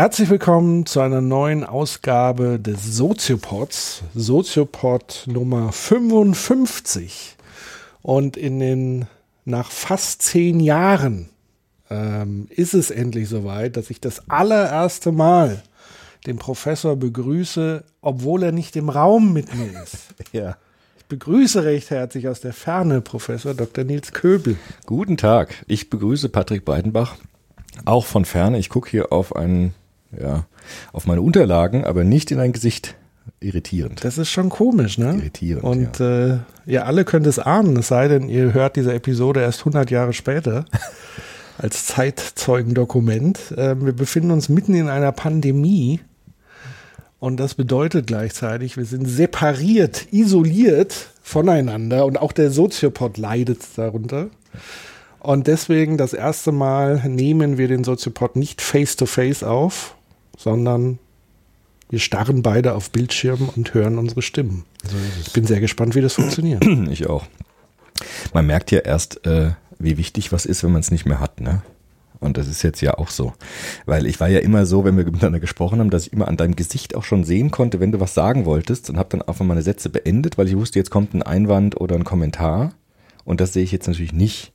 Herzlich willkommen zu einer neuen Ausgabe des Soziopods. Soziopod Nummer 55. Und in den, nach fast zehn Jahren ähm, ist es endlich soweit, dass ich das allererste Mal den Professor begrüße, obwohl er nicht im Raum mit mir ist. Ja. Ich begrüße recht herzlich aus der Ferne Professor Dr. Nils Köbel. Guten Tag. Ich begrüße Patrick Breidenbach. Auch von ferne. Ich gucke hier auf einen, ja, auf meine Unterlagen, aber nicht in ein Gesicht. Irritierend. Das ist schon komisch, ne? Irritierend, Und ja. Äh, ihr alle könnt es ahnen, es sei denn, ihr hört diese Episode erst 100 Jahre später als Zeitzeugendokument. Äh, wir befinden uns mitten in einer Pandemie. Und das bedeutet gleichzeitig, wir sind separiert, isoliert voneinander und auch der Soziopod leidet darunter. Und deswegen das erste Mal nehmen wir den Soziopod nicht face to face auf, sondern wir starren beide auf Bildschirmen und hören unsere Stimmen. ich bin sehr gespannt, wie das funktioniert. Ich auch. Man merkt ja erst, äh, wie wichtig was ist, wenn man es nicht mehr hat, ne? Und das ist jetzt ja auch so. Weil ich war ja immer so, wenn wir miteinander gesprochen haben, dass ich immer an deinem Gesicht auch schon sehen konnte, wenn du was sagen wolltest und habe dann einfach meine Sätze beendet, weil ich wusste, jetzt kommt ein Einwand oder ein Kommentar. Und das sehe ich jetzt natürlich nicht.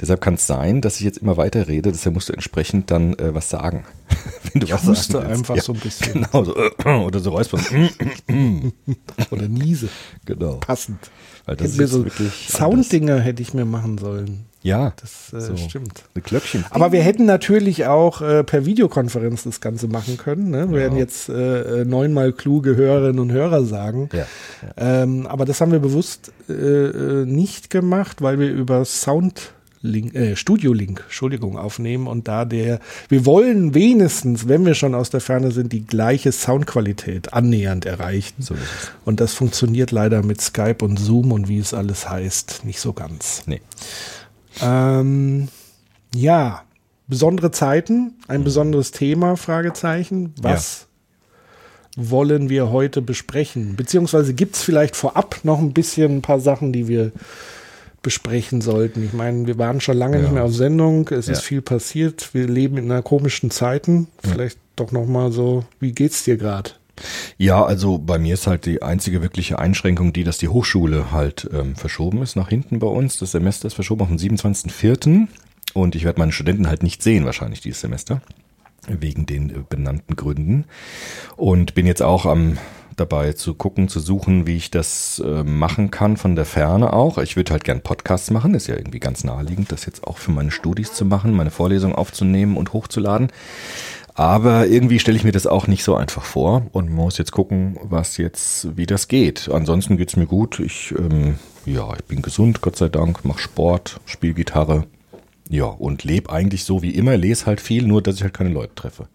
Deshalb kann es sein, dass ich jetzt immer weiter rede, deshalb musst du entsprechend dann äh, was sagen. Wenn du ich was huste sagen einfach ja, so ein bisschen. Genau, so, oder so räuspern. oder niese. Genau. Passend. Weil das hätte ist so Sounddinger hätte ich mir machen sollen. Ja, das äh, so stimmt. Eine Glöckchen. Aber wir hätten natürlich auch äh, per Videokonferenz das Ganze machen können. Ne? Wir ja. werden jetzt äh, neunmal kluge Hörerinnen und Hörer sagen. Ja, ja. Ähm, aber das haben wir bewusst äh, nicht gemacht, weil wir über Sound Link, äh, Studio Link, Entschuldigung, aufnehmen und da der, wir wollen wenigstens, wenn wir schon aus der Ferne sind, die gleiche Soundqualität annähernd erreichen. So. Und das funktioniert leider mit Skype und Zoom und wie es alles heißt, nicht so ganz. Nee. Ähm, ja, besondere Zeiten, ein mhm. besonderes Thema, Fragezeichen. Was ja. wollen wir heute besprechen? Beziehungsweise gibt es vielleicht vorab noch ein bisschen ein paar Sachen, die wir besprechen sollten. Ich meine, wir waren schon lange ja. nicht mehr auf Sendung. Es ja. ist viel passiert. Wir leben in einer komischen Zeiten. Vielleicht doch noch mal so, wie geht's dir gerade? Ja, also bei mir ist halt die einzige wirkliche Einschränkung die, dass die Hochschule halt ähm, verschoben ist nach hinten bei uns. Das Semester ist verschoben auf den 27.04. Und ich werde meine Studenten halt nicht sehen wahrscheinlich dieses Semester. Wegen den äh, benannten Gründen. Und bin jetzt auch am dabei zu gucken, zu suchen, wie ich das äh, machen kann von der Ferne auch. Ich würde halt gern Podcasts machen, ist ja irgendwie ganz naheliegend, das jetzt auch für meine Studis zu machen, meine Vorlesungen aufzunehmen und hochzuladen. Aber irgendwie stelle ich mir das auch nicht so einfach vor und muss jetzt gucken, was jetzt, wie das geht. Ansonsten geht's mir gut. Ich, ähm, ja, ich bin gesund, Gott sei Dank, mache Sport, spiele Gitarre. Ja, und lebe eigentlich so wie immer, lese halt viel, nur dass ich halt keine Leute treffe.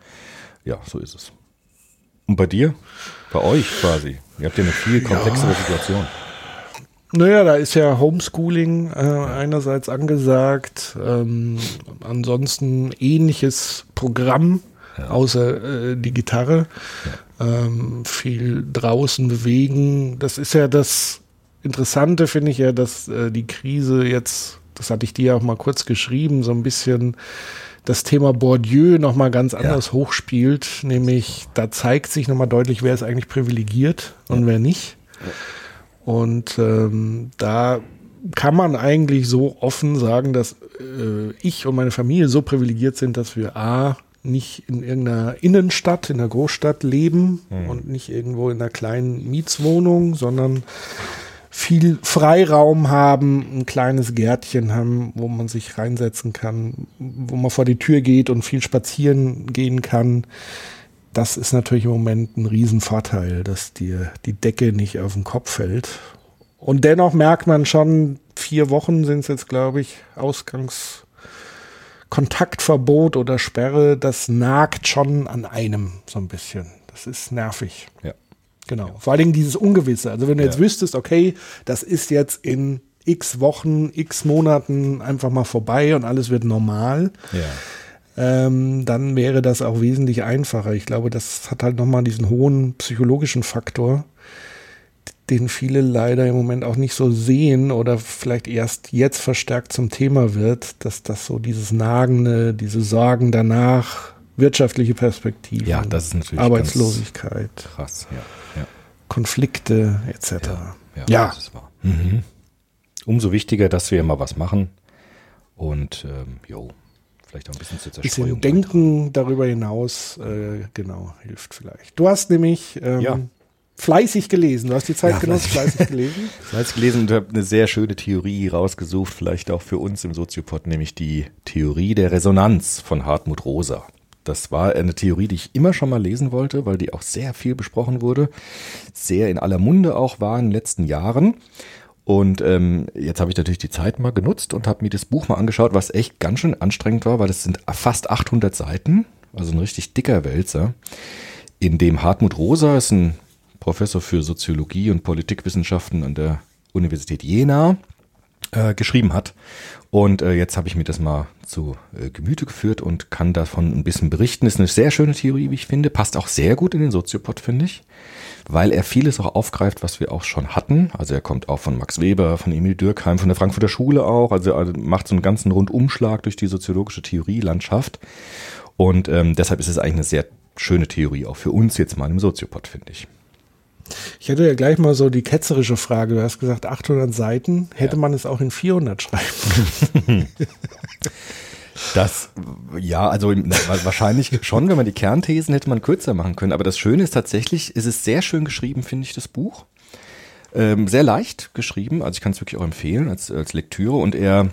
Ja, so ist es. Und bei dir? Bei euch quasi? Ihr habt ja eine viel komplexere ja. Situation. Naja, da ist ja Homeschooling äh, einerseits angesagt, ähm, ansonsten ähnliches Programm, ja. außer äh, die Gitarre. Ja. Ähm, viel draußen bewegen. Das ist ja das Interessante, finde ich ja, dass äh, die Krise jetzt, das hatte ich dir auch mal kurz geschrieben, so ein bisschen das Thema Bourdieu nochmal ganz anders ja. hochspielt, nämlich da zeigt sich nochmal deutlich, wer ist eigentlich privilegiert und wer nicht. Und ähm, da kann man eigentlich so offen sagen, dass äh, ich und meine Familie so privilegiert sind, dass wir A, nicht in irgendeiner Innenstadt, in einer Großstadt leben mhm. und nicht irgendwo in einer kleinen Mietswohnung, sondern viel Freiraum haben, ein kleines Gärtchen haben, wo man sich reinsetzen kann, wo man vor die Tür geht und viel spazieren gehen kann. Das ist natürlich im Moment ein Riesenvorteil, dass dir die Decke nicht auf den Kopf fällt. Und dennoch merkt man schon, vier Wochen sind es jetzt, glaube ich, Ausgangskontaktverbot oder Sperre, das nagt schon an einem so ein bisschen. Das ist nervig. Ja. Genau. Vor allen Dingen dieses Ungewisse. Also wenn du jetzt wüsstest, okay, das ist jetzt in x Wochen, x Monaten einfach mal vorbei und alles wird normal, Ja. ähm, dann wäre das auch wesentlich einfacher. Ich glaube, das hat halt nochmal diesen hohen psychologischen Faktor, den viele leider im Moment auch nicht so sehen oder vielleicht erst jetzt verstärkt zum Thema wird, dass das so dieses Nagende, diese Sorgen danach, wirtschaftliche Perspektiven, Ja, Arbeitslosigkeit, Krass, ja. Ja. Konflikte etc. Ja, Ja. das ist wahr. Mhm. Umso wichtiger, dass wir mal was machen und ähm, jo, vielleicht auch ein bisschen zur Zerstreuung. bisschen Denken darüber hinaus, äh, genau, hilft vielleicht. Du hast nämlich ähm, Ja. fleißig gelesen. Du hast die Zeit Ja, genutzt, fleißig. fleißig gelesen. Jetzt gelesen und habe eine sehr schöne Theorie rausgesucht, vielleicht auch für uns im Soziopod, nämlich die Theorie der Resonanz von Hartmut Rosa. Das war eine Theorie, die ich immer schon mal lesen wollte, weil die auch sehr viel besprochen wurde, sehr in aller Munde auch war in den letzten Jahren. Und ähm, jetzt habe ich natürlich die Zeit mal genutzt und habe mir das Buch mal angeschaut, was echt ganz schön anstrengend war, weil es sind fast 800 Seiten, also ein richtig dicker Wälzer, in dem Hartmut Rosa ist ein Professor für Soziologie und Politikwissenschaften an der Universität Jena äh, geschrieben hat. Und äh, jetzt habe ich mir das mal zu äh, Gemüte geführt und kann davon ein bisschen berichten. Ist eine sehr schöne Theorie, wie ich finde. Passt auch sehr gut in den Soziopod, finde ich. Weil er vieles auch aufgreift, was wir auch schon hatten. Also er kommt auch von Max Weber, von Emil Dürkheim, von der Frankfurter Schule auch. Also er macht so einen ganzen Rundumschlag durch die soziologische Theorielandschaft. Und ähm, deshalb ist es eigentlich eine sehr schöne Theorie, auch für uns jetzt mal im Soziopod, finde ich. Ich hätte ja gleich mal so die ketzerische Frage. Du hast gesagt 800 Seiten. Hätte Ja. man es auch in 400 schreiben? Das, ja, also wahrscheinlich schon, wenn man die Kernthesen hätte man kürzer machen können. Aber das Schöne ist tatsächlich, es ist sehr schön geschrieben, finde ich, das Buch. Ähm, sehr leicht geschrieben, also ich kann es wirklich auch empfehlen als, als Lektüre. Und er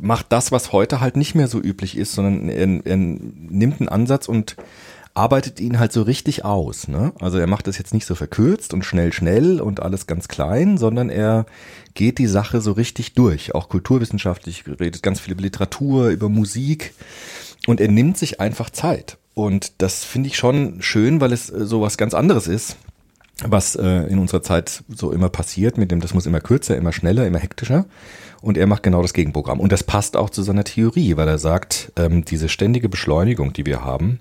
macht das, was heute halt nicht mehr so üblich ist, sondern er, er nimmt einen Ansatz und arbeitet ihn halt so richtig aus. Ne? Also er macht das jetzt nicht so verkürzt und schnell, schnell und alles ganz klein, sondern er geht die Sache so richtig durch. Auch kulturwissenschaftlich redet ganz viel über Literatur, über Musik und er nimmt sich einfach Zeit. Und das finde ich schon schön, weil es äh, so was ganz anderes ist, was äh, in unserer Zeit so immer passiert, mit dem das muss immer kürzer, immer schneller, immer hektischer. Und er macht genau das Gegenprogramm. Und das passt auch zu seiner Theorie, weil er sagt, ähm, diese ständige Beschleunigung, die wir haben,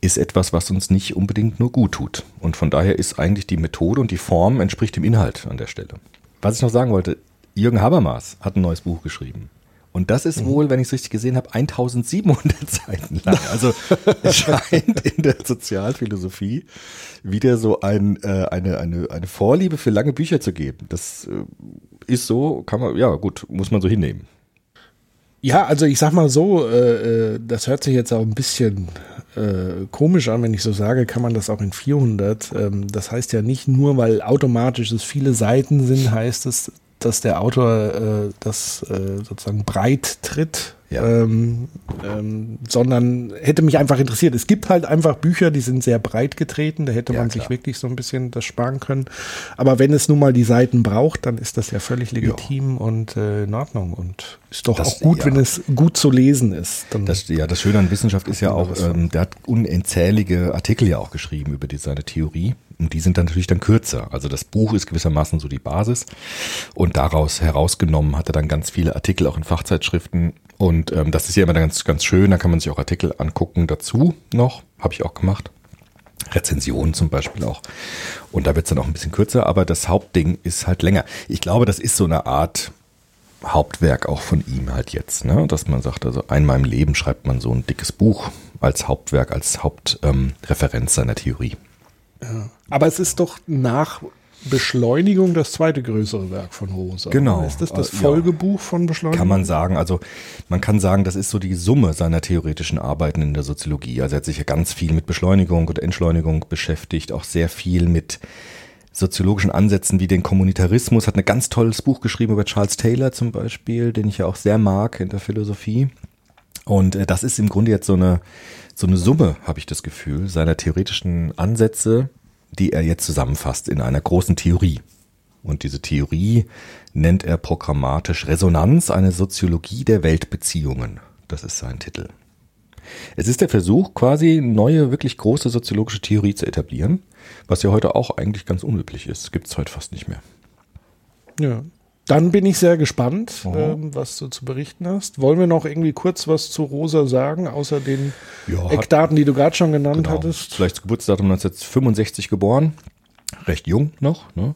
ist etwas, was uns nicht unbedingt nur gut tut. Und von daher ist eigentlich die Methode und die Form entspricht dem Inhalt an der Stelle. Was ich noch sagen wollte, Jürgen Habermas hat ein neues Buch geschrieben. Und das ist wohl, wenn ich es richtig gesehen habe, 1700 Seiten lang. Also es scheint in der Sozialphilosophie wieder so ein, äh, eine, eine, eine Vorliebe für lange Bücher zu geben. Das äh, ist so, kann man, ja gut, muss man so hinnehmen. Ja, also ich sag mal so, äh, äh, das hört sich jetzt auch ein bisschen äh, komisch an, wenn ich so sage, kann man das auch in 400. Ähm, das heißt ja nicht nur, weil automatisch es viele Seiten sind, heißt es, dass der Autor äh, das äh, sozusagen breit tritt. Ja. Ähm, ähm, sondern hätte mich einfach interessiert. Es gibt halt einfach Bücher, die sind sehr breit getreten. Da hätte Ja, man klar. sich wirklich so ein bisschen das sparen können. Aber wenn es nun mal die Seiten braucht, dann ist das ja völlig legitim und äh, in Ordnung. Und ist doch Das- auch gut, ja. wenn es gut zu lesen ist. Das, ja, das Schöne an Wissenschaft ist ja auch, ähm, der hat unzählige Artikel ja auch geschrieben über die, seine Theorie. Und die sind dann natürlich dann kürzer. Also das Buch ist gewissermaßen so die Basis. Und daraus herausgenommen hat er dann ganz viele Artikel auch in Fachzeitschriften. Und ähm, das ist ja immer ganz, ganz schön. Da kann man sich auch Artikel angucken dazu noch. Habe ich auch gemacht. Rezensionen zum Beispiel auch. Und da wird es dann auch ein bisschen kürzer, aber das Hauptding ist halt länger. Ich glaube, das ist so eine Art Hauptwerk auch von ihm halt jetzt, ne? Dass man sagt, also einmal im Leben schreibt man so ein dickes Buch als Hauptwerk, als Hauptreferenz ähm, seiner Theorie. Aber es ist doch nach Beschleunigung das zweite größere Werk von Rosa. Genau. Ist das das Äh, ja. Folgebuch von Beschleunigung? Kann man sagen, also man kann sagen, das ist so die Summe seiner theoretischen Arbeiten in der Soziologie. Also er hat sich ja ganz viel mit Beschleunigung und Entschleunigung beschäftigt, auch sehr viel mit soziologischen Ansätzen wie den Kommunitarismus, hat ein ganz tolles Buch geschrieben über Charles Taylor zum Beispiel, den ich ja auch sehr mag in der Philosophie. Und äh, das ist im Grunde jetzt so eine, so eine Summe, habe ich das Gefühl, seiner theoretischen Ansätze, die er jetzt zusammenfasst in einer großen Theorie. Und diese Theorie nennt er programmatisch Resonanz, eine Soziologie der Weltbeziehungen. Das ist sein Titel. Es ist der Versuch, quasi neue, wirklich große soziologische Theorie zu etablieren, was ja heute auch eigentlich ganz unüblich ist. Gibt es heute fast nicht mehr. Ja. Dann bin ich sehr gespannt, ähm, was du zu berichten hast. Wollen wir noch irgendwie kurz was zu Rosa sagen, außer den Ja, hat- Eckdaten, die du gerade schon genannt Genau. hattest? Vielleicht Geburtsdatum 1965 geboren, recht jung noch, ne?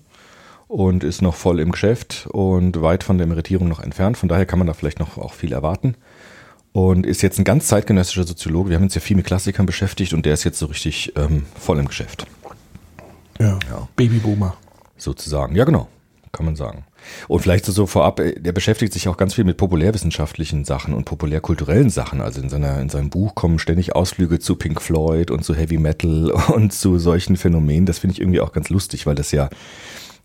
Und ist noch voll im Geschäft und weit von der Emeritierung noch entfernt. Von daher kann man da vielleicht noch auch viel erwarten. Und ist jetzt ein ganz zeitgenössischer Soziologe. Wir haben uns ja viel mit Klassikern beschäftigt und der ist jetzt so richtig ähm, voll im Geschäft, Ja. Ja. Babyboomer. sozusagen. Ja, genau, kann man sagen. Und vielleicht so vorab, äh, der beschäftigt sich auch ganz viel mit populärwissenschaftlichen Sachen und populärkulturellen Sachen. Also in, seiner, in seinem Buch kommen ständig Ausflüge zu Pink Floyd und zu Heavy Metal und zu solchen Phänomenen. Das finde ich irgendwie auch ganz lustig, weil das ja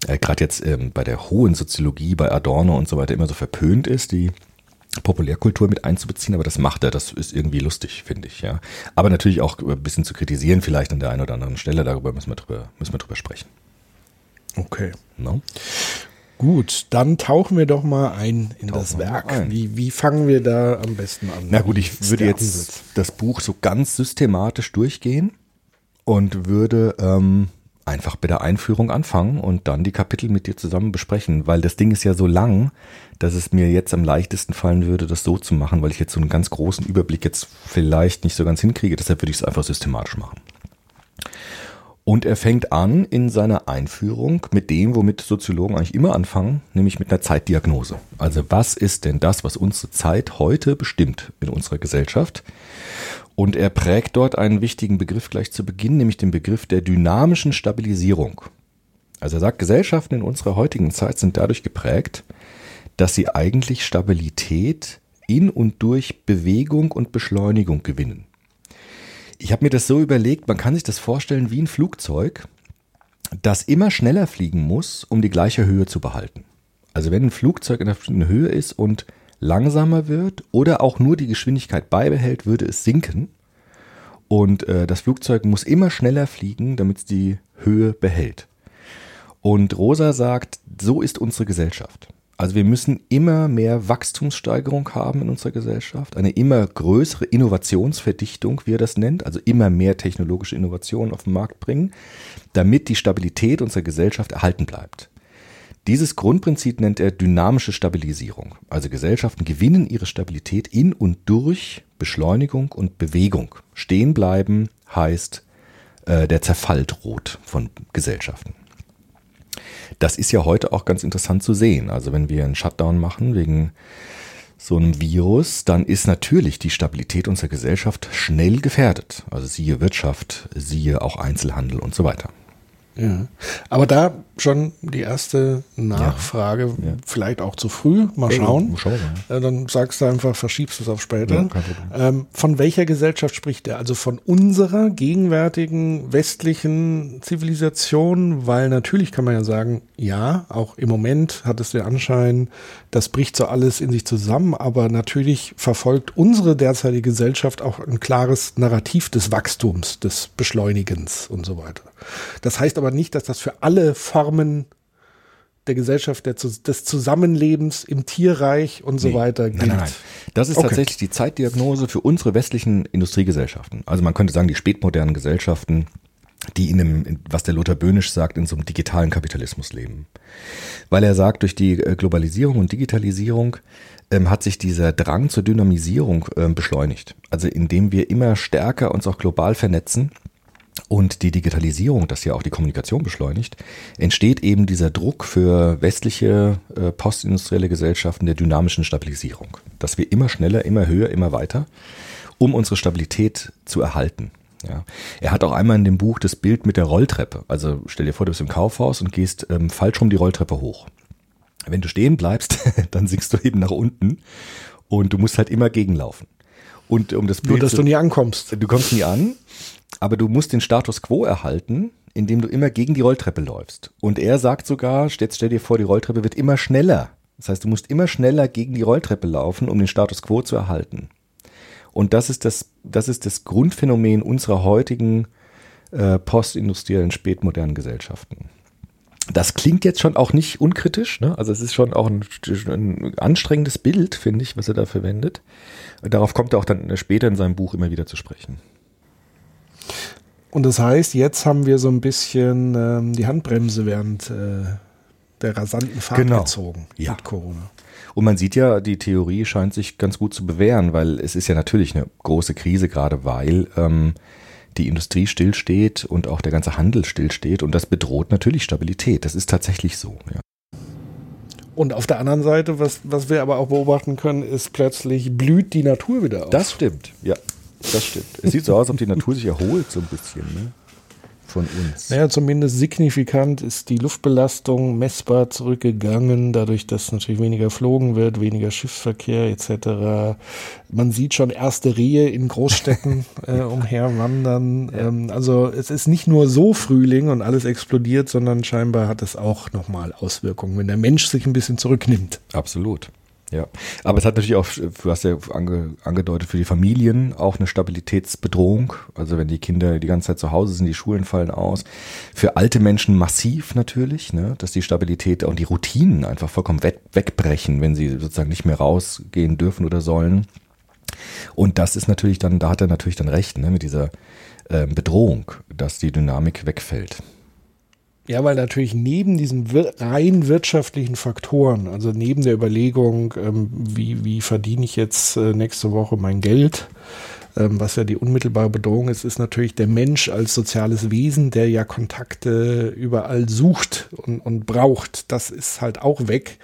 äh, gerade jetzt ähm, bei der hohen Soziologie, bei Adorno und so weiter immer so verpönt ist, die Populärkultur mit einzubeziehen, aber das macht er, das ist irgendwie lustig, finde ich, ja. Aber natürlich auch ein bisschen zu kritisieren, vielleicht an der einen oder anderen Stelle, darüber müssen wir drüber, müssen wir drüber sprechen. Okay. No? Gut, dann tauchen wir doch mal ein in Tauchen das Werk. ein. Wie, wie fangen wir da am besten an? Na gut, ich würde jetzt das Buch so ganz systematisch durchgehen und würde ähm, einfach bei der Einführung anfangen und dann die Kapitel mit dir zusammen besprechen, weil das Ding ist ja so lang, dass es mir jetzt am leichtesten fallen würde, das so zu machen, weil ich jetzt so einen ganz großen Überblick jetzt vielleicht nicht so ganz hinkriege. Deshalb würde ich es einfach systematisch machen. Und er fängt an in seiner Einführung mit dem, womit Soziologen eigentlich immer anfangen, nämlich mit einer Zeitdiagnose. Also was ist denn das, was unsere Zeit heute bestimmt in unserer Gesellschaft? Und er prägt dort einen wichtigen Begriff gleich zu Beginn, nämlich den Begriff der dynamischen Stabilisierung. Also er sagt, Gesellschaften in unserer heutigen Zeit sind dadurch geprägt, dass sie eigentlich Stabilität in und durch Bewegung und Beschleunigung gewinnen. Ich habe mir das so überlegt, man kann sich das vorstellen wie ein Flugzeug, das immer schneller fliegen muss, um die gleiche Höhe zu behalten. Also wenn ein Flugzeug in einer bestimmten Höhe ist und langsamer wird oder auch nur die Geschwindigkeit beibehält, würde es sinken. Und äh, das Flugzeug muss immer schneller fliegen, damit es die Höhe behält. Und Rosa sagt, so ist unsere Gesellschaft. Also wir müssen immer mehr Wachstumssteigerung haben in unserer Gesellschaft, eine immer größere Innovationsverdichtung, wie er das nennt, also immer mehr technologische Innovationen auf den Markt bringen, damit die Stabilität unserer Gesellschaft erhalten bleibt. Dieses Grundprinzip nennt er dynamische Stabilisierung. Also Gesellschaften gewinnen ihre Stabilität in und durch Beschleunigung und Bewegung. Stehen bleiben heißt, äh, der Zerfall droht von Gesellschaften. Das ist ja heute auch ganz interessant zu sehen. Also wenn wir einen Shutdown machen wegen so einem Virus, dann ist natürlich die Stabilität unserer Gesellschaft schnell gefährdet. Also siehe Wirtschaft, siehe auch Einzelhandel und so weiter. Ja. Aber da schon die erste Nachfrage, Ja. vielleicht auch zu früh, mal schauen. Schauen wir mal. Äh, Dann sagst du einfach, verschiebst es auf später. Ja, ähm, von welcher Gesellschaft spricht er? Also von unserer gegenwärtigen westlichen Zivilisation? Weil natürlich kann man ja sagen, ja, auch im Moment hat es den Anschein, das bricht so alles in sich zusammen, aber natürlich verfolgt unsere derzeitige Gesellschaft auch ein klares Narrativ des Wachstums, des Beschleunigens und so weiter. Das heißt aber nicht, dass das für alle Formen der Gesellschaft, der, des Zusammenlebens im Tierreich und so Nee. weiter gilt. Nein, nein, nein. Das ist Okay. tatsächlich die Zeitdiagnose für unsere westlichen Industriegesellschaften. Also man könnte sagen, die spätmodernen Gesellschaften, die in einem, in- was der Lothar Böhnisch sagt, in so einem digitalen Kapitalismus leben. Weil er sagt, durch die äh, Globalisierung und Digitalisierung ähm, hat sich dieser Drang zur Dynamisierung ähm, beschleunigt. Also indem wir immer stärker uns auch global vernetzen, und die Digitalisierung, das ja auch die Kommunikation beschleunigt, entsteht eben dieser Druck für westliche äh, postindustrielle Gesellschaften der dynamischen Stabilisierung. Dass wir immer schneller, immer höher, immer weiter, um unsere Stabilität zu erhalten. Ja. Er hat auch einmal in dem Buch das Bild mit der Rolltreppe. Also stell dir vor, du bist im Kaufhaus und gehst ähm, falsch rum die Rolltreppe hoch. Wenn du stehen bleibst, dann sinkst du eben nach unten und du musst halt immer gegenlaufen. Und um das Nur, Bild dass zu- du nie ankommst. Du kommst nie an, aber du musst den Status quo erhalten, indem du immer gegen die Rolltreppe läufst. Und er sagt sogar, jetzt stell dir vor, die Rolltreppe wird immer schneller. Das heißt, du musst immer schneller gegen die Rolltreppe laufen, um den Status quo zu erhalten. Und das ist das, das ist das Grundphänomen unserer heutigen äh, postindustriellen, spätmodernen Gesellschaften. Das klingt jetzt schon auch nicht unkritisch, ne? Also es ist schon auch ein, ein anstrengendes Bild, finde ich, was er da verwendet. Darauf kommt er auch dann später in seinem Buch immer wieder zu sprechen. Und das heißt, jetzt haben wir so ein bisschen ähm, die Handbremse während äh, der rasanten Fahrt Genau. gezogen Ja. mit Corona. Und man sieht ja, die Theorie scheint sich ganz gut zu bewähren, weil es ist ja natürlich eine große Krise, gerade weil ähm, die Industrie stillsteht und auch der ganze Handel stillsteht und das bedroht natürlich Stabilität. Das ist tatsächlich so. Ja. Und auf der anderen Seite, was, was wir aber auch beobachten können, ist plötzlich blüht die Natur wieder auf. Das stimmt, ja, das stimmt. Es sieht so aus, als ob die Natur sich erholt so ein bisschen ne? von uns. Naja, zumindest signifikant ist die Luftbelastung messbar zurückgegangen, dadurch, dass natürlich weniger geflogen wird, weniger Schiffsverkehr etc. Man sieht schon erste Rehe in Großstädten äh, umherwandern. Ähm, also es ist nicht nur so Frühling und alles explodiert, sondern scheinbar hat es auch nochmal Auswirkungen, wenn der Mensch sich ein bisschen zurücknimmt. Absolut. Ja, aber es hat natürlich auch, du hast ja ange, angedeutet, für die Familien auch eine Stabilitätsbedrohung. Also wenn die Kinder die ganze Zeit zu Hause sind, die Schulen fallen aus. Für alte Menschen massiv natürlich, ne, dass die Stabilität und die Routinen einfach vollkommen weg, wegbrechen, wenn sie sozusagen nicht mehr rausgehen dürfen oder sollen. Und das ist natürlich dann, da hat er natürlich dann recht, ne, mit dieser ähm, Bedrohung, dass die Dynamik wegfällt. Ja, weil natürlich neben diesen rein wirtschaftlichen Faktoren, also neben der Überlegung, ähm, wie, wie verdiene ich jetzt äh, nächste Woche mein Geld, ähm, was ja die unmittelbare Bedrohung ist, ist natürlich der Mensch als soziales Wesen, der ja Kontakte überall sucht und, und braucht. Das ist halt auch weg.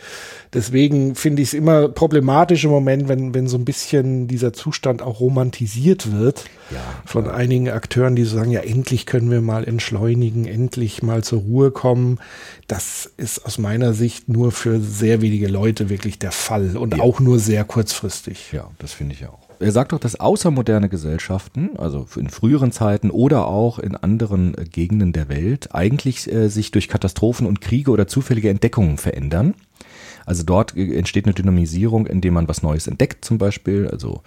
Deswegen finde ich es immer problematisch im Moment, wenn, wenn so ein bisschen dieser Zustand auch romantisiert wird Ja, von einigen Akteuren, die so sagen, ja, endlich können wir mal entschleunigen, endlich mal zur Ruhe kommen. Das ist aus meiner Sicht nur für sehr wenige Leute wirklich der Fall und Ja. auch nur sehr kurzfristig. Ja, das finde ich auch. Er sagt doch, dass außermoderne Gesellschaften, also in früheren Zeiten oder auch in anderen äh, Gegenden der Welt, eigentlich äh, sich durch Katastrophen und Kriege oder zufällige Entdeckungen verändern. Also dort äh, entsteht eine Dynamisierung, indem man was Neues entdeckt, zum Beispiel, also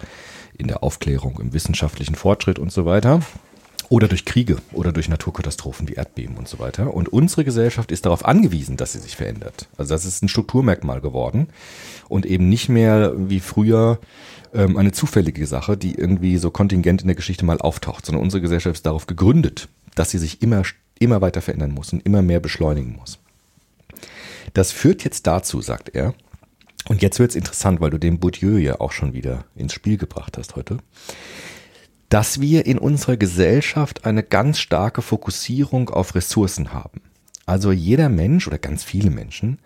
in der Aufklärung, im wissenschaftlichen Fortschritt und so weiter. Oder durch Kriege oder durch Naturkatastrophen wie Erdbeben und so weiter. Und unsere Gesellschaft ist darauf angewiesen, dass sie sich verändert. Also das ist ein Strukturmerkmal geworden und eben nicht mehr wie früher ähm, eine zufällige Sache, die irgendwie so kontingent in der Geschichte mal auftaucht, sondern unsere Gesellschaft ist darauf gegründet, dass sie sich immer, immer weiter verändern muss und immer mehr beschleunigen muss. Das führt jetzt dazu, sagt er, und jetzt wird's interessant, weil du den Bourdieu ja auch schon wieder ins Spiel gebracht hast heute, dass wir in unserer Gesellschaft eine ganz starke Fokussierung auf Ressourcen haben. Also jeder Mensch oder ganz viele Menschen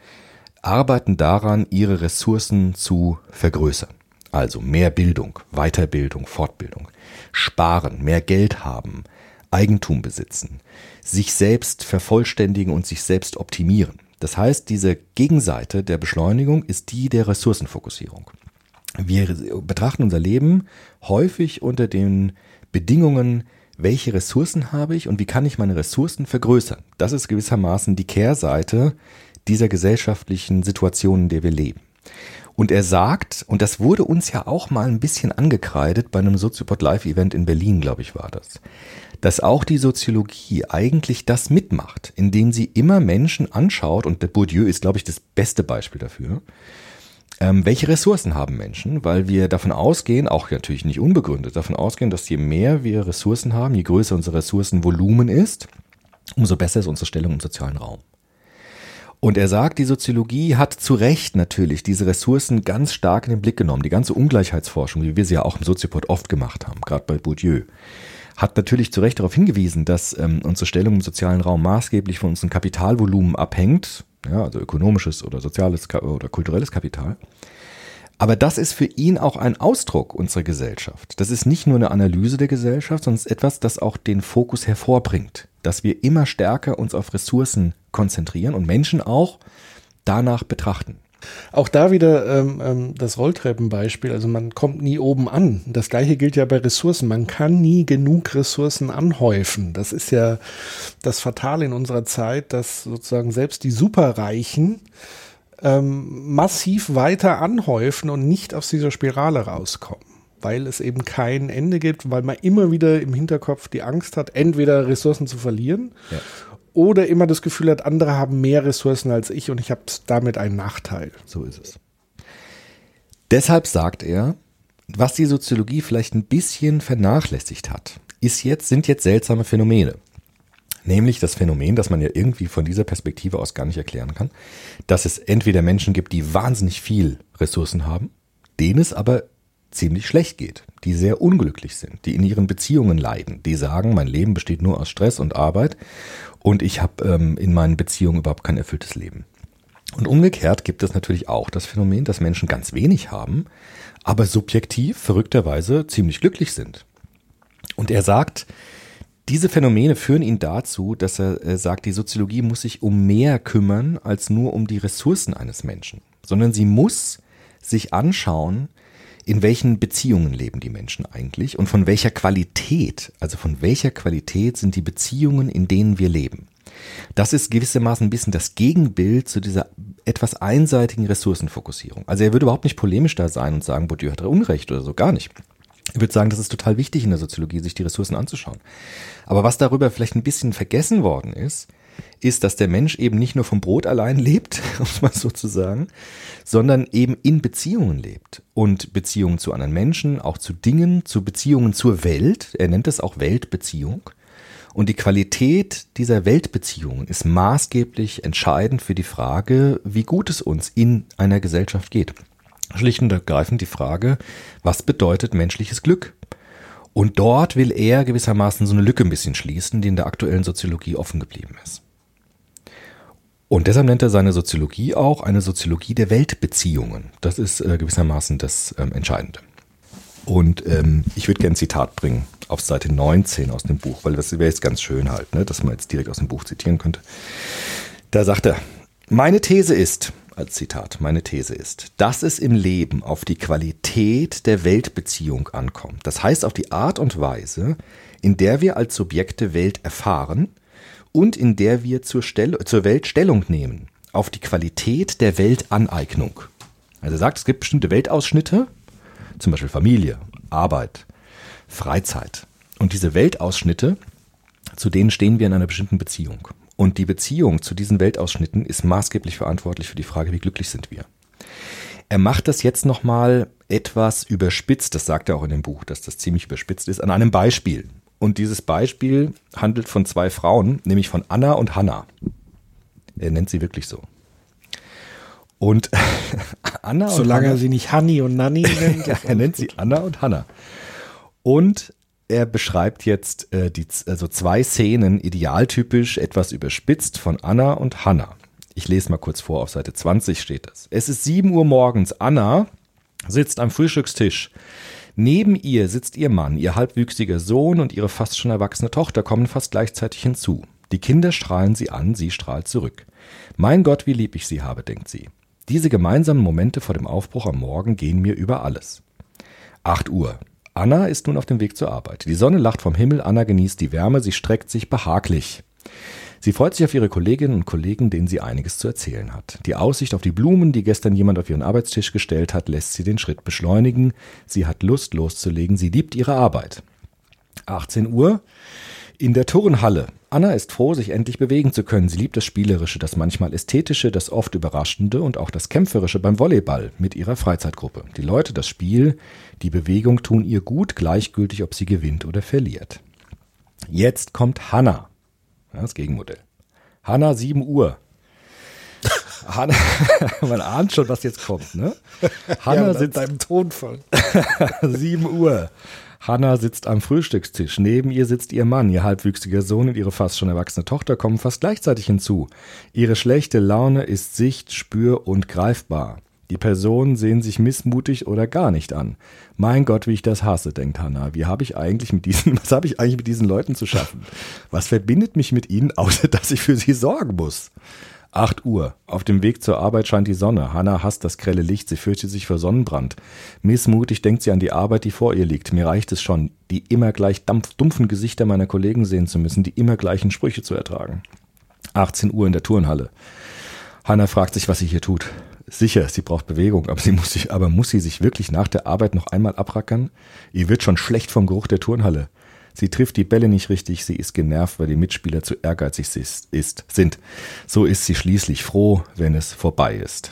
arbeiten daran, ihre Ressourcen zu vergrößern. Also mehr Bildung, Weiterbildung, Fortbildung, sparen, mehr Geld haben, Eigentum besitzen, sich selbst vervollständigen und sich selbst optimieren. Das heißt, diese Gegenseite der Beschleunigung ist die der Ressourcenfokussierung. Wir betrachten unser Leben häufig unter den Bedingungen, welche Ressourcen habe ich und wie kann ich meine Ressourcen vergrößern. Das ist gewissermaßen die Kehrseite dieser gesellschaftlichen Situation, in der wir leben. Und er sagt, und das wurde uns ja auch mal ein bisschen angekreidet bei einem Soziopod Live Event in Berlin, glaube ich, war das, dass auch die Soziologie eigentlich das mitmacht, indem sie immer Menschen anschaut, und der Bourdieu ist, glaube ich, das beste Beispiel dafür, ähm, welche Ressourcen haben Menschen? Weil wir davon ausgehen, auch natürlich nicht unbegründet, davon ausgehen, dass je mehr wir Ressourcen haben, je größer unser Ressourcenvolumen ist, umso besser ist unsere Stellung im sozialen Raum. Und er sagt, die Soziologie hat zu Recht natürlich diese Ressourcen ganz stark in den Blick genommen. Die ganze Ungleichheitsforschung, wie wir sie ja auch im Soziopod oft gemacht haben, gerade bei Bourdieu, hat natürlich zu Recht darauf hingewiesen, dass ähm, unsere Stellung im sozialen Raum maßgeblich von unserem Kapitalvolumen abhängt, ja, also ökonomisches oder soziales oder kulturelles Kapital. Aber das ist für ihn auch ein Ausdruck unserer Gesellschaft. Das ist nicht nur eine Analyse der Gesellschaft, sondern es ist etwas, das auch den Fokus hervorbringt, dass wir immer stärker uns auf Ressourcen konzentrieren und Menschen auch danach betrachten. Auch da wieder ähm, ähm, das Rolltreppenbeispiel. Also man kommt nie oben an. Das gleiche gilt ja bei Ressourcen. Man kann nie genug Ressourcen anhäufen. Das ist ja das Fatale in unserer Zeit, dass sozusagen selbst die Superreichen ähm, massiv weiter anhäufen und nicht aus dieser Spirale rauskommen. Weil es eben kein Ende gibt, weil man immer wieder im Hinterkopf die Angst hat, entweder Ressourcen zu verlieren Ja. Oder immer das Gefühl hat, andere haben mehr Ressourcen als ich und ich habe damit einen Nachteil. So ist es. Deshalb sagt er, was die Soziologie vielleicht ein bisschen vernachlässigt hat, ist jetzt, sind jetzt seltsame Phänomene. Nämlich das Phänomen, das man ja irgendwie von dieser Perspektive aus gar nicht erklären kann, dass es entweder Menschen gibt, die wahnsinnig viel Ressourcen haben, denen es aber ziemlich schlecht geht, die sehr unglücklich sind, die in ihren Beziehungen leiden, die sagen, mein Leben besteht nur aus Stress und Arbeit und ich habe ähm, in meinen Beziehungen überhaupt kein erfülltes Leben. Und umgekehrt gibt es natürlich auch das Phänomen, dass Menschen ganz wenig haben, aber subjektiv verrückterweise ziemlich glücklich sind. Und er sagt, diese Phänomene führen ihn dazu, dass er äh, sagt, die Soziologie muss sich um mehr kümmern als nur um die Ressourcen eines Menschen, sondern sie muss sich anschauen, in welchen Beziehungen leben die Menschen eigentlich und von welcher Qualität, also von welcher Qualität sind die Beziehungen, in denen wir leben. Das ist gewissermaßen ein bisschen das Gegenbild zu dieser etwas einseitigen Ressourcenfokussierung. Also er würde überhaupt nicht polemisch da sein und sagen, Bourdieu hat Unrecht oder so, gar nicht. Ich würde sagen, das ist total wichtig in der Soziologie, sich die Ressourcen anzuschauen. Aber was darüber vielleicht ein bisschen vergessen worden ist, ist, dass der Mensch eben nicht nur vom Brot allein lebt, um es mal so zu sagen, sondern eben in Beziehungen lebt. Und Beziehungen zu anderen Menschen, auch zu Dingen, zu Beziehungen zur Welt. Er nennt es auch Weltbeziehung. Und die Qualität dieser Weltbeziehungen ist maßgeblich entscheidend für die Frage, wie gut es uns in einer Gesellschaft geht. Schlicht und ergreifend die Frage, was bedeutet menschliches Glück? Und dort will er gewissermaßen so eine Lücke ein bisschen schließen, die in der aktuellen Soziologie offen geblieben ist. Und deshalb nennt er seine Soziologie auch eine Soziologie der Weltbeziehungen. Das ist äh, gewissermaßen das ähm, Entscheidende. Und ähm, ich würde gerne ein Zitat bringen auf Seite 19 aus dem Buch, weil das wäre jetzt ganz schön halt, ne, dass man jetzt direkt aus dem Buch zitieren könnte. Da sagt er, meine These ist, als Zitat, meine These ist, dass es im Leben auf die Qualität der Weltbeziehung ankommt. Das heißt auf die Art und Weise, in der wir als Subjekte Welt erfahren und in der wir zur, Stell zur Welt Stellung nehmen. Auf die Qualität der Weltaneignung. Also er sagt, es gibt bestimmte Weltausschnitte, zum Beispiel Familie, Arbeit, Freizeit. Und diese Weltausschnitte, zu denen stehen wir in einer bestimmten Beziehung. Und die Beziehung zu diesen Weltausschnitten ist maßgeblich verantwortlich für die Frage, wie glücklich sind wir. Er macht das jetzt nochmal etwas überspitzt, das sagt er auch in dem Buch, dass das ziemlich überspitzt ist, an einem Beispiel. Und dieses Beispiel handelt von zwei Frauen, nämlich von Anna und Hanna. Er nennt sie wirklich so. Und Anna Solange er sie nicht Hanni und Nanni nennt. er nennt sie Anna und Hanna. Und er beschreibt jetzt äh, die, also zwei Szenen, idealtypisch, etwas überspitzt von Anna und Hanna. Ich lese mal kurz vor, auf Seite 20 steht das. Es ist 7 Uhr morgens. Anna sitzt am Frühstückstisch. Neben ihr sitzt ihr Mann, ihr halbwüchsiger Sohn und ihre fast schon erwachsene Tochter kommen fast gleichzeitig hinzu. Die Kinder strahlen sie an, sie strahlt zurück. Mein Gott, wie lieb ich sie habe, denkt sie. Diese gemeinsamen Momente vor dem Aufbruch am Morgen gehen mir über alles. 8 Uhr. Anna ist nun auf dem Weg zur Arbeit. Die Sonne lacht vom Himmel, Anna genießt die Wärme, sie streckt sich behaglich. Sie freut sich auf ihre Kolleginnen und Kollegen, denen sie einiges zu erzählen hat. Die Aussicht auf die Blumen, die gestern jemand auf ihren Arbeitstisch gestellt hat, lässt sie den Schritt beschleunigen. Sie hat Lust loszulegen, sie liebt ihre Arbeit. 18 Uhr. In der Turnhalle. Anna ist froh, sich endlich bewegen zu können. Sie liebt das Spielerische, das manchmal Ästhetische, das oft Überraschende und auch das Kämpferische beim Volleyball mit ihrer Freizeitgruppe. Die Leute, das Spiel, die Bewegung tun ihr gut, gleichgültig, ob sie gewinnt oder verliert. Jetzt kommt Hanna. Das Gegenmodell. Hanna, 7 Uhr. Hanna, man ahnt schon, was jetzt kommt, ne? Hanna ja, sitzt beim Tonfall. 7 Uhr. Hanna sitzt am Frühstückstisch. Neben ihr sitzt ihr Mann, ihr halbwüchsiger Sohn und ihre fast schon erwachsene Tochter kommen fast gleichzeitig hinzu. Ihre schlechte Laune ist sicht-, spür- und greifbar. Die Personen sehen sich missmutig oder gar nicht an. Mein Gott, wie ich das hasse, denkt Hannah. Wie habe ich eigentlich mit diesen, was habe ich eigentlich mit diesen Leuten zu schaffen? Was verbindet mich mit ihnen, außer dass ich für sie sorgen muss? 8 Uhr. Auf dem Weg zur Arbeit scheint die Sonne. Hannah hasst das grelle Licht. Sie fürchtet sich vor Sonnenbrand. Missmutig denkt sie an die Arbeit, die vor ihr liegt. Mir reicht es schon, die immer gleich dumpfen Gesichter meiner Kollegen sehen zu müssen, die immer gleichen Sprüche zu ertragen. 18 Uhr in der Turnhalle. Hannah fragt sich, was sie hier tut. Sicher, sie braucht Bewegung, aber sie muss sich, aber muss sie sich wirklich nach der Arbeit noch einmal abrackern? Ihr wird schon schlecht vom Geruch der Turnhalle. Sie trifft die Bälle nicht richtig, sie ist genervt, weil die Mitspieler zu ehrgeizig ist, ist, sind. So ist sie schließlich froh, wenn es vorbei ist.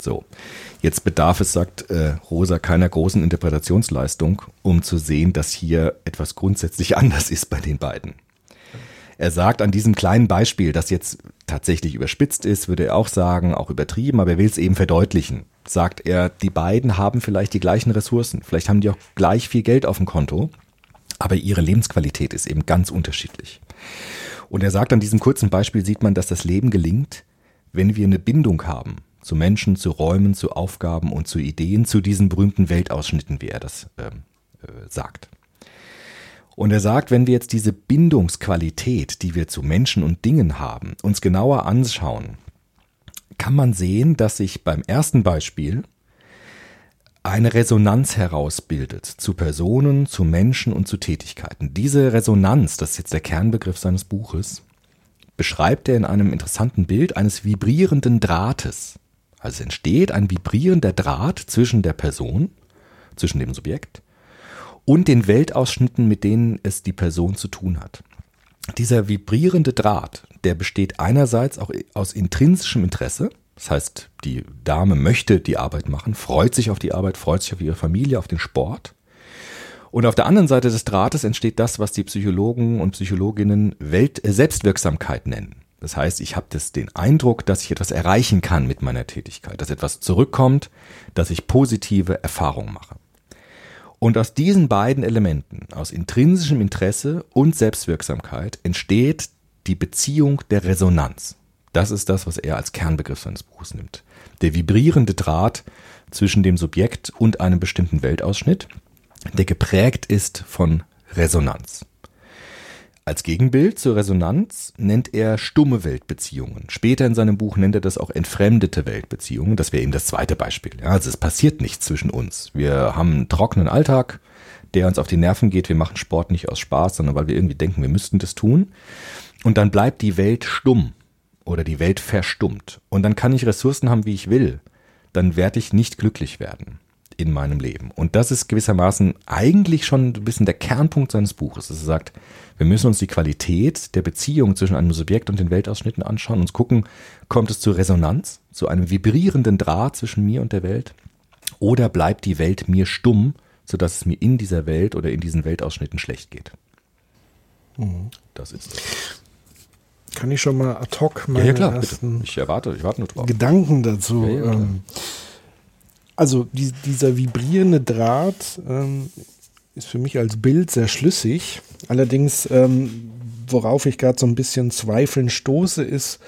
So, jetzt bedarf es, sagt äh, Rosa, keiner großen Interpretationsleistung, um zu sehen, dass hier etwas grundsätzlich anders ist bei den beiden. Er sagt an diesem kleinen Beispiel, das jetzt tatsächlich überspitzt ist, würde er auch sagen, auch übertrieben, aber er will es eben verdeutlichen. Sagt er, die beiden haben vielleicht die gleichen Ressourcen, vielleicht haben die auch gleich viel Geld auf dem Konto, aber ihre Lebensqualität ist eben ganz unterschiedlich. Und er sagt, an diesem kurzen Beispiel sieht man, dass das Leben gelingt, wenn wir eine Bindung haben zu Menschen, zu Räumen, zu Aufgaben und zu Ideen, zu diesen berühmten Weltausschnitten, wie er das ähm, äh, sagt. Und er sagt, wenn wir jetzt diese Bindungsqualität, die wir zu Menschen und Dingen haben, uns genauer anschauen, kann man sehen, dass sich beim ersten Beispiel eine Resonanz herausbildet zu Personen, zu Menschen und zu Tätigkeiten. Diese Resonanz, das ist jetzt der Kernbegriff seines Buches, beschreibt er in einem interessanten Bild eines vibrierenden Drahtes. Also entsteht ein vibrierender Draht zwischen der Person, zwischen dem Subjekt und den Weltausschnitten, mit denen es die Person zu tun hat. Dieser vibrierende Draht, der besteht einerseits auch aus intrinsischem Interesse, das heißt, die Dame möchte die Arbeit machen, freut sich auf die Arbeit, freut sich auf ihre Familie, auf den Sport. Und auf der anderen Seite des Drahtes entsteht das, was die Psychologen und Psychologinnen Welt äh, Selbstwirksamkeit nennen. Das heißt, ich habe den Eindruck, dass ich etwas erreichen kann mit meiner Tätigkeit, dass etwas zurückkommt, dass ich positive Erfahrungen mache. Und aus diesen beiden Elementen, aus intrinsischem Interesse und Selbstwirksamkeit, entsteht die Beziehung der Resonanz. Das ist das, was er als Kernbegriff seines Buches nimmt. Der vibrierende Draht zwischen dem Subjekt und einem bestimmten Weltausschnitt, der geprägt ist von Resonanz. Als Gegenbild zur Resonanz nennt er stumme Weltbeziehungen. Später in seinem Buch nennt er das auch entfremdete Weltbeziehungen. Das wäre eben das zweite Beispiel. Ja, also es passiert nichts zwischen uns. Wir haben einen trockenen Alltag, der uns auf die Nerven geht. Wir machen Sport nicht aus Spaß, sondern weil wir irgendwie denken, wir müssten das tun. Und dann bleibt die Welt stumm oder die Welt verstummt. Und dann kann ich Ressourcen haben, wie ich will. Dann werde ich nicht glücklich werden in meinem Leben. Und das ist gewissermaßen eigentlich schon ein bisschen der Kernpunkt seines Buches. Dass er sagt, wir müssen uns die Qualität der Beziehung zwischen einem Subjekt und den Weltausschnitten anschauen, uns gucken, kommt es zu Resonanz, zu einem vibrierenden Draht zwischen mir und der Welt? Oder bleibt die Welt mir stumm, sodass es mir in dieser Welt oder in diesen Weltausschnitten schlecht geht? Mhm. Das ist es. Kann ich schon mal ad hoc meine Ja, ja klar, ersten bitte. Ich erwarte, ich warte nur drauf. Gedanken dazu. Ja, ja, ähm, also die, dieser vibrierende Draht ähm, ist für mich als Bild sehr schlüssig. Allerdings, ähm, worauf ich gerade so ein bisschen zweifeln stoße, ist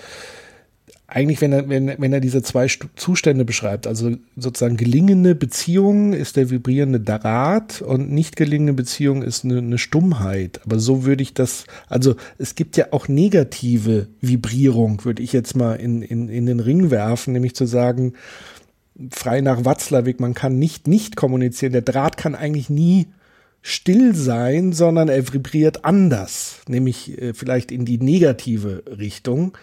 eigentlich, wenn er, wenn, wenn er diese zwei Zustände beschreibt, also sozusagen gelingende Beziehung ist der vibrierende Draht und nicht gelingende Beziehung ist eine, eine Stummheit. Aber so würde ich das, also es gibt ja auch negative Vibrierung, würde ich jetzt mal in, in, in den Ring werfen, nämlich zu sagen, frei nach Watzlawick, man kann nicht nicht kommunizieren. Der Draht kann eigentlich nie still sein, sondern er vibriert anders, nämlich äh, vielleicht in die negative Richtung,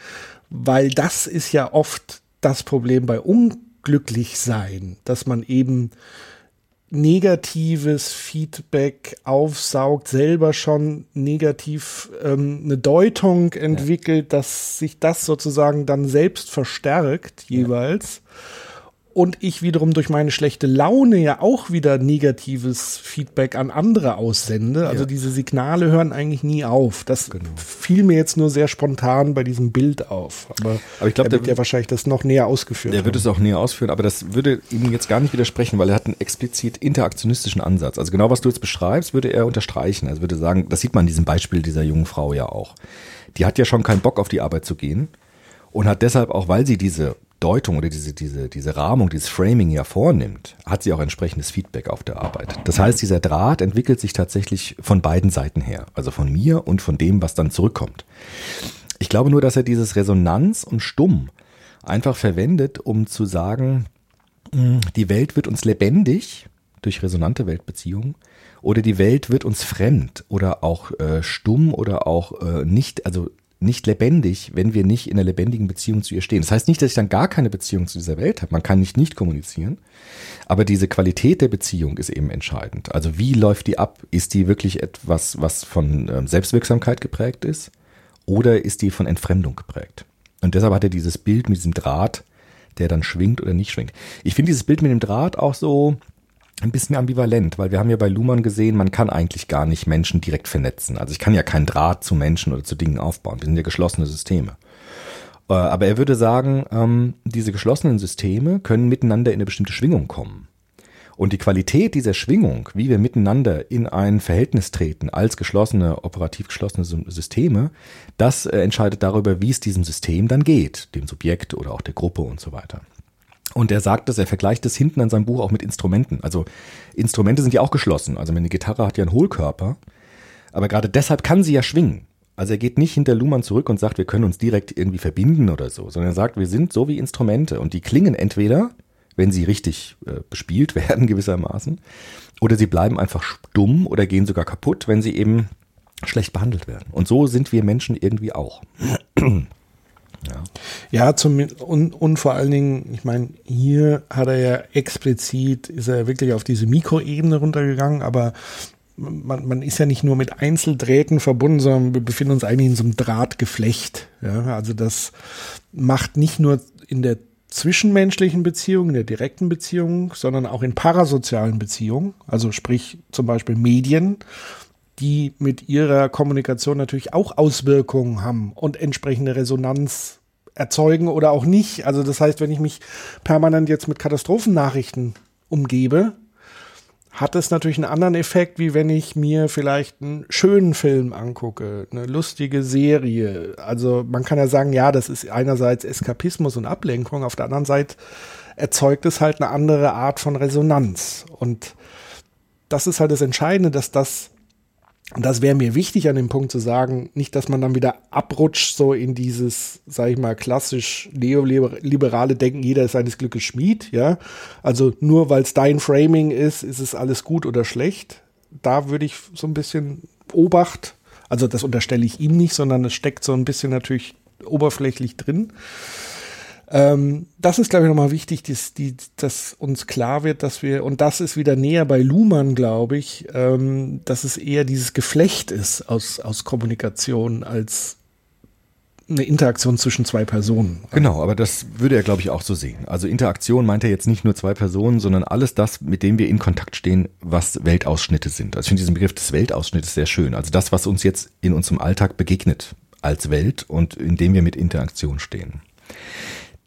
weil das ist ja oft das Problem bei Unglücklichsein, dass man eben negatives Feedback aufsaugt, selber schon negativ ähm, eine Deutung entwickelt, dass sich das sozusagen dann selbst verstärkt jeweils. Und ich wiederum durch meine schlechte Laune ja auch wieder negatives Feedback an andere aussende. Also Ja. diese Signale hören eigentlich nie auf. Das fiel mir jetzt nur sehr spontan bei diesem Bild auf. Aber, Aber ich glaub, er der- wird ja wahrscheinlich das noch näher ausgeführt. Der wird haben. es auch näher ausführen, aber das würde ihm jetzt gar nicht widersprechen, weil er hat einen explizit interaktionistischen Ansatz. Also genau was du jetzt beschreibst, würde er unterstreichen. Also würde sagen, das sieht man in diesem Beispiel dieser jungen Frau ja auch. Die hat ja schon keinen Bock auf die Arbeit zu gehen und hat deshalb auch, weil sie diese Deutung oder diese, diese, diese Rahmung, dieses Framing ja vornimmt, hat sie auch entsprechendes Feedback auf der Arbeit. Das heißt, dieser Draht entwickelt sich tatsächlich von beiden Seiten her. Also von mir und von dem, was dann zurückkommt. Ich glaube nur, dass er dieses Resonanz und Stumm einfach verwendet, um zu sagen, mh, die Welt wird uns lebendig durch resonante Weltbeziehungen oder die Welt wird uns fremd oder auch äh, stumm oder auch äh, nicht, also nicht lebendig, wenn wir nicht in einer lebendigen Beziehung zu ihr stehen. Das heißt nicht, dass ich dann gar keine Beziehung zu dieser Welt habe. Man kann nicht nicht kommunizieren. Aber diese Qualität der Beziehung ist eben entscheidend. Also wie läuft die ab? Ist die wirklich etwas, was von ähm, Selbstwirksamkeit geprägt ist? Oder ist die von Entfremdung geprägt? Und deshalb hat er dieses Bild mit diesem Draht, der dann schwingt oder nicht schwingt. Ich finde dieses Bild mit dem Draht auch so, ein bisschen ambivalent, weil wir haben ja bei Luhmann gesehen, man kann eigentlich gar nicht Menschen direkt vernetzen. Also ich kann ja keinen Draht zu Menschen oder zu Dingen aufbauen. Wir sind ja geschlossene Systeme. Äh, aber er würde sagen, ähm, diese geschlossenen Systeme können miteinander in eine bestimmte Schwingung kommen. Und die Qualität dieser Schwingung, wie wir miteinander in ein Verhältnis treten als geschlossene, operativ geschlossene Systeme, das äh, entscheidet darüber, wie es diesem System dann geht, dem Subjekt oder auch der Gruppe und so weiter. Und er sagt das, er vergleicht das hinten an seinem Buch auch mit Instrumenten. Also Instrumente sind ja auch geschlossen. Also eine Gitarre hat ja einen Hohlkörper, aber gerade deshalb kann sie ja schwingen. Also er geht nicht hinter Luhmann zurück und sagt, wir können uns direkt irgendwie verbinden oder so, sondern er sagt, wir sind so wie Instrumente und die klingen entweder wenn sie richtig äh, bespielt werden gewissermaßen. Oder sie bleiben einfach stumm oder gehen sogar kaputt, wenn sie eben schlecht behandelt werden. Und so sind wir Menschen irgendwie auch. Ja, ja zum, und, und vor allen Dingen, ich meine, hier hat er ja explizit, ist er wirklich auf diese Mikroebene runtergegangen, aber man, man ist ja nicht nur mit Einzeldrähten verbunden, sondern wir befinden uns eigentlich in so einem Drahtgeflecht. Ja, also das macht nicht nur in der zwischenmenschlichen Beziehungen, in der direkten Beziehung, sondern auch in parasozialen Beziehungen, also sprich zum Beispiel Medien, die mit ihrer Kommunikation natürlich auch Auswirkungen haben und entsprechende Resonanz erzeugen oder auch nicht. Also das heißt, wenn ich mich permanent jetzt mit Katastrophennachrichten umgebe, hat es natürlich einen anderen Effekt, wie wenn ich mir vielleicht einen schönen Film angucke, eine lustige Serie. Also man kann ja sagen, ja, das ist einerseits Eskapismus und Ablenkung, auf der anderen Seite erzeugt es halt eine andere Art von Resonanz. Und das ist halt das Entscheidende, dass das das wäre mir wichtig an dem Punkt zu sagen, nicht, dass man dann wieder abrutscht so in dieses, sag ich mal, klassisch neoliberale Denken, jeder ist seines Glückes Schmied, ja. Also nur weil es dein Framing ist, ist es alles gut oder schlecht. Da würde ich so ein bisschen Obacht, also das unterstelle ich ihm nicht, sondern es steckt so ein bisschen natürlich oberflächlich drin. Ähm, das ist, glaube ich, nochmal wichtig, dass, die, dass uns klar wird, dass wir, und das ist wieder näher bei Luhmann, glaube ich, ähm, dass es eher dieses Geflecht ist aus, aus Kommunikation als eine Interaktion zwischen zwei Personen. Genau, aber das würde er, glaube ich, auch so sehen. Also Interaktion meint er jetzt nicht nur zwei Personen, sondern alles das, mit dem wir in Kontakt stehen, was Weltausschnitte sind. Also ich finde diesen Begriff des Weltausschnittes sehr schön. Also das, was uns jetzt in unserem Alltag begegnet als Welt und in dem wir mit Interaktion stehen.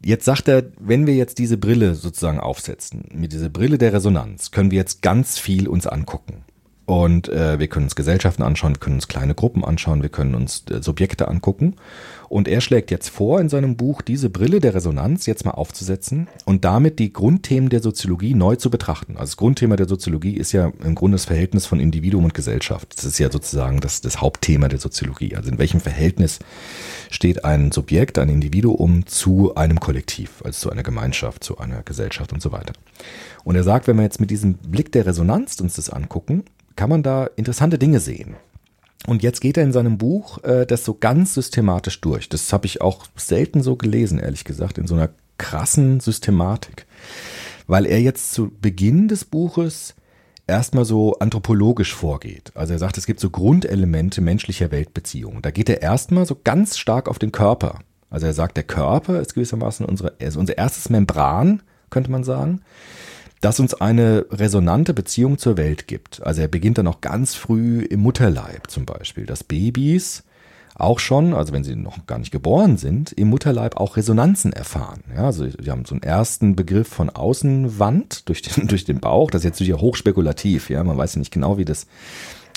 Jetzt sagt er, wenn wir jetzt diese Brille sozusagen aufsetzen, mit dieser Brille der Resonanz, können wir jetzt ganz viel uns angucken. Und äh, wir können uns Gesellschaften anschauen, wir können uns kleine Gruppen anschauen, wir können uns äh, Subjekte angucken. Und er schlägt jetzt vor, in seinem Buch diese Brille der Resonanz jetzt mal aufzusetzen und damit die Grundthemen der Soziologie neu zu betrachten. Also das Grundthema der Soziologie ist ja im Grunde das Verhältnis von Individuum und Gesellschaft. Das ist ja sozusagen das, das Hauptthema der Soziologie. Also in welchem Verhältnis steht ein Subjekt, ein Individuum zu einem Kollektiv, also zu einer Gemeinschaft, zu einer Gesellschaft und so weiter. Und er sagt, wenn wir jetzt mit diesem Blick der Resonanz uns das angucken, kann man da interessante Dinge sehen. Und jetzt geht er in seinem Buch äh, das so ganz systematisch durch. Das habe ich auch selten so gelesen, ehrlich gesagt, in so einer krassen Systematik. Weil er jetzt zu Beginn des Buches erstmal so anthropologisch vorgeht. Also er sagt, es gibt so Grundelemente menschlicher Weltbeziehungen. Da geht er erstmal so ganz stark auf den Körper. Also er sagt, der Körper ist gewissermaßen unsere, ist unser erstes Membran, könnte man sagen das uns eine resonante Beziehung zur Welt gibt. Also er beginnt dann auch ganz früh im Mutterleib zum Beispiel, dass Babys auch schon, also wenn sie noch gar nicht geboren sind, im Mutterleib auch Resonanzen erfahren. Ja, also wir haben so einen ersten Begriff von Außenwand durch den, durch den Bauch. Das ist jetzt natürlich hochspekulativ. Ja, man weiß ja nicht genau, wie das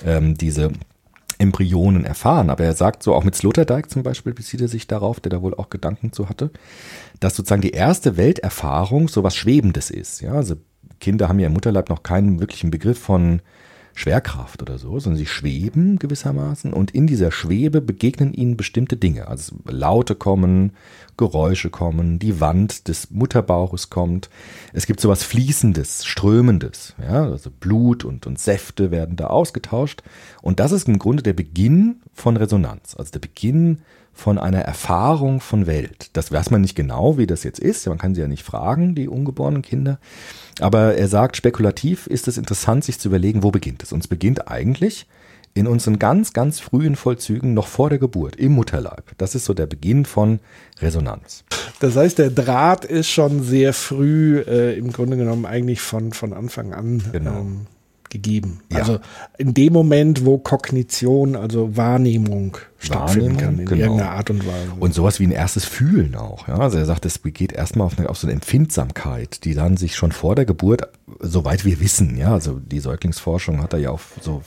ähm, diese Embryonen erfahren. Aber er sagt so, auch mit Sloterdijk zum Beispiel bezieht er sich darauf, der da wohl auch Gedanken zu hatte, dass sozusagen die erste Welterfahrung so was Schwebendes ist. Ja, also Kinder haben ja im Mutterleib noch keinen wirklichen Begriff von Schwerkraft oder so, sondern sie schweben gewissermaßen und in dieser Schwebe begegnen ihnen bestimmte Dinge. Also Laute kommen, Geräusche kommen, die Wand des Mutterbauches kommt. Es gibt sowas Fließendes, Strömendes. Ja, also Blut und, und Säfte werden da ausgetauscht. Und das ist im Grunde der Beginn von Resonanz, also der Beginn von einer Erfahrung von Welt. Das weiß man nicht genau, wie das jetzt ist. Man kann sie ja nicht fragen, die ungeborenen Kinder. Aber er sagt, spekulativ ist es interessant, sich zu überlegen, wo beginnt es. Und es beginnt eigentlich in unseren ganz, ganz frühen Vollzügen noch vor der Geburt im Mutterleib. Das ist so der Beginn von Resonanz. Das heißt, der Draht ist schon sehr früh äh, im Grunde genommen eigentlich von, von Anfang an Genau. ähm, gegeben. Ja. Also in dem Moment, wo Kognition, also Wahrnehmung stattfinden Wahrnehmung, kann, in genau. irgendeiner Art und Weise. Und sowas wie ein erstes Fühlen auch. Ja? Also er sagt, es geht erstmal auf, eine, auf so eine Empfindsamkeit, die dann sich schon vor der Geburt, soweit wir wissen, ja, also die Säuglingsforschung hat da ja auf so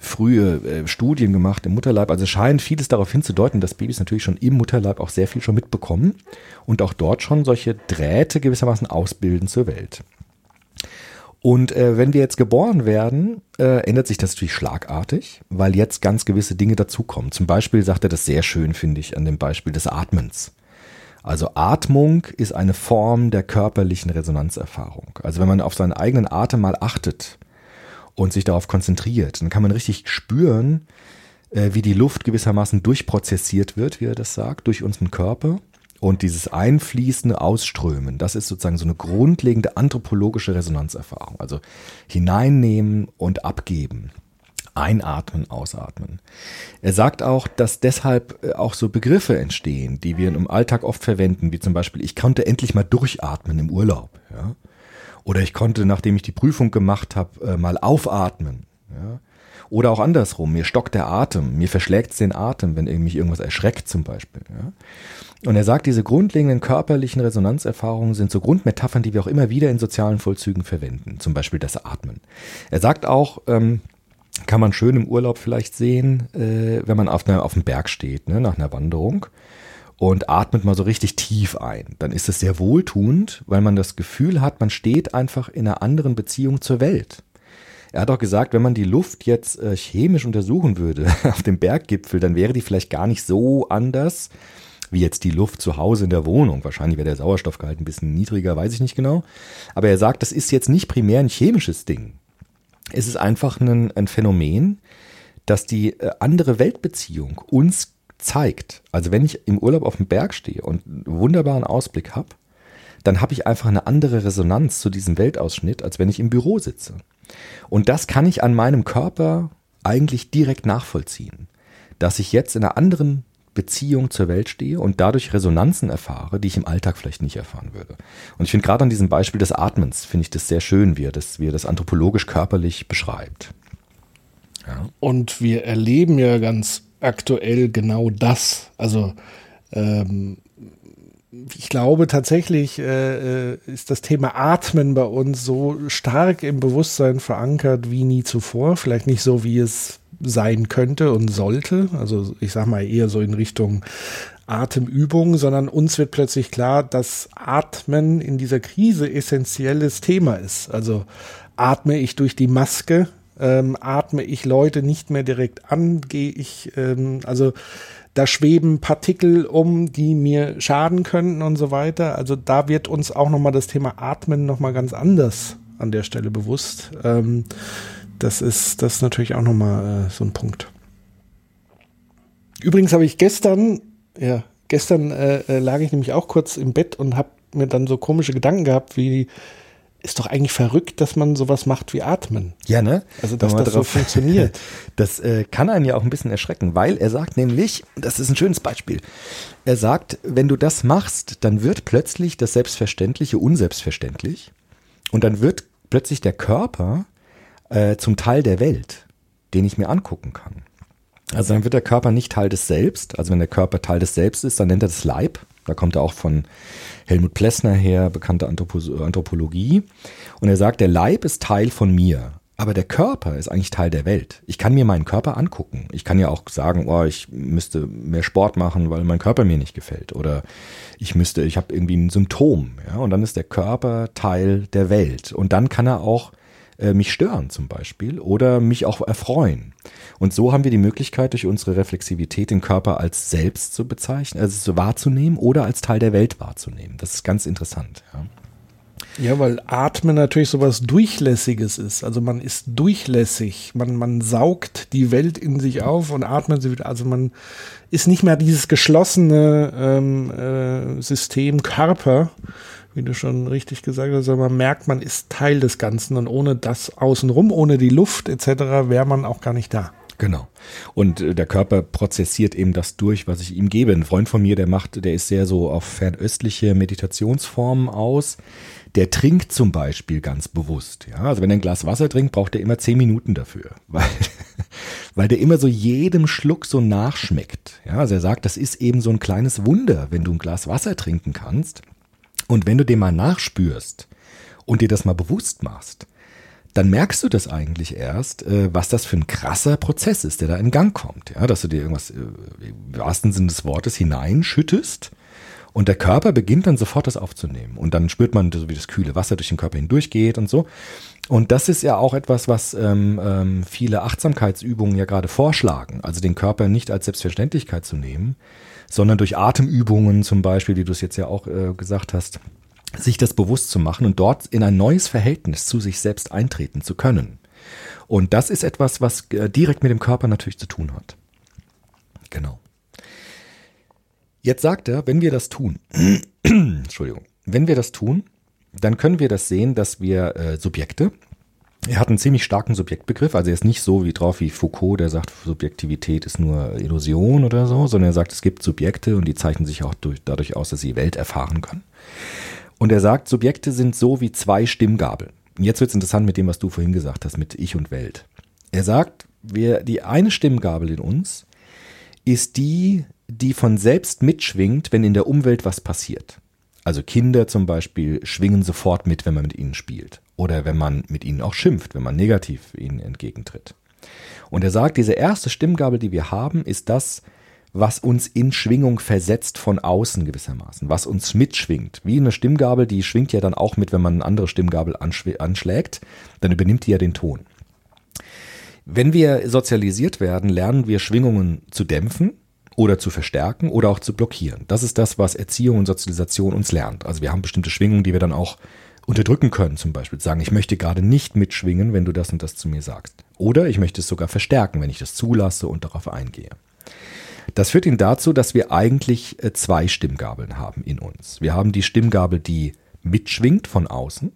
frühe äh, Studien gemacht im Mutterleib. Also es scheint vieles darauf hinzudeuten, dass Babys natürlich schon im Mutterleib auch sehr viel schon mitbekommen und auch dort schon solche Drähte gewissermaßen ausbilden zur Welt. Und äh, wenn wir jetzt geboren werden, äh, ändert sich das natürlich schlagartig, weil jetzt ganz gewisse Dinge dazukommen. Zum Beispiel sagt er das sehr schön, finde ich, an dem Beispiel des Atmens. Also Atmung ist eine Form der körperlichen Resonanzerfahrung. Also wenn man auf seinen eigenen Atem mal achtet und sich darauf konzentriert, dann kann man richtig spüren, äh, wie die Luft gewissermaßen durchprozessiert wird, wie er das sagt, durch unseren Körper. Und dieses einfließende Ausströmen, das ist sozusagen so eine grundlegende anthropologische Resonanzerfahrung. Also hineinnehmen und abgeben. Einatmen, ausatmen. Er sagt auch, dass deshalb äh, auch so Begriffe entstehen, die wir im Alltag oft verwenden, wie zum Beispiel, ich konnte endlich mal durchatmen im Urlaub. Ja? Oder ich konnte, nachdem ich die Prüfung gemacht habe, äh, mal aufatmen. Ja? Oder auch andersrum, mir stockt der Atem, mir verschlägt den Atem, wenn mich irgendwas erschreckt zum Beispiel. Ja? Und er sagt, diese grundlegenden körperlichen Resonanzerfahrungen sind so Grundmetaphern, die wir auch immer wieder in sozialen Vollzügen verwenden, zum Beispiel das Atmen. Er sagt auch, ähm, kann man schön im Urlaub vielleicht sehen, äh, wenn man auf, einer, auf einem Berg steht, ne, nach einer Wanderung und atmet mal so richtig tief ein. Dann ist es sehr wohltuend, weil man das Gefühl hat, man steht einfach in einer anderen Beziehung zur Welt. Er hat auch gesagt, wenn man die Luft jetzt äh, chemisch untersuchen würde auf dem Berggipfel, dann wäre die vielleicht gar nicht so anders wie jetzt die Luft zu Hause in der Wohnung. Wahrscheinlich wäre der Sauerstoffgehalt ein bisschen niedriger, weiß ich nicht genau. Aber er sagt, das ist jetzt nicht primär ein chemisches Ding. Es ist einfach ein, ein Phänomen, dass die äh, andere Weltbeziehung uns zeigt. Also wenn ich im Urlaub auf dem Berg stehe und einen wunderbaren Ausblick habe, dann habe ich einfach eine andere Resonanz zu diesem Weltausschnitt, als wenn ich im Büro sitze. Und das kann ich an meinem Körper eigentlich direkt nachvollziehen, dass ich jetzt in einer anderen Beziehung zur Welt stehe und dadurch Resonanzen erfahre, die ich im Alltag vielleicht nicht erfahren würde. Und ich finde gerade an diesem Beispiel des Atmens, finde ich das sehr schön, wie er das, wie er das anthropologisch körperlich beschreibt. Ja. Und wir erleben ja ganz aktuell genau das. Also ähm, ich glaube tatsächlich äh, äh, ist das Thema Atmen bei uns so stark im Bewusstsein verankert wie nie zuvor. Vielleicht nicht so, wie es sein könnte und sollte. Also ich sage mal eher so in Richtung Atemübung, sondern uns wird plötzlich klar, dass Atmen in dieser Krise essentielles Thema ist. Also atme ich durch die Maske, ähm, atme ich Leute nicht mehr direkt an, gehe ich, ähm, also da schweben Partikel um, die mir schaden könnten und so weiter. Also da wird uns auch nochmal das Thema Atmen nochmal ganz anders an der Stelle bewusst. Ähm, das ist das ist natürlich auch nochmal äh, so ein Punkt. Übrigens habe ich gestern, ja, gestern äh, äh, lag ich nämlich auch kurz im Bett und habe mir dann so komische Gedanken gehabt, wie ist doch eigentlich verrückt, dass man sowas macht wie Atmen. Ja, ne? Also, dass das so funktioniert. Das äh, kann einen ja auch ein bisschen erschrecken, weil er sagt nämlich, das ist ein schönes Beispiel, er sagt, wenn du das machst, dann wird plötzlich das Selbstverständliche unselbstverständlich und dann wird plötzlich der Körper äh, zum Teil der Welt, den ich mir angucken kann. Also dann wird der Körper nicht Teil des Selbst, also wenn der Körper Teil des Selbst ist, dann nennt er das Leib. Da kommt er auch von Helmut Plessner her, bekannte Anthropo Anthropologie. Und er sagt, der Leib ist Teil von mir, aber der Körper ist eigentlich Teil der Welt. Ich kann mir meinen Körper angucken. Ich kann ja auch sagen, oh, ich müsste mehr Sport machen, weil mein Körper mir nicht gefällt. Oder ich müsste, ich habe irgendwie ein Symptom. Ja? Und dann ist der Körper Teil der Welt. Und dann kann er auch mich stören zum Beispiel oder mich auch erfreuen. Und so haben wir die Möglichkeit, durch unsere Reflexivität den Körper als selbst zu bezeichnen, also so wahrzunehmen oder als Teil der Welt wahrzunehmen. Das ist ganz interessant. Ja. Ja, weil Atmen natürlich sowas Durchlässiges ist. Also man ist durchlässig. Man, man saugt die Welt in sich auf und atmet sie wieder. Also man ist nicht mehr dieses geschlossene ähm, äh, System Körper, wie du schon richtig gesagt hast, aber man merkt, man ist Teil des Ganzen und ohne das außenrum, ohne die Luft etc., wäre man auch gar nicht da. Genau. Und äh, der Körper prozessiert eben das durch, was ich ihm gebe. Ein Freund von mir, der macht, der ist sehr so auf fernöstliche Meditationsformen aus. Der trinkt zum Beispiel ganz bewusst. Ja, also wenn er ein Glas Wasser trinkt, braucht er immer zehn Minuten dafür, weil, weil der immer so jedem Schluck so nachschmeckt. Ja, also er sagt, das ist eben so ein kleines Wunder, wenn du ein Glas Wasser trinken kannst und wenn du dem mal nachspürst und dir das mal bewusst machst, dann merkst du das eigentlich erst, äh, was das für ein krasser Prozess ist, der da in Gang kommt. Ja, dass du dir irgendwas äh, im wahrsten Sinne des Wortes hineinschüttest und der Körper beginnt dann sofort das aufzunehmen. Und dann spürt man, wie das kühle Wasser durch den Körper hindurchgeht und so. Und das ist ja auch etwas, was ähm, ähm, viele Achtsamkeitsübungen ja gerade vorschlagen. Also den Körper nicht als Selbstverständlichkeit zu nehmen, sondern durch Atemübungen zum Beispiel, wie du es jetzt ja auch äh, gesagt hast, sich das bewusst zu machen und dort in ein neues Verhältnis zu sich selbst eintreten zu können. Und das ist etwas, was äh, direkt mit dem Körper natürlich zu tun hat. Genau. Jetzt sagt er, wenn wir das tun, Entschuldigung, wenn wir das tun, dann können wir das sehen, dass wir äh, Subjekte, er hat einen ziemlich starken Subjektbegriff, also er ist nicht so wie drauf wie Foucault, der sagt, Subjektivität ist nur Illusion oder so, sondern er sagt, es gibt Subjekte und die zeichnen sich auch durch, dadurch aus, dass sie Welt erfahren können. Und er sagt, Subjekte sind so wie zwei Stimmgabeln. Jetzt wird es interessant mit dem, was du vorhin gesagt hast, mit Ich und Welt. Er sagt, wir, die eine Stimmgabel in uns ist die, die von selbst mitschwingt, wenn in der Umwelt was passiert. Also Kinder zum Beispiel schwingen sofort mit, wenn man mit ihnen spielt. Oder wenn man mit ihnen auch schimpft, wenn man negativ ihnen entgegentritt. Und er sagt, diese erste Stimmgabel, die wir haben, ist das, was uns in Schwingung versetzt von außen gewissermaßen, was uns mitschwingt. Wie eine Stimmgabel, die schwingt ja dann auch mit, wenn man eine andere Stimmgabel anschlägt, dann übernimmt die ja den Ton. Wenn wir sozialisiert werden, lernen wir Schwingungen zu dämpfen oder zu verstärken oder auch zu blockieren. Das ist das, was Erziehung und Sozialisation uns lernt. Also wir haben bestimmte Schwingungen, die wir dann auch unterdrücken können, zum Beispiel sagen, ich möchte gerade nicht mitschwingen, wenn du das und das zu mir sagst. Oder ich möchte es sogar verstärken, wenn ich das zulasse und darauf eingehe. Das führt ihn dazu, dass wir eigentlich äh, zwei Stimmgabeln haben in uns. Wir haben die Stimmgabel, die mitschwingt von außen.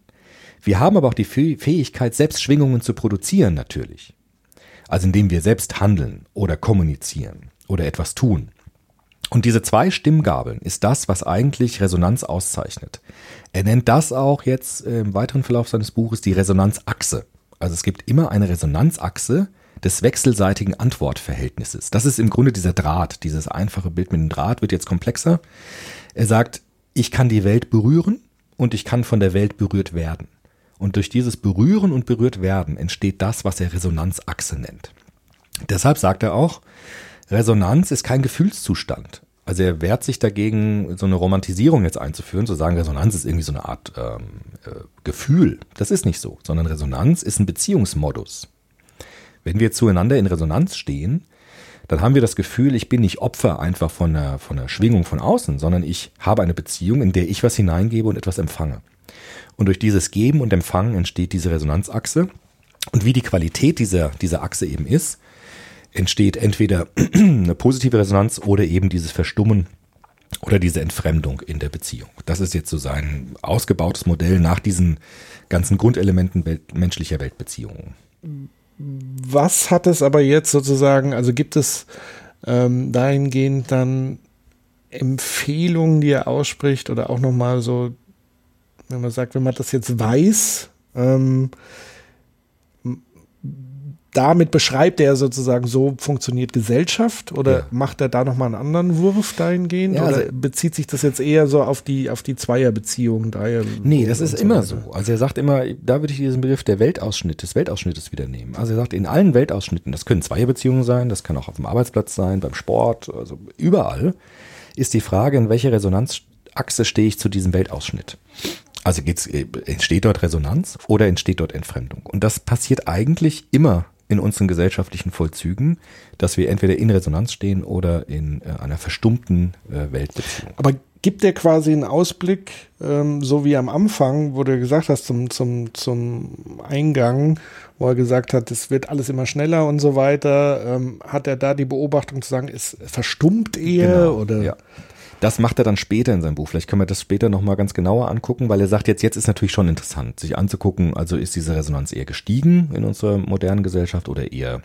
Wir haben aber auch die Fähigkeit, selbst Schwingungen zu produzieren natürlich. Also indem wir selbst handeln oder kommunizieren oder etwas tun. Und diese zwei Stimmgabeln ist das, was eigentlich Resonanz auszeichnet. Er nennt das auch jetzt im weiteren Verlauf seines Buches die Resonanzachse. Also es gibt immer eine Resonanzachse, des wechselseitigen Antwortverhältnisses. Das ist im Grunde dieser Draht, dieses einfache Bild mit dem Draht wird jetzt komplexer. Er sagt, ich kann die Welt berühren und ich kann von der Welt berührt werden. Und durch dieses Berühren und berührt werden entsteht das, was er Resonanzachse nennt. Deshalb sagt er auch, Resonanz ist kein Gefühlszustand. Also er wehrt sich dagegen, so eine Romantisierung jetzt einzuführen, zu sagen, Resonanz ist irgendwie so eine Art ähm, äh, Gefühl. Das ist nicht so, sondern Resonanz ist ein Beziehungsmodus. Wenn wir zueinander in Resonanz stehen, dann haben wir das Gefühl, ich bin nicht Opfer einfach von einer, von Schwingung von außen, sondern ich habe eine Beziehung, in der ich was hineingebe und etwas empfange. Und durch dieses Geben und Empfangen entsteht diese Resonanzachse. Und wie die Qualität dieser, dieser Achse eben ist, entsteht entweder eine positive Resonanz oder eben dieses Verstummen oder diese Entfremdung in der Beziehung. Das ist jetzt so sein ausgebautes Modell nach diesen ganzen Grundelementen menschlicher Weltbeziehungen. Was hat es aber jetzt sozusagen, also gibt es ähm, dahingehend dann Empfehlungen, die er ausspricht oder auch nochmal so, wenn man sagt, wenn man das jetzt weiß, ähm, damit beschreibt er sozusagen, so funktioniert Gesellschaft oder ja. macht er da nochmal einen anderen Wurf dahingehend ja, also oder bezieht sich das jetzt eher so auf die, auf die Zweierbeziehung? Dreier nee, das ist so immer so. Also er sagt immer, da würde ich diesen Begriff der Weltausschnitt, des Weltausschnittes wieder nehmen. Also er sagt, in allen Weltausschnitten, das können Zweierbeziehungen sein, das kann auch auf dem Arbeitsplatz sein, beim Sport, also überall, ist die Frage, in welcher Resonanzachse stehe ich zu diesem Weltausschnitt. Also geht's, entsteht dort Resonanz oder entsteht dort Entfremdung? Und das passiert eigentlich immer in unseren gesellschaftlichen Vollzügen, dass wir entweder in Resonanz stehen oder in äh, einer verstummten äh, Weltbeziehung. Aber gibt der quasi einen Ausblick, ähm, so wie am Anfang, wo du gesagt hast, zum, zum, zum Eingang, wo er gesagt hat, es wird alles immer schneller und so weiter, ähm, hat er da die Beobachtung zu sagen, es verstummt eher genau, oder? Ja. Das macht er dann später in seinem Buch. Vielleicht können wir das später nochmal ganz genauer angucken, weil er sagt jetzt, jetzt ist natürlich schon interessant, sich anzugucken, also ist diese Resonanz eher gestiegen in unserer modernen Gesellschaft oder eher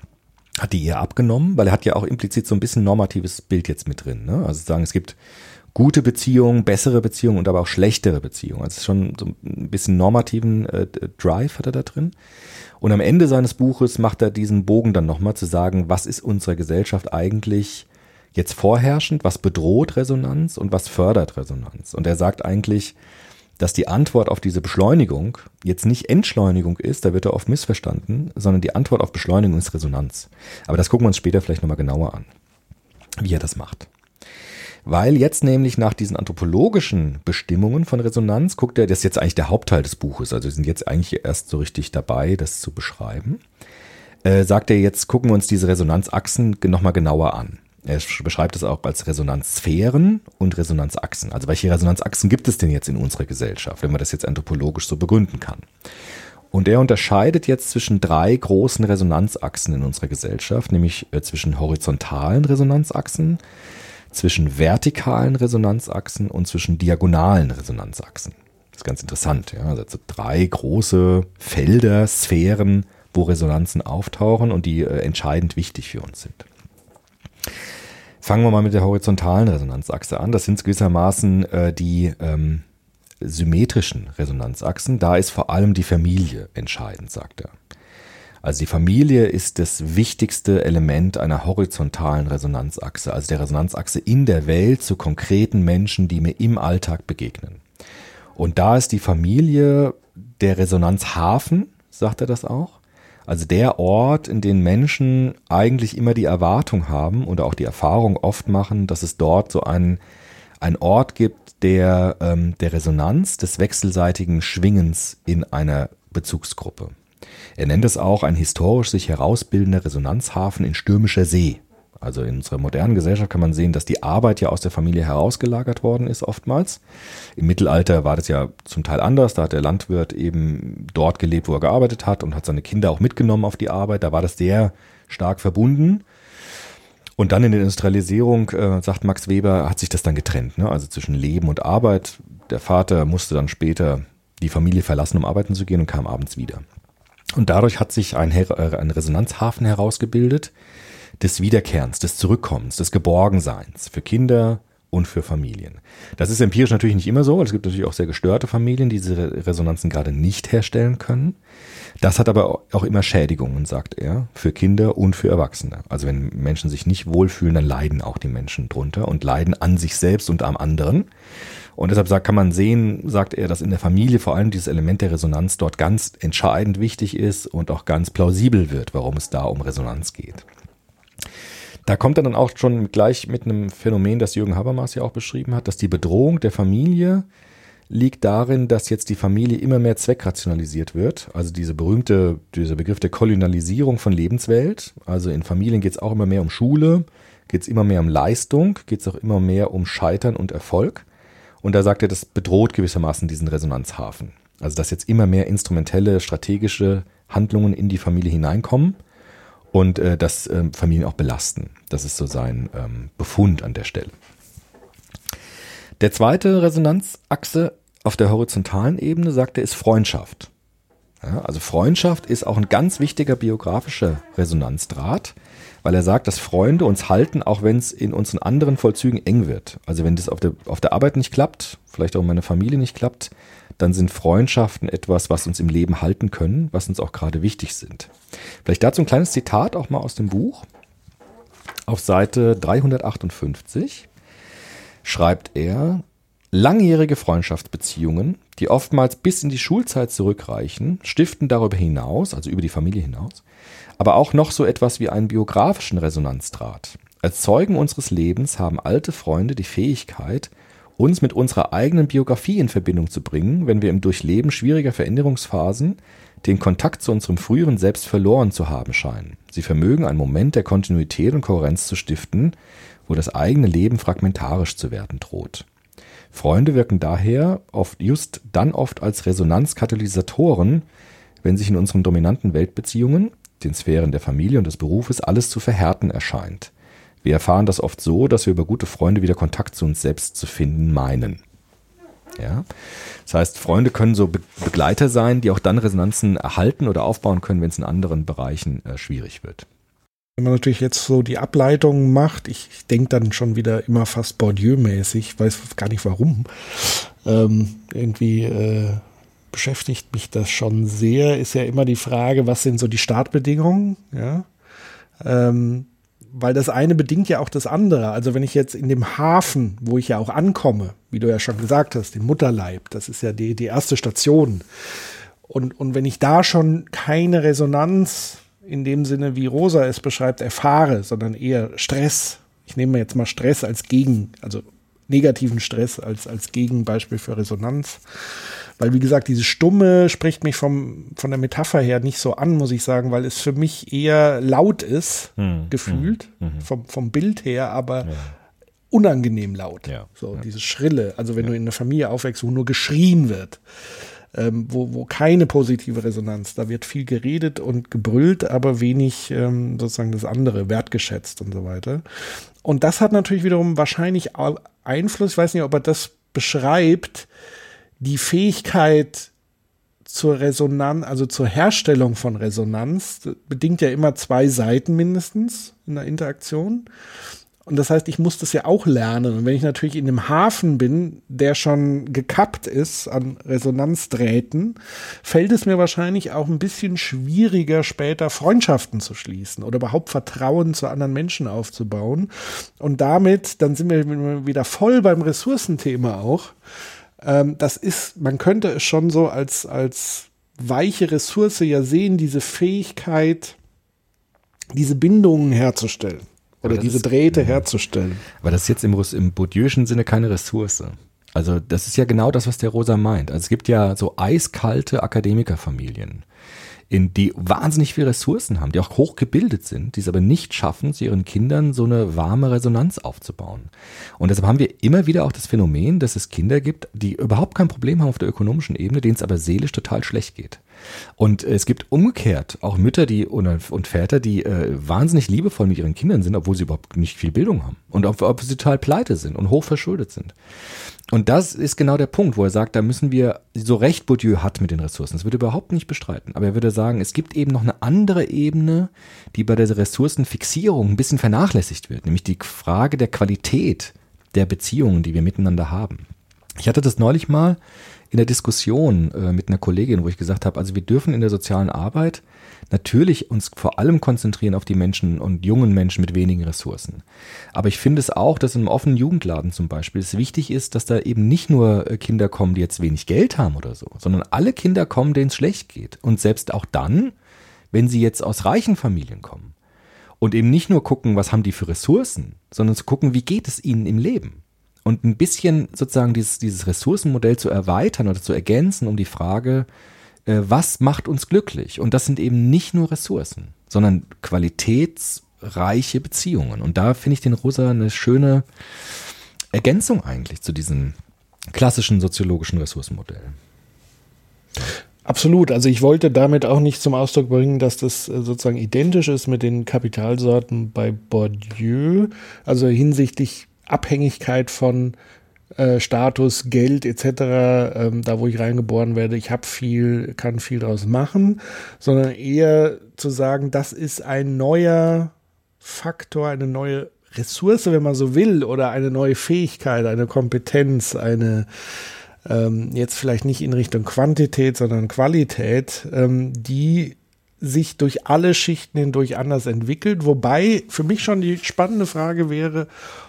hat die eher abgenommen, weil er hat ja auch implizit so ein bisschen normatives Bild jetzt mit drin. Ne? Also sagen, es gibt gute Beziehungen, bessere Beziehungen und aber auch schlechtere Beziehungen. Also schon so ein bisschen normativen äh, Drive hat er da drin. Und am Ende seines Buches macht er diesen Bogen dann nochmal zu sagen, was ist unserer Gesellschaft eigentlich jetzt vorherrschend, was bedroht Resonanz und was fördert Resonanz. Und er sagt eigentlich, dass die Antwort auf diese Beschleunigung jetzt nicht Entschleunigung ist, da wird er oft missverstanden, sondern die Antwort auf Beschleunigung ist Resonanz. Aber das gucken wir uns später vielleicht nochmal genauer an, wie er das macht. Weil jetzt nämlich nach diesen anthropologischen Bestimmungen von Resonanz guckt er, das ist jetzt eigentlich der Hauptteil des Buches, also wir sind jetzt eigentlich erst so richtig dabei, das zu beschreiben, äh, sagt er jetzt, gucken wir uns diese Resonanzachsen nochmal genauer an. Er beschreibt es auch als Resonanzsphären und Resonanzachsen. Also welche Resonanzachsen gibt es denn jetzt in unserer Gesellschaft, wenn man das jetzt anthropologisch so begründen kann? Und er unterscheidet jetzt zwischen drei großen Resonanzachsen in unserer Gesellschaft, nämlich äh, zwischen horizontalen Resonanzachsen, zwischen vertikalen Resonanzachsen und zwischen diagonalen Resonanzachsen. Das ist ganz interessant. Ja? Also drei große Felder, Sphären, wo Resonanzen auftauchen und die äh, entscheidend wichtig für uns sind. Fangen wir mal mit der horizontalen Resonanzachse an. Das sind gewissermaßen äh, die ähm, symmetrischen Resonanzachsen. Da ist vor allem die Familie entscheidend, sagt er. Also die Familie ist das wichtigste Element einer horizontalen Resonanzachse, also der Resonanzachse in der Welt zu konkreten Menschen, die mir im Alltag begegnen. Und da ist die Familie der Resonanzhafen, sagt er das auch. Also der Ort, in dem Menschen eigentlich immer die Erwartung haben oder auch die Erfahrung oft machen, dass es dort so einen, einen Ort gibt der, ähm, der Resonanz, des wechselseitigen Schwingens in einer Bezugsgruppe. Er nennt es auch ein historisch sich herausbildender Resonanzhafen in stürmischer See. Also in unserer modernen Gesellschaft kann man sehen, dass die Arbeit ja aus der Familie herausgelagert worden ist oftmals. Im Mittelalter war das ja zum Teil anders. Da hat der Landwirt eben dort gelebt, wo er gearbeitet hat und hat seine Kinder auch mitgenommen auf die Arbeit. Da war das sehr stark verbunden. Und dann in der Industrialisierung, äh, sagt Max Weber, hat sich das dann getrennt. Ne? Also zwischen Leben und Arbeit. Der Vater musste dann später die Familie verlassen, um arbeiten zu gehen und kam abends wieder. Und dadurch hat sich ein, Her äh, ein Resonanzhafen herausgebildet, des Wiederkehrens, des Zurückkommens, des Geborgenseins für Kinder und für Familien. Das ist empirisch natürlich nicht immer so. Es gibt natürlich auch sehr gestörte Familien, die diese Resonanzen gerade nicht herstellen können. Das hat aber auch immer Schädigungen, sagt er, für Kinder und für Erwachsene. Also wenn Menschen sich nicht wohlfühlen, dann leiden auch die Menschen drunter und leiden an sich selbst und am anderen. Und deshalb sagt, kann man sehen, sagt er, dass in der Familie vor allem dieses Element der Resonanz dort ganz entscheidend wichtig ist und auch ganz plausibel wird, warum es da um Resonanz geht. Da kommt er dann auch schon gleich mit einem Phänomen, das Jürgen Habermas ja auch beschrieben hat, dass die Bedrohung der Familie liegt darin, dass jetzt die Familie immer mehr zweckrationalisiert wird. Also diese berühmte, dieser Begriff der Kolonialisierung von Lebenswelt. Also in Familien geht es auch immer mehr um Schule, geht es immer mehr um Leistung, geht es auch immer mehr um Scheitern und Erfolg. Und da sagt er, das bedroht gewissermaßen diesen Resonanzhafen. Also dass jetzt immer mehr instrumentelle, strategische Handlungen in die Familie hineinkommen und äh, das äh, Familien auch belasten. Das ist so sein ähm, Befund an der Stelle. Der zweite Resonanzachse auf der horizontalen Ebene, sagt er, ist Freundschaft. Ja, also Freundschaft ist auch ein ganz wichtiger biografischer Resonanzdraht, weil er sagt, dass Freunde uns halten, auch wenn es in unseren anderen Vollzügen eng wird. Also wenn das auf der, auf der Arbeit nicht klappt, vielleicht auch in meiner Familie nicht klappt, dann sind Freundschaften etwas, was uns im Leben halten können, was uns auch gerade wichtig sind. Vielleicht dazu ein kleines Zitat auch mal aus dem Buch. Auf Seite 358 schreibt er, langjährige Freundschaftsbeziehungen, die oftmals bis in die Schulzeit zurückreichen, stiften darüber hinaus, also über die Familie hinaus, aber auch noch so etwas wie einen biografischen Resonanzdraht. Als Zeugen unseres Lebens haben alte Freunde die Fähigkeit, uns mit unserer eigenen Biografie in Verbindung zu bringen, wenn wir im Durchleben schwieriger Veränderungsphasen den Kontakt zu unserem früheren Selbst verloren zu haben scheinen. Sie vermögen einen Moment der Kontinuität und Kohärenz zu stiften, wo das eigene Leben fragmentarisch zu werden droht. Freunde wirken daher oft just dann oft als Resonanzkatalysatoren, wenn sich in unseren dominanten Weltbeziehungen, den Sphären der Familie und des Berufes, alles zu verhärten erscheint Wir erfahren das oft so, dass wir über gute Freunde wieder Kontakt zu uns selbst zu finden meinen. Ja? Das heißt, Freunde können so Be Begleiter sein, die auch dann Resonanzen erhalten oder aufbauen können, wenn es in anderen Bereichen äh, schwierig wird. Wenn man natürlich jetzt so die Ableitungen macht, ich, ich denke dann schon wieder immer fast Bourdieu-mäßig, weiß gar nicht warum. Ähm, irgendwie äh, beschäftigt mich das schon sehr, ist ja immer die Frage, was sind so die Startbedingungen, ja. Ähm, weil das eine bedingt ja auch das andere. Also wenn ich jetzt in dem Hafen, wo ich ja auch ankomme, wie du ja schon gesagt hast, den Mutterleib, das ist ja die, die erste Station. Und, und wenn ich da schon keine Resonanz in dem Sinne, wie Rosa es beschreibt, erfahre, sondern eher Stress. Ich nehme jetzt mal Stress als Gegen, also negativen Stress als, als Gegenbeispiel für Resonanz. Weil, wie gesagt, diese Stumme spricht mich vom, von der Metapher her nicht so an, muss ich sagen, weil es für mich eher laut ist, hm, gefühlt, hm, hm. Vom, vom Bild her, aber ja. unangenehm laut. Ja, so, ja. dieses Schrille. Also, wenn du in einer Familie aufwächst, wo nur geschrien wird ähm, wo, wo keine positive Resonanz. Da wird viel geredet und gebrüllt, aber wenig ähm, sozusagen das andere wertgeschätzt und so weiter. Und das hat natürlich wiederum wahrscheinlich Einfluss, ich weiß nicht, ob er das beschreibt, die Fähigkeit zur Resonanz, also zur Herstellung von Resonanz, bedingt ja immer zwei Seiten mindestens in der Interaktion. Und das heißt, ich muss das ja auch lernen. Und wenn ich natürlich in einem Hafen bin, der schon gekappt ist an Resonanzdrähten, fällt es mir wahrscheinlich auch ein bisschen schwieriger, später Freundschaften zu schließen oder überhaupt Vertrauen zu anderen Menschen aufzubauen. Und damit, dann sind wir wieder voll beim Ressourcenthema auch. Ähm, das ist, man könnte es schon so als, als weiche Ressource ja sehen, diese Fähigkeit, diese Bindungen herzustellen. Oder diese ist, Drähte ja. herzustellen. Aber das ist jetzt im, im Bourdieuschen Sinne keine Ressource. Also das ist ja genau das, was der Rosa meint. Also es gibt ja so eiskalte Akademikerfamilien, in die wahnsinnig viele Ressourcen haben, die auch hochgebildet sind, die es aber nicht schaffen, zu ihren Kindern so eine warme Resonanz aufzubauen. Und deshalb haben wir immer wieder auch das Phänomen, dass es Kinder gibt, die überhaupt kein Problem haben auf der ökonomischen Ebene, denen es aber seelisch total schlecht geht. Und es gibt umgekehrt auch Mütter die und, und Väter, die äh, wahnsinnig liebevoll mit ihren Kindern sind, obwohl sie überhaupt nicht viel Bildung haben. Und ob sie total pleite sind und hochverschuldet sind. Und das ist genau der Punkt, wo er sagt, da müssen wir, so recht Bourdieu hat mit den Ressourcen, das würde er überhaupt nicht bestreiten, aber er würde sagen, es gibt eben noch eine andere Ebene, die bei der Ressourcenfixierung ein bisschen vernachlässigt wird, nämlich die Frage der Qualität der Beziehungen, die wir miteinander haben. Ich hatte das neulich mal in der Diskussion äh, mit einer Kollegin, wo ich gesagt habe, also wir dürfen in der sozialen Arbeit natürlich uns vor allem konzentrieren auf die Menschen und jungen Menschen mit wenigen Ressourcen. Aber ich finde es auch, dass einem offenen Jugendladen zum Beispiel es wichtig ist, dass da eben nicht nur äh, Kinder kommen, die jetzt wenig Geld haben oder so, sondern alle Kinder kommen, denen es schlecht geht. Und selbst auch dann, wenn sie jetzt aus reichen Familien kommen. Und eben nicht nur gucken, was haben die für Ressourcen, sondern zu gucken, wie geht es ihnen im Leben und ein bisschen sozusagen dieses, dieses Ressourcenmodell zu erweitern oder zu ergänzen um die Frage, äh, was macht uns glücklich? Und das sind eben nicht nur Ressourcen, sondern qualitätsreiche Beziehungen. Und da finde ich den Rosa eine schöne Ergänzung eigentlich zu diesem klassischen soziologischen Ressourcenmodell. Absolut. Also ich wollte damit auch nicht zum Ausdruck bringen, dass das äh, sozusagen identisch ist mit den Kapitalsorten bei Bourdieu. Also hinsichtlich Abhängigkeit von äh, Status, Geld etc., ähm, da wo ich reingeboren werde, ich habe viel, kann viel draus machen, sondern eher zu sagen, das ist ein neuer Faktor, eine neue Ressource, wenn man so will, oder eine neue Fähigkeit, eine Kompetenz, eine ähm, jetzt vielleicht nicht in Richtung Quantität, sondern Qualität, ähm, die sich durch alle Schichten hindurch anders entwickelt. Wobei für mich schon die spannende Frage wäre,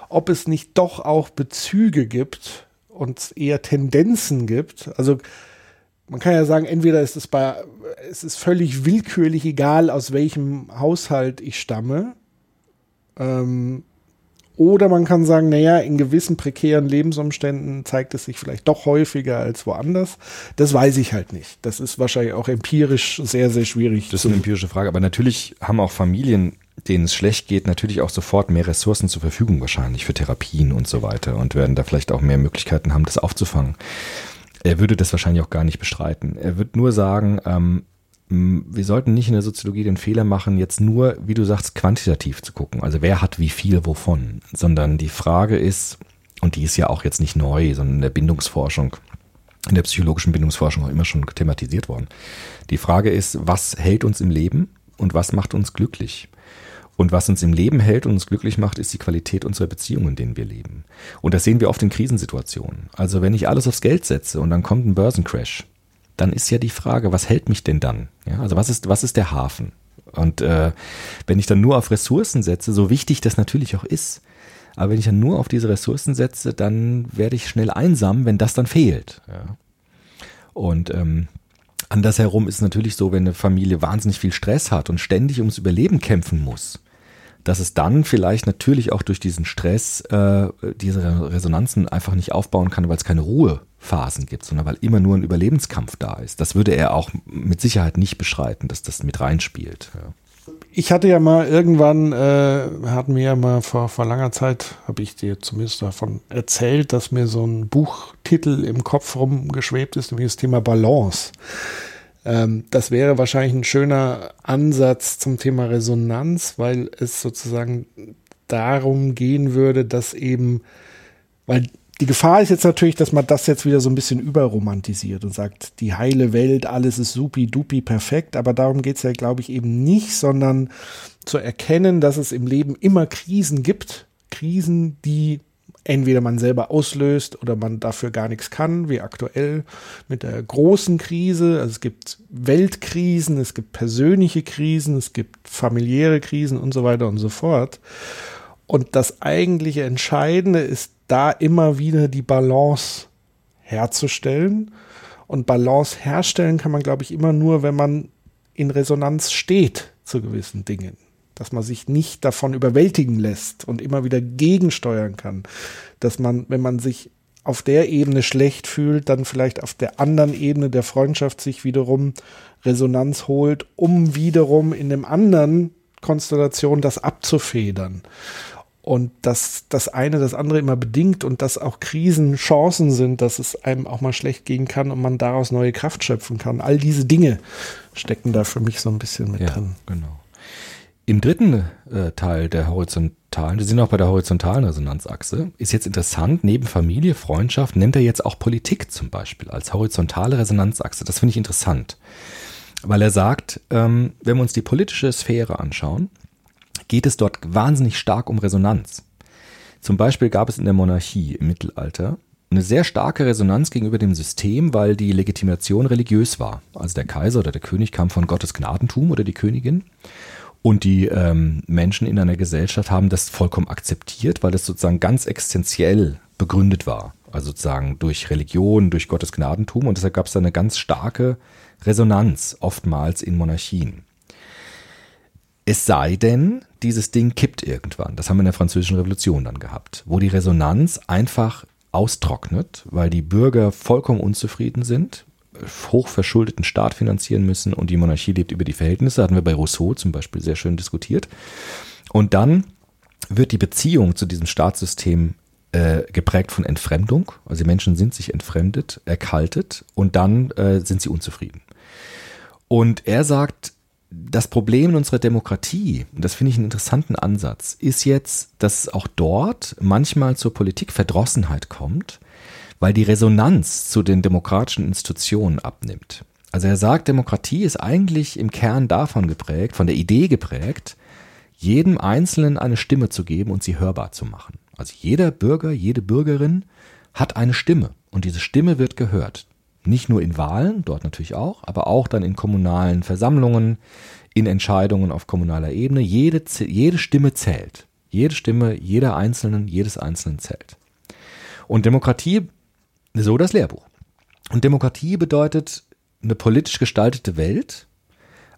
ob es nicht doch auch Bezüge gibt und eher Tendenzen gibt. Also man kann ja sagen, entweder ist es bei, es ist völlig willkürlich egal, aus welchem Haushalt ich stamme. Ähm, oder man kann sagen, naja, in gewissen prekären Lebensumständen zeigt es sich vielleicht doch häufiger als woanders. Das weiß ich halt nicht. Das ist wahrscheinlich auch empirisch sehr, sehr schwierig. Das ist eine empirische Frage. Aber natürlich haben auch Familien denen es schlecht geht, natürlich auch sofort mehr Ressourcen zur Verfügung wahrscheinlich für Therapien und so weiter und werden da vielleicht auch mehr Möglichkeiten haben, das aufzufangen. Er würde das wahrscheinlich auch gar nicht bestreiten. Er wird nur sagen, ähm, wir sollten nicht in der Soziologie den Fehler machen, jetzt nur, wie du sagst, quantitativ zu gucken. Also wer hat wie viel wovon, sondern die Frage ist, und die ist ja auch jetzt nicht neu, sondern in der Bindungsforschung, in der psychologischen Bindungsforschung auch immer schon thematisiert worden. Die Frage ist, was hält uns im Leben und was macht uns glücklich? Und was uns im Leben hält und uns glücklich macht, ist die Qualität unserer Beziehungen, in denen wir leben. Und das sehen wir oft in Krisensituationen. Also wenn ich alles aufs Geld setze und dann kommt ein Börsencrash, dann ist ja die Frage, was hält mich denn dann? Ja, also was ist, was ist der Hafen? Und äh, wenn ich dann nur auf Ressourcen setze, so wichtig das natürlich auch ist, aber wenn ich dann nur auf diese Ressourcen setze, dann werde ich schnell einsam, wenn das dann fehlt. Ja. Und ähm, andersherum ist es natürlich so, wenn eine Familie wahnsinnig viel Stress hat und ständig ums Überleben kämpfen muss, dass es dann vielleicht natürlich auch durch diesen Stress äh, diese Resonanzen einfach nicht aufbauen kann, weil es keine Ruhephasen gibt, sondern weil immer nur ein Überlebenskampf da ist. Das würde er auch mit Sicherheit nicht beschreiten, dass das mit reinspielt. Ja. Ich hatte ja mal irgendwann, äh, hat mir ja mal vor, vor langer Zeit, habe ich dir zumindest davon erzählt, dass mir so ein Buchtitel im Kopf rumgeschwebt ist, nämlich das Thema Balance. Ähm, das wäre wahrscheinlich ein schöner Ansatz zum Thema Resonanz, weil es sozusagen darum gehen würde, dass eben, weil die Gefahr ist jetzt natürlich, dass man das jetzt wieder so ein bisschen überromantisiert und sagt, die heile Welt, alles ist supi dupi perfekt, aber darum geht es ja, glaube ich, eben nicht, sondern zu erkennen, dass es im Leben immer Krisen gibt, Krisen, die entweder man selber auslöst oder man dafür gar nichts kann, wie aktuell mit der großen Krise. Also es gibt Weltkrisen, es gibt persönliche Krisen, es gibt familiäre Krisen und so weiter und so fort. Und das eigentliche Entscheidende ist da immer wieder die Balance herzustellen. Und Balance herstellen kann man, glaube ich, immer nur, wenn man in Resonanz steht zu gewissen Dingen dass man sich nicht davon überwältigen lässt und immer wieder gegensteuern kann, dass man, wenn man sich auf der Ebene schlecht fühlt, dann vielleicht auf der anderen Ebene der Freundschaft sich wiederum Resonanz holt, um wiederum in dem anderen Konstellation das abzufedern. Und dass das eine das andere immer bedingt und dass auch Krisen Chancen sind, dass es einem auch mal schlecht gehen kann und man daraus neue Kraft schöpfen kann. All diese Dinge stecken da für mich so ein bisschen mit ja, drin. Genau. Im dritten äh, Teil der horizontalen, wir sind auch bei der horizontalen Resonanzachse, ist jetzt interessant, neben Familie, Freundschaft nennt er jetzt auch Politik zum Beispiel als horizontale Resonanzachse. Das finde ich interessant, weil er sagt, ähm, wenn wir uns die politische Sphäre anschauen, geht es dort wahnsinnig stark um Resonanz. Zum Beispiel gab es in der Monarchie im Mittelalter eine sehr starke Resonanz gegenüber dem System, weil die Legitimation religiös war. Also der Kaiser oder der König kam von Gottes Gnadentum oder die Königin. Und die ähm, Menschen in einer Gesellschaft haben das vollkommen akzeptiert, weil es sozusagen ganz existenziell begründet war. Also sozusagen durch Religion, durch Gottes Gnadentum. Und deshalb gab es da eine ganz starke Resonanz, oftmals in Monarchien. Es sei denn, dieses Ding kippt irgendwann. Das haben wir in der Französischen Revolution dann gehabt, wo die Resonanz einfach austrocknet, weil die Bürger vollkommen unzufrieden sind hochverschuldeten Staat finanzieren müssen und die Monarchie lebt über die Verhältnisse, hatten wir bei Rousseau zum Beispiel sehr schön diskutiert. Und dann wird die Beziehung zu diesem Staatssystem äh, geprägt von Entfremdung. Also die Menschen sind sich entfremdet, erkaltet und dann äh, sind sie unzufrieden. Und er sagt, das Problem in unserer Demokratie, und das finde ich einen interessanten Ansatz, ist jetzt, dass auch dort manchmal zur Politikverdrossenheit kommt, weil die Resonanz zu den demokratischen Institutionen abnimmt. Also er sagt, Demokratie ist eigentlich im Kern davon geprägt, von der Idee geprägt, jedem Einzelnen eine Stimme zu geben und sie hörbar zu machen. Also jeder Bürger, jede Bürgerin hat eine Stimme und diese Stimme wird gehört. Nicht nur in Wahlen, dort natürlich auch, aber auch dann in kommunalen Versammlungen, in Entscheidungen auf kommunaler Ebene. Jede, jede Stimme zählt. Jede Stimme, jeder Einzelnen, jedes Einzelnen zählt. Und Demokratie so das Lehrbuch. Und Demokratie bedeutet eine politisch gestaltete Welt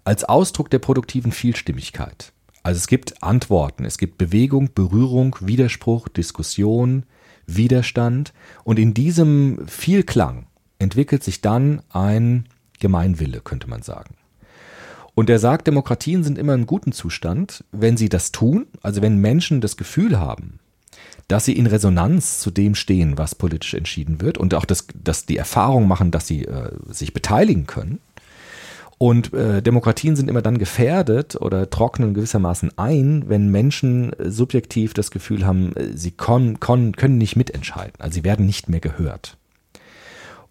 als Ausdruck der produktiven Vielstimmigkeit. Also es gibt Antworten, es gibt Bewegung, Berührung, Widerspruch, Diskussion, Widerstand und in diesem Vielklang entwickelt sich dann ein Gemeinwille, könnte man sagen. Und er sagt, Demokratien sind immer im guten Zustand, wenn sie das tun, also wenn Menschen das Gefühl haben, dass sie in Resonanz zu dem stehen, was politisch entschieden wird und auch, das, dass die Erfahrung machen, dass sie äh, sich beteiligen können. Und äh, Demokratien sind immer dann gefährdet oder trocknen gewissermaßen ein, wenn Menschen äh, subjektiv das Gefühl haben, äh, sie kon, kon, können nicht mitentscheiden. Also sie werden nicht mehr gehört.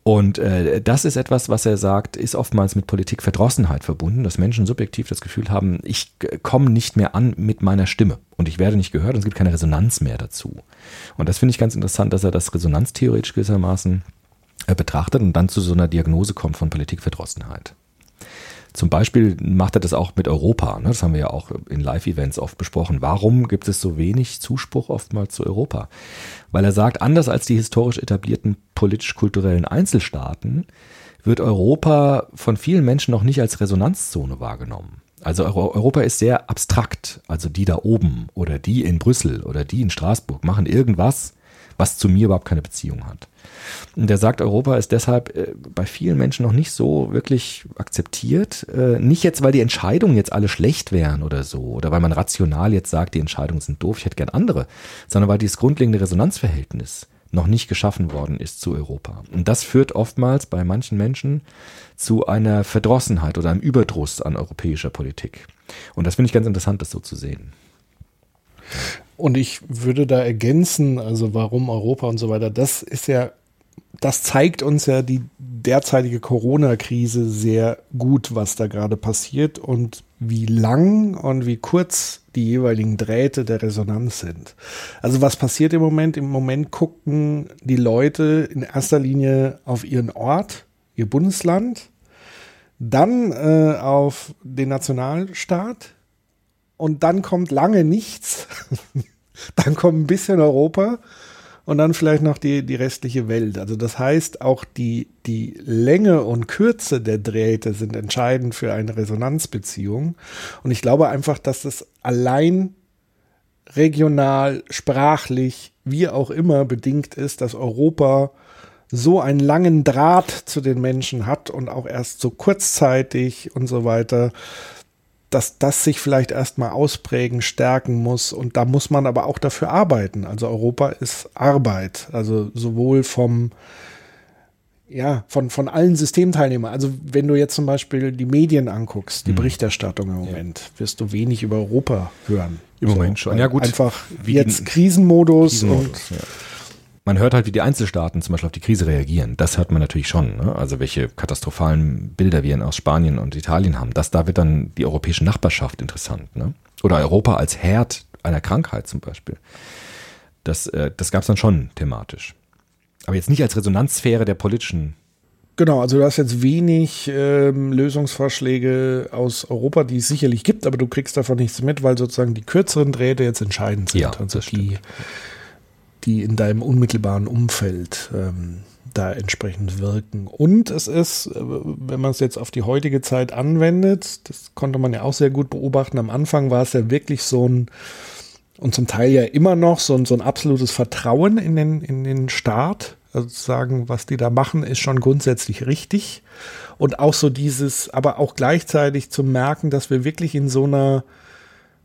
Und äh, das ist etwas, was er sagt, ist oftmals mit Politikverdrossenheit verbunden, dass Menschen subjektiv das Gefühl haben, ich komme nicht mehr an mit meiner Stimme und ich werde nicht gehört und es gibt keine Resonanz mehr dazu. Und das finde ich ganz interessant, dass er das resonanztheoretisch gewissermaßen äh, betrachtet und dann zu so einer Diagnose kommt von Politikverdrossenheit. Zum Beispiel macht er das auch mit Europa. Ne? Das haben wir ja auch in Live-Events oft besprochen. Warum gibt es so wenig Zuspruch oftmals zu Europa? Weil er sagt, anders als die historisch etablierten politisch-kulturellen Einzelstaaten wird Europa von vielen Menschen noch nicht als Resonanzzone wahrgenommen. Also Europa ist sehr abstrakt. Also die da oben oder die in Brüssel oder die in Straßburg machen irgendwas, was zu mir überhaupt keine Beziehung hat. Und der sagt, Europa ist deshalb äh, bei vielen Menschen noch nicht so wirklich akzeptiert. Äh, nicht jetzt, weil die Entscheidungen jetzt alle schlecht wären oder so, oder weil man rational jetzt sagt, die Entscheidungen sind doof, ich hätte gern andere, sondern weil dieses grundlegende Resonanzverhältnis noch nicht geschaffen worden ist zu Europa. Und das führt oftmals bei manchen Menschen zu einer Verdrossenheit oder einem Überdruss an europäischer Politik. Und das finde ich ganz interessant, das so zu sehen. Und ich würde da ergänzen, also warum Europa und so weiter, das ist ja, das zeigt uns ja die derzeitige Corona-Krise sehr gut, was da gerade passiert und wie lang und wie kurz die jeweiligen Drähte der Resonanz sind. Also was passiert im Moment? Im Moment gucken die Leute in erster Linie auf ihren Ort, ihr Bundesland, dann äh, auf den Nationalstaat, und dann kommt lange nichts. dann kommt ein bisschen Europa und dann vielleicht noch die, die restliche Welt. Also das heißt, auch die, die Länge und Kürze der Drähte sind entscheidend für eine Resonanzbeziehung. Und ich glaube einfach, dass es allein regional, sprachlich, wie auch immer bedingt ist, dass Europa so einen langen Draht zu den Menschen hat und auch erst so kurzzeitig und so weiter, dass das sich vielleicht erstmal ausprägen, stärken muss. Und da muss man aber auch dafür arbeiten. Also Europa ist Arbeit. Also sowohl vom, ja, von, von allen Systemteilnehmern. Also wenn du jetzt zum Beispiel die Medien anguckst, die mhm. Berichterstattung im Moment, ja. wirst du wenig über Europa hören. Im so, Moment schon. Ja gut. Einfach wie jetzt Krisenmodus, Krisenmodus und ja man hört halt, wie die Einzelstaaten zum Beispiel auf die Krise reagieren. Das hört man natürlich schon. Ne? Also welche katastrophalen Bilder wir aus Spanien und Italien haben. Das, da wird dann die europäische Nachbarschaft interessant. Ne? Oder Europa als Herd einer Krankheit zum Beispiel. Das, äh, das gab es dann schon thematisch. Aber jetzt nicht als Resonanzsphäre der politischen Genau, also du hast jetzt wenig ähm, Lösungsvorschläge aus Europa, die es sicherlich gibt, aber du kriegst davon nichts mit, weil sozusagen die kürzeren Drähte jetzt entscheidend sind. Ja, also die, die in deinem unmittelbaren Umfeld ähm, da entsprechend wirken. Und es ist, äh, wenn man es jetzt auf die heutige Zeit anwendet, das konnte man ja auch sehr gut beobachten, am Anfang war es ja wirklich so ein, und zum Teil ja immer noch so ein, so ein absolutes Vertrauen in den, in den Staat. Also zu sagen, was die da machen, ist schon grundsätzlich richtig. Und auch so dieses, aber auch gleichzeitig zu merken, dass wir wirklich in so einer,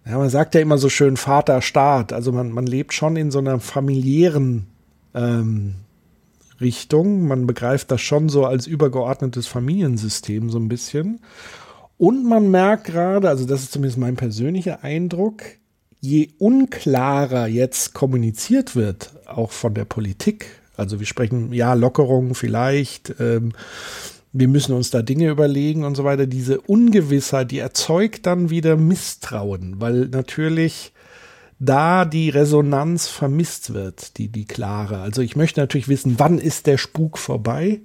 ja, man sagt ja immer so schön Vater-Staat. Also man, man lebt schon in so einer familiären ähm, Richtung. Man begreift das schon so als übergeordnetes Familiensystem so ein bisschen. Und man merkt gerade, also das ist zumindest mein persönlicher Eindruck, je unklarer jetzt kommuniziert wird, auch von der Politik, also wir sprechen ja Lockerungen vielleicht, ähm, wir müssen uns da Dinge überlegen und so weiter. Diese Ungewissheit, die erzeugt dann wieder Misstrauen, weil natürlich da die Resonanz vermisst wird, die, die klare. Also ich möchte natürlich wissen, wann ist der Spuk vorbei?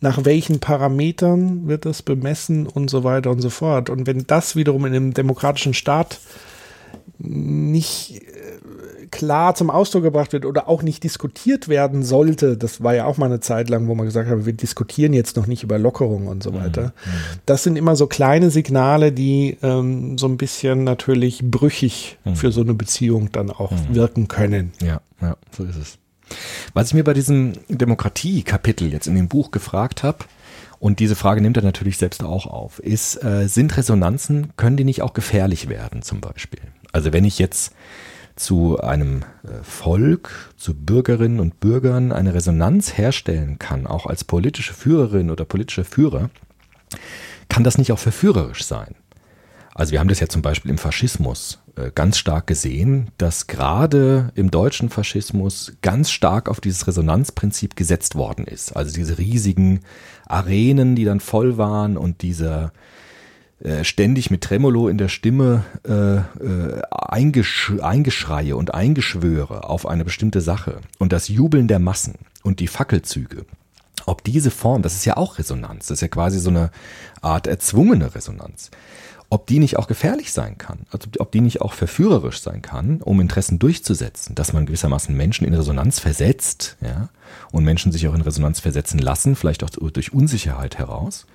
Nach welchen Parametern wird das bemessen und so weiter und so fort. Und wenn das wiederum in einem demokratischen Staat nicht klar zum Ausdruck gebracht wird oder auch nicht diskutiert werden sollte, das war ja auch mal eine Zeit lang, wo man gesagt hat, wir diskutieren jetzt noch nicht über Lockerungen und so mhm. weiter. Mhm. Das sind immer so kleine Signale, die ähm, so ein bisschen natürlich brüchig mhm. für so eine Beziehung dann auch mhm. wirken können. Ja, ja, so ist es. Was ich mir bei diesem Demokratie-Kapitel jetzt in dem Buch gefragt habe, und diese Frage nimmt er natürlich selbst auch auf, ist, äh, sind Resonanzen, können die nicht auch gefährlich werden zum Beispiel? Also wenn ich jetzt zu einem äh, Volk, zu Bürgerinnen und Bürgern eine Resonanz herstellen kann, auch als politische Führerin oder politischer Führer, kann das nicht auch verführerisch sein? Also wir haben das ja zum Beispiel im Faschismus äh, ganz stark gesehen, dass gerade im deutschen Faschismus ganz stark auf dieses Resonanzprinzip gesetzt worden ist. Also diese riesigen Arenen, die dann voll waren und dieser äh, ständig mit Tremolo in der Stimme äh, äh, Eingesch Eingeschreie und Eingeschwöre auf eine bestimmte Sache. Und das Jubeln der Massen und die Fackelzüge. Ob diese Form, das ist ja auch Resonanz, das ist ja quasi so eine Art erzwungene Resonanz. Ob die nicht auch gefährlich sein kann, also ob die nicht auch verführerisch sein kann, um Interessen durchzusetzen, dass man gewissermaßen Menschen in Resonanz versetzt, ja, und Menschen sich auch in Resonanz versetzen lassen, vielleicht auch durch Unsicherheit heraus,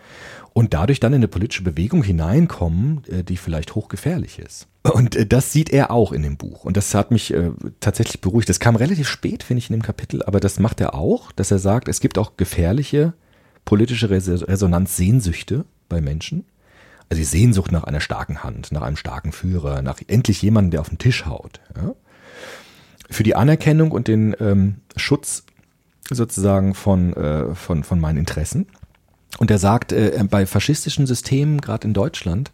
und dadurch dann in eine politische Bewegung hineinkommen, äh, die vielleicht hochgefährlich ist. Und äh, das sieht er auch in dem Buch. Und das hat mich äh, tatsächlich beruhigt. Das kam relativ spät, finde ich, in dem Kapitel, aber das macht er auch, dass er sagt, es gibt auch gefährliche politische Resonanzsehnsüchte bei Menschen also die Sehnsucht nach einer starken Hand, nach einem starken Führer, nach endlich jemandem, der auf den Tisch haut. Ja? Für die Anerkennung und den ähm, Schutz sozusagen von, äh, von, von meinen Interessen. Und er sagt, äh, bei faschistischen Systemen, gerade in Deutschland,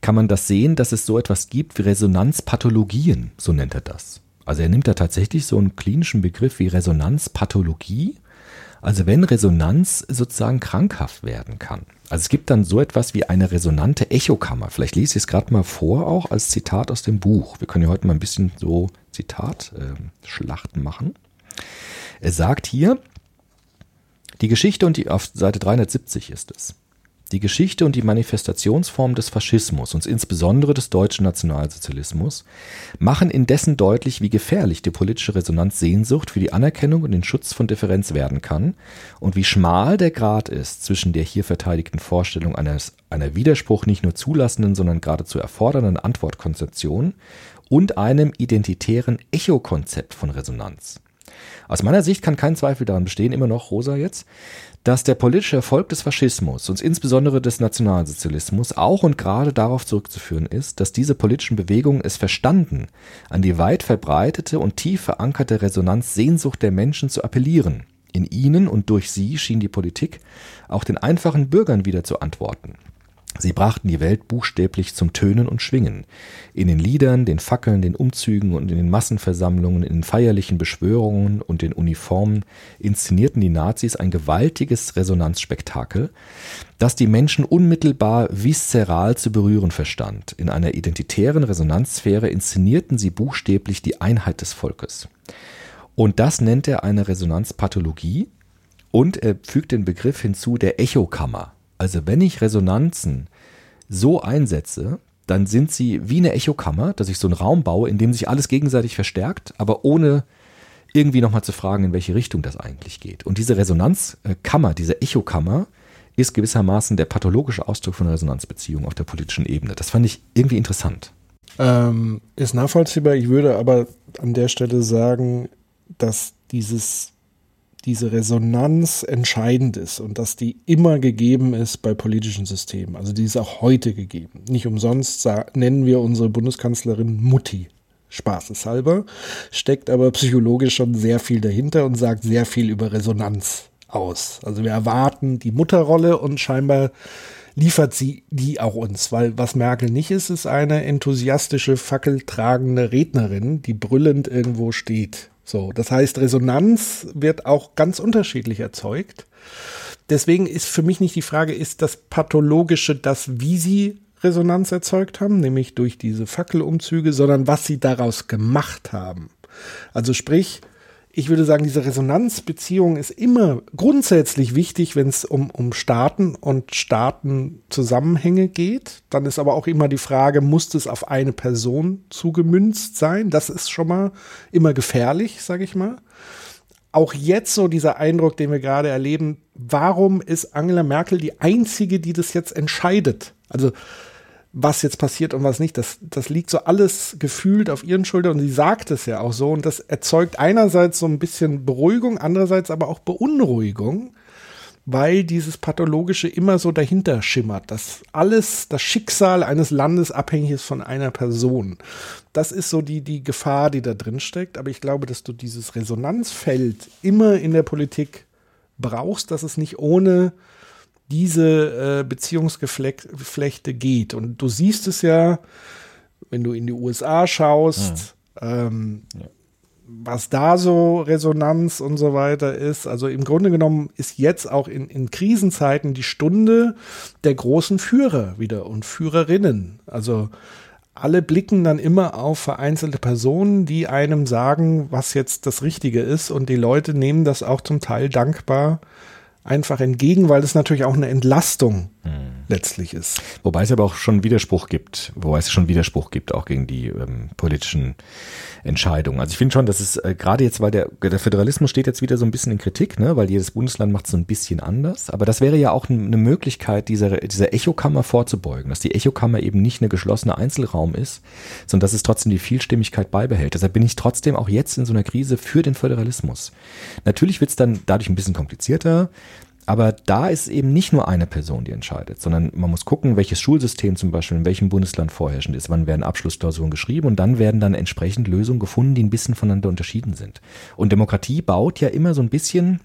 kann man das sehen, dass es so etwas gibt wie Resonanzpathologien, so nennt er das. Also er nimmt da tatsächlich so einen klinischen Begriff wie Resonanzpathologie, also wenn Resonanz sozusagen krankhaft werden kann. Also es gibt dann so etwas wie eine resonante Echokammer. Vielleicht lese ich es gerade mal vor, auch als Zitat aus dem Buch. Wir können ja heute mal ein bisschen so Zitatschlachten äh, machen. Er sagt hier, die Geschichte und die, auf Seite 370 ist es. Die Geschichte und die Manifestationsform des Faschismus und insbesondere des deutschen Nationalsozialismus machen indessen deutlich, wie gefährlich die politische Resonanz Sehnsucht für die Anerkennung und den Schutz von Differenz werden kann und wie schmal der Grad ist zwischen der hier verteidigten Vorstellung eines, einer Widerspruch nicht nur zulassenden, sondern geradezu erfordernden Antwortkonzeption und einem identitären Echokonzept von Resonanz. Aus meiner Sicht kann kein Zweifel daran bestehen, immer noch Rosa jetzt, dass der politische Erfolg des Faschismus und insbesondere des Nationalsozialismus auch und gerade darauf zurückzuführen ist, dass diese politischen Bewegungen es verstanden, an die weit verbreitete und tief verankerte Resonanzsehnsucht der Menschen zu appellieren. In ihnen und durch sie schien die Politik auch den einfachen Bürgern wieder zu antworten. Sie brachten die Welt buchstäblich zum Tönen und Schwingen. In den Liedern, den Fackeln, den Umzügen und in den Massenversammlungen, in den feierlichen Beschwörungen und den Uniformen inszenierten die Nazis ein gewaltiges Resonanzspektakel, das die Menschen unmittelbar viszeral zu berühren verstand. In einer identitären Resonanzsphäre inszenierten sie buchstäblich die Einheit des Volkes. Und das nennt er eine Resonanzpathologie und er fügt den Begriff hinzu der Echokammer. Also wenn ich Resonanzen so einsetze, dann sind sie wie eine Echokammer, dass ich so einen Raum baue, in dem sich alles gegenseitig verstärkt, aber ohne irgendwie nochmal zu fragen, in welche Richtung das eigentlich geht. Und diese Resonanzkammer, diese Echokammer, ist gewissermaßen der pathologische Ausdruck von Resonanzbeziehungen auf der politischen Ebene. Das fand ich irgendwie interessant. Ähm, ist nachvollziehbar. Ich würde aber an der Stelle sagen, dass dieses diese Resonanz entscheidend ist und dass die immer gegeben ist bei politischen Systemen. Also die ist auch heute gegeben. Nicht umsonst nennen wir unsere Bundeskanzlerin Mutti. Spaßeshalber, steckt aber psychologisch schon sehr viel dahinter und sagt sehr viel über Resonanz aus. Also wir erwarten die Mutterrolle und scheinbar liefert sie die auch uns, weil was Merkel nicht ist, ist eine enthusiastische, fackeltragende Rednerin, die brüllend irgendwo steht so, das heißt, Resonanz wird auch ganz unterschiedlich erzeugt. Deswegen ist für mich nicht die Frage, ist das Pathologische das, wie sie Resonanz erzeugt haben, nämlich durch diese Fackelumzüge, sondern was sie daraus gemacht haben. Also sprich, ich würde sagen, diese Resonanzbeziehung ist immer grundsätzlich wichtig, wenn es um, um Staaten und Staatenzusammenhänge geht. Dann ist aber auch immer die Frage, muss es auf eine Person zugemünzt sein? Das ist schon mal immer gefährlich, sage ich mal. Auch jetzt so dieser Eindruck, den wir gerade erleben, warum ist Angela Merkel die einzige, die das jetzt entscheidet? Also was jetzt passiert und was nicht. Das, das liegt so alles gefühlt auf ihren Schultern und sie sagt es ja auch so. Und das erzeugt einerseits so ein bisschen Beruhigung, andererseits aber auch Beunruhigung, weil dieses Pathologische immer so dahinter schimmert, dass alles, das Schicksal eines Landes abhängig ist von einer Person. Das ist so die, die Gefahr, die da drin steckt. Aber ich glaube, dass du dieses Resonanzfeld immer in der Politik brauchst, dass es nicht ohne diese äh, Beziehungsgeflechte geht. Und du siehst es ja, wenn du in die USA schaust, ja. Ähm, ja. was da so Resonanz und so weiter ist. Also im Grunde genommen ist jetzt auch in, in Krisenzeiten die Stunde der großen Führer wieder und Führerinnen. Also alle blicken dann immer auf vereinzelte Personen, die einem sagen, was jetzt das Richtige ist. Und die Leute nehmen das auch zum Teil dankbar einfach entgegen, weil es natürlich auch eine Entlastung hm. letztlich ist. Wobei es aber auch schon Widerspruch gibt, wobei es schon Widerspruch gibt, auch gegen die ähm, politischen Entscheidungen. Also ich finde schon, dass es äh, gerade jetzt, weil der, der Föderalismus steht jetzt wieder so ein bisschen in Kritik, ne, weil jedes Bundesland macht es so ein bisschen anders. Aber das wäre ja auch eine Möglichkeit, dieser, dieser Echokammer vorzubeugen, dass die Echokammer eben nicht eine geschlossene Einzelraum ist, sondern dass es trotzdem die Vielstimmigkeit beibehält. Deshalb bin ich trotzdem auch jetzt in so einer Krise für den Föderalismus. Natürlich wird es dann dadurch ein bisschen komplizierter. Aber da ist eben nicht nur eine Person, die entscheidet, sondern man muss gucken, welches Schulsystem zum Beispiel in welchem Bundesland vorherrschend ist, wann werden Abschlussklausuren geschrieben und dann werden dann entsprechend Lösungen gefunden, die ein bisschen voneinander unterschieden sind. Und Demokratie baut ja immer so ein bisschen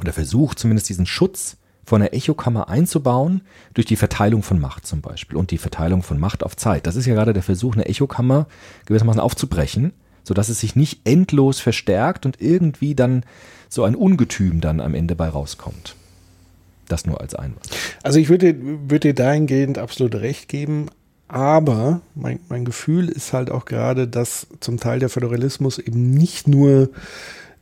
oder versucht zumindest diesen Schutz von der Echokammer einzubauen durch die Verteilung von Macht zum Beispiel und die Verteilung von Macht auf Zeit. Das ist ja gerade der Versuch, eine Echokammer gewissermaßen aufzubrechen, sodass es sich nicht endlos verstärkt und irgendwie dann so ein Ungetüm dann am Ende bei rauskommt. Das nur als Einwand. Also ich würde, würde dir dahingehend absolut recht geben, aber mein, mein Gefühl ist halt auch gerade, dass zum Teil der Föderalismus eben nicht nur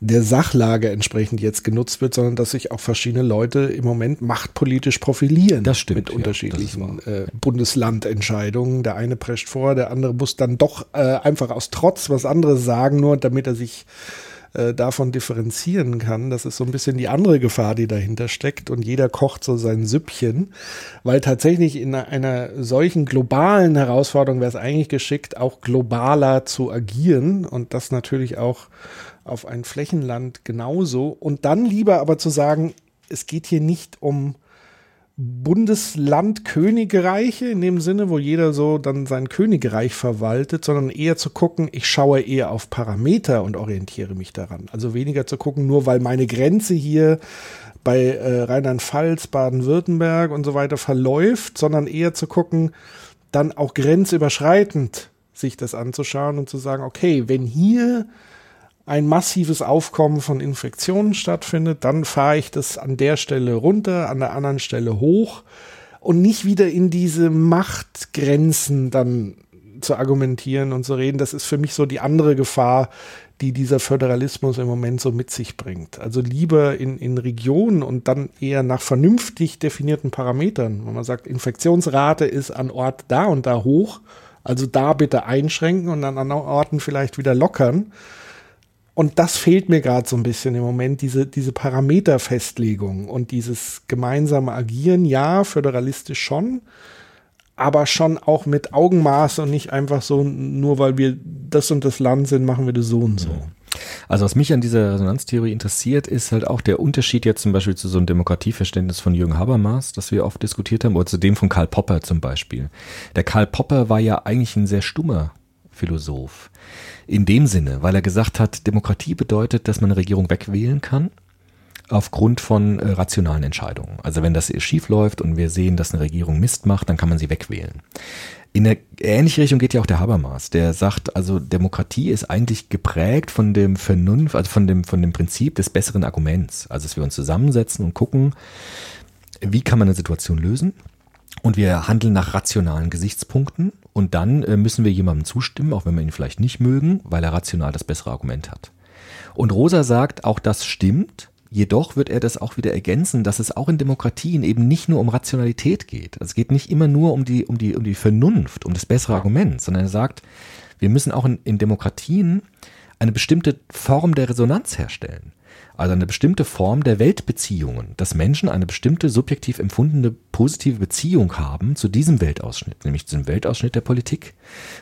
der Sachlage entsprechend jetzt genutzt wird, sondern dass sich auch verschiedene Leute im Moment machtpolitisch profilieren. Das stimmt. Mit unterschiedlichen ja, äh, Bundeslandentscheidungen. Der eine prescht vor, der andere muss dann doch äh, einfach aus Trotz was anderes sagen, nur damit er sich äh, davon differenzieren kann. Das ist so ein bisschen die andere Gefahr, die dahinter steckt. Und jeder kocht so sein Süppchen, weil tatsächlich in einer solchen globalen Herausforderung wäre es eigentlich geschickt, auch globaler zu agieren und das natürlich auch auf ein Flächenland genauso. Und dann lieber aber zu sagen, es geht hier nicht um Bundesland-Königreiche in dem Sinne, wo jeder so dann sein Königreich verwaltet, sondern eher zu gucken, ich schaue eher auf Parameter und orientiere mich daran. Also weniger zu gucken, nur weil meine Grenze hier bei äh, Rheinland-Pfalz, Baden-Württemberg und so weiter verläuft, sondern eher zu gucken, dann auch grenzüberschreitend sich das anzuschauen und zu sagen, okay, wenn hier ein massives Aufkommen von Infektionen stattfindet, dann fahre ich das an der Stelle runter, an der anderen Stelle hoch und nicht wieder in diese Machtgrenzen dann zu argumentieren und zu reden. Das ist für mich so die andere Gefahr, die dieser Föderalismus im Moment so mit sich bringt. Also lieber in, in Regionen und dann eher nach vernünftig definierten Parametern. Wenn man sagt, Infektionsrate ist an Ort da und da hoch, also da bitte einschränken und an anderen Orten vielleicht wieder lockern und das fehlt mir gerade so ein bisschen im Moment, diese, diese Parameterfestlegung und dieses gemeinsame Agieren, ja, föderalistisch schon, aber schon auch mit Augenmaß und nicht einfach so, nur weil wir das und das Land sind, machen wir das so und so. Also was mich an dieser Resonanztheorie interessiert, ist halt auch der Unterschied jetzt zum Beispiel zu so einem Demokratieverständnis von Jürgen Habermas, das wir oft diskutiert haben, oder zu dem von Karl Popper zum Beispiel. Der Karl Popper war ja eigentlich ein sehr stummer Philosoph. In dem Sinne, weil er gesagt hat, Demokratie bedeutet, dass man eine Regierung wegwählen kann aufgrund von äh, rationalen Entscheidungen. Also wenn das schief läuft und wir sehen, dass eine Regierung Mist macht, dann kann man sie wegwählen. In eine ähnliche Richtung geht ja auch der Habermas, der sagt, also Demokratie ist eigentlich geprägt von dem Vernunft, also von dem, von dem Prinzip des besseren Arguments. Also dass wir uns zusammensetzen und gucken, wie kann man eine Situation lösen und wir handeln nach rationalen Gesichtspunkten und dann äh, müssen wir jemandem zustimmen, auch wenn wir ihn vielleicht nicht mögen, weil er rational das bessere Argument hat. Und Rosa sagt, auch das stimmt, jedoch wird er das auch wieder ergänzen, dass es auch in Demokratien eben nicht nur um Rationalität geht. Also es geht nicht immer nur um die, um die, um die Vernunft, um das bessere Argument, sondern er sagt, wir müssen auch in, in Demokratien eine bestimmte Form der Resonanz herstellen also eine bestimmte Form der Weltbeziehungen, dass Menschen eine bestimmte subjektiv empfundene positive Beziehung haben zu diesem Weltausschnitt, nämlich zu dem Weltausschnitt der Politik,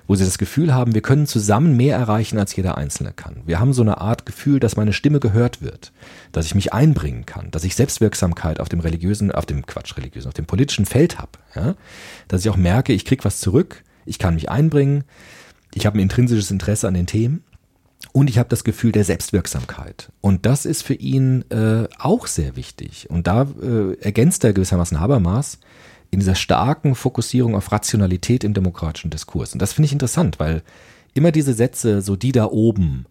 wo sie das Gefühl haben, wir können zusammen mehr erreichen, als jeder Einzelne kann. Wir haben so eine Art Gefühl, dass meine Stimme gehört wird, dass ich mich einbringen kann, dass ich Selbstwirksamkeit auf dem religiösen, auf dem Quatsch religiösen, auf dem politischen Feld habe, ja? dass ich auch merke, ich krieg was zurück, ich kann mich einbringen, ich habe ein intrinsisches Interesse an den Themen Und ich habe das Gefühl der Selbstwirksamkeit. Und das ist für ihn äh, auch sehr wichtig. Und da äh, ergänzt er gewissermaßen Habermas in dieser starken Fokussierung auf Rationalität im demokratischen Diskurs. Und das finde ich interessant, weil immer diese Sätze, so die da oben,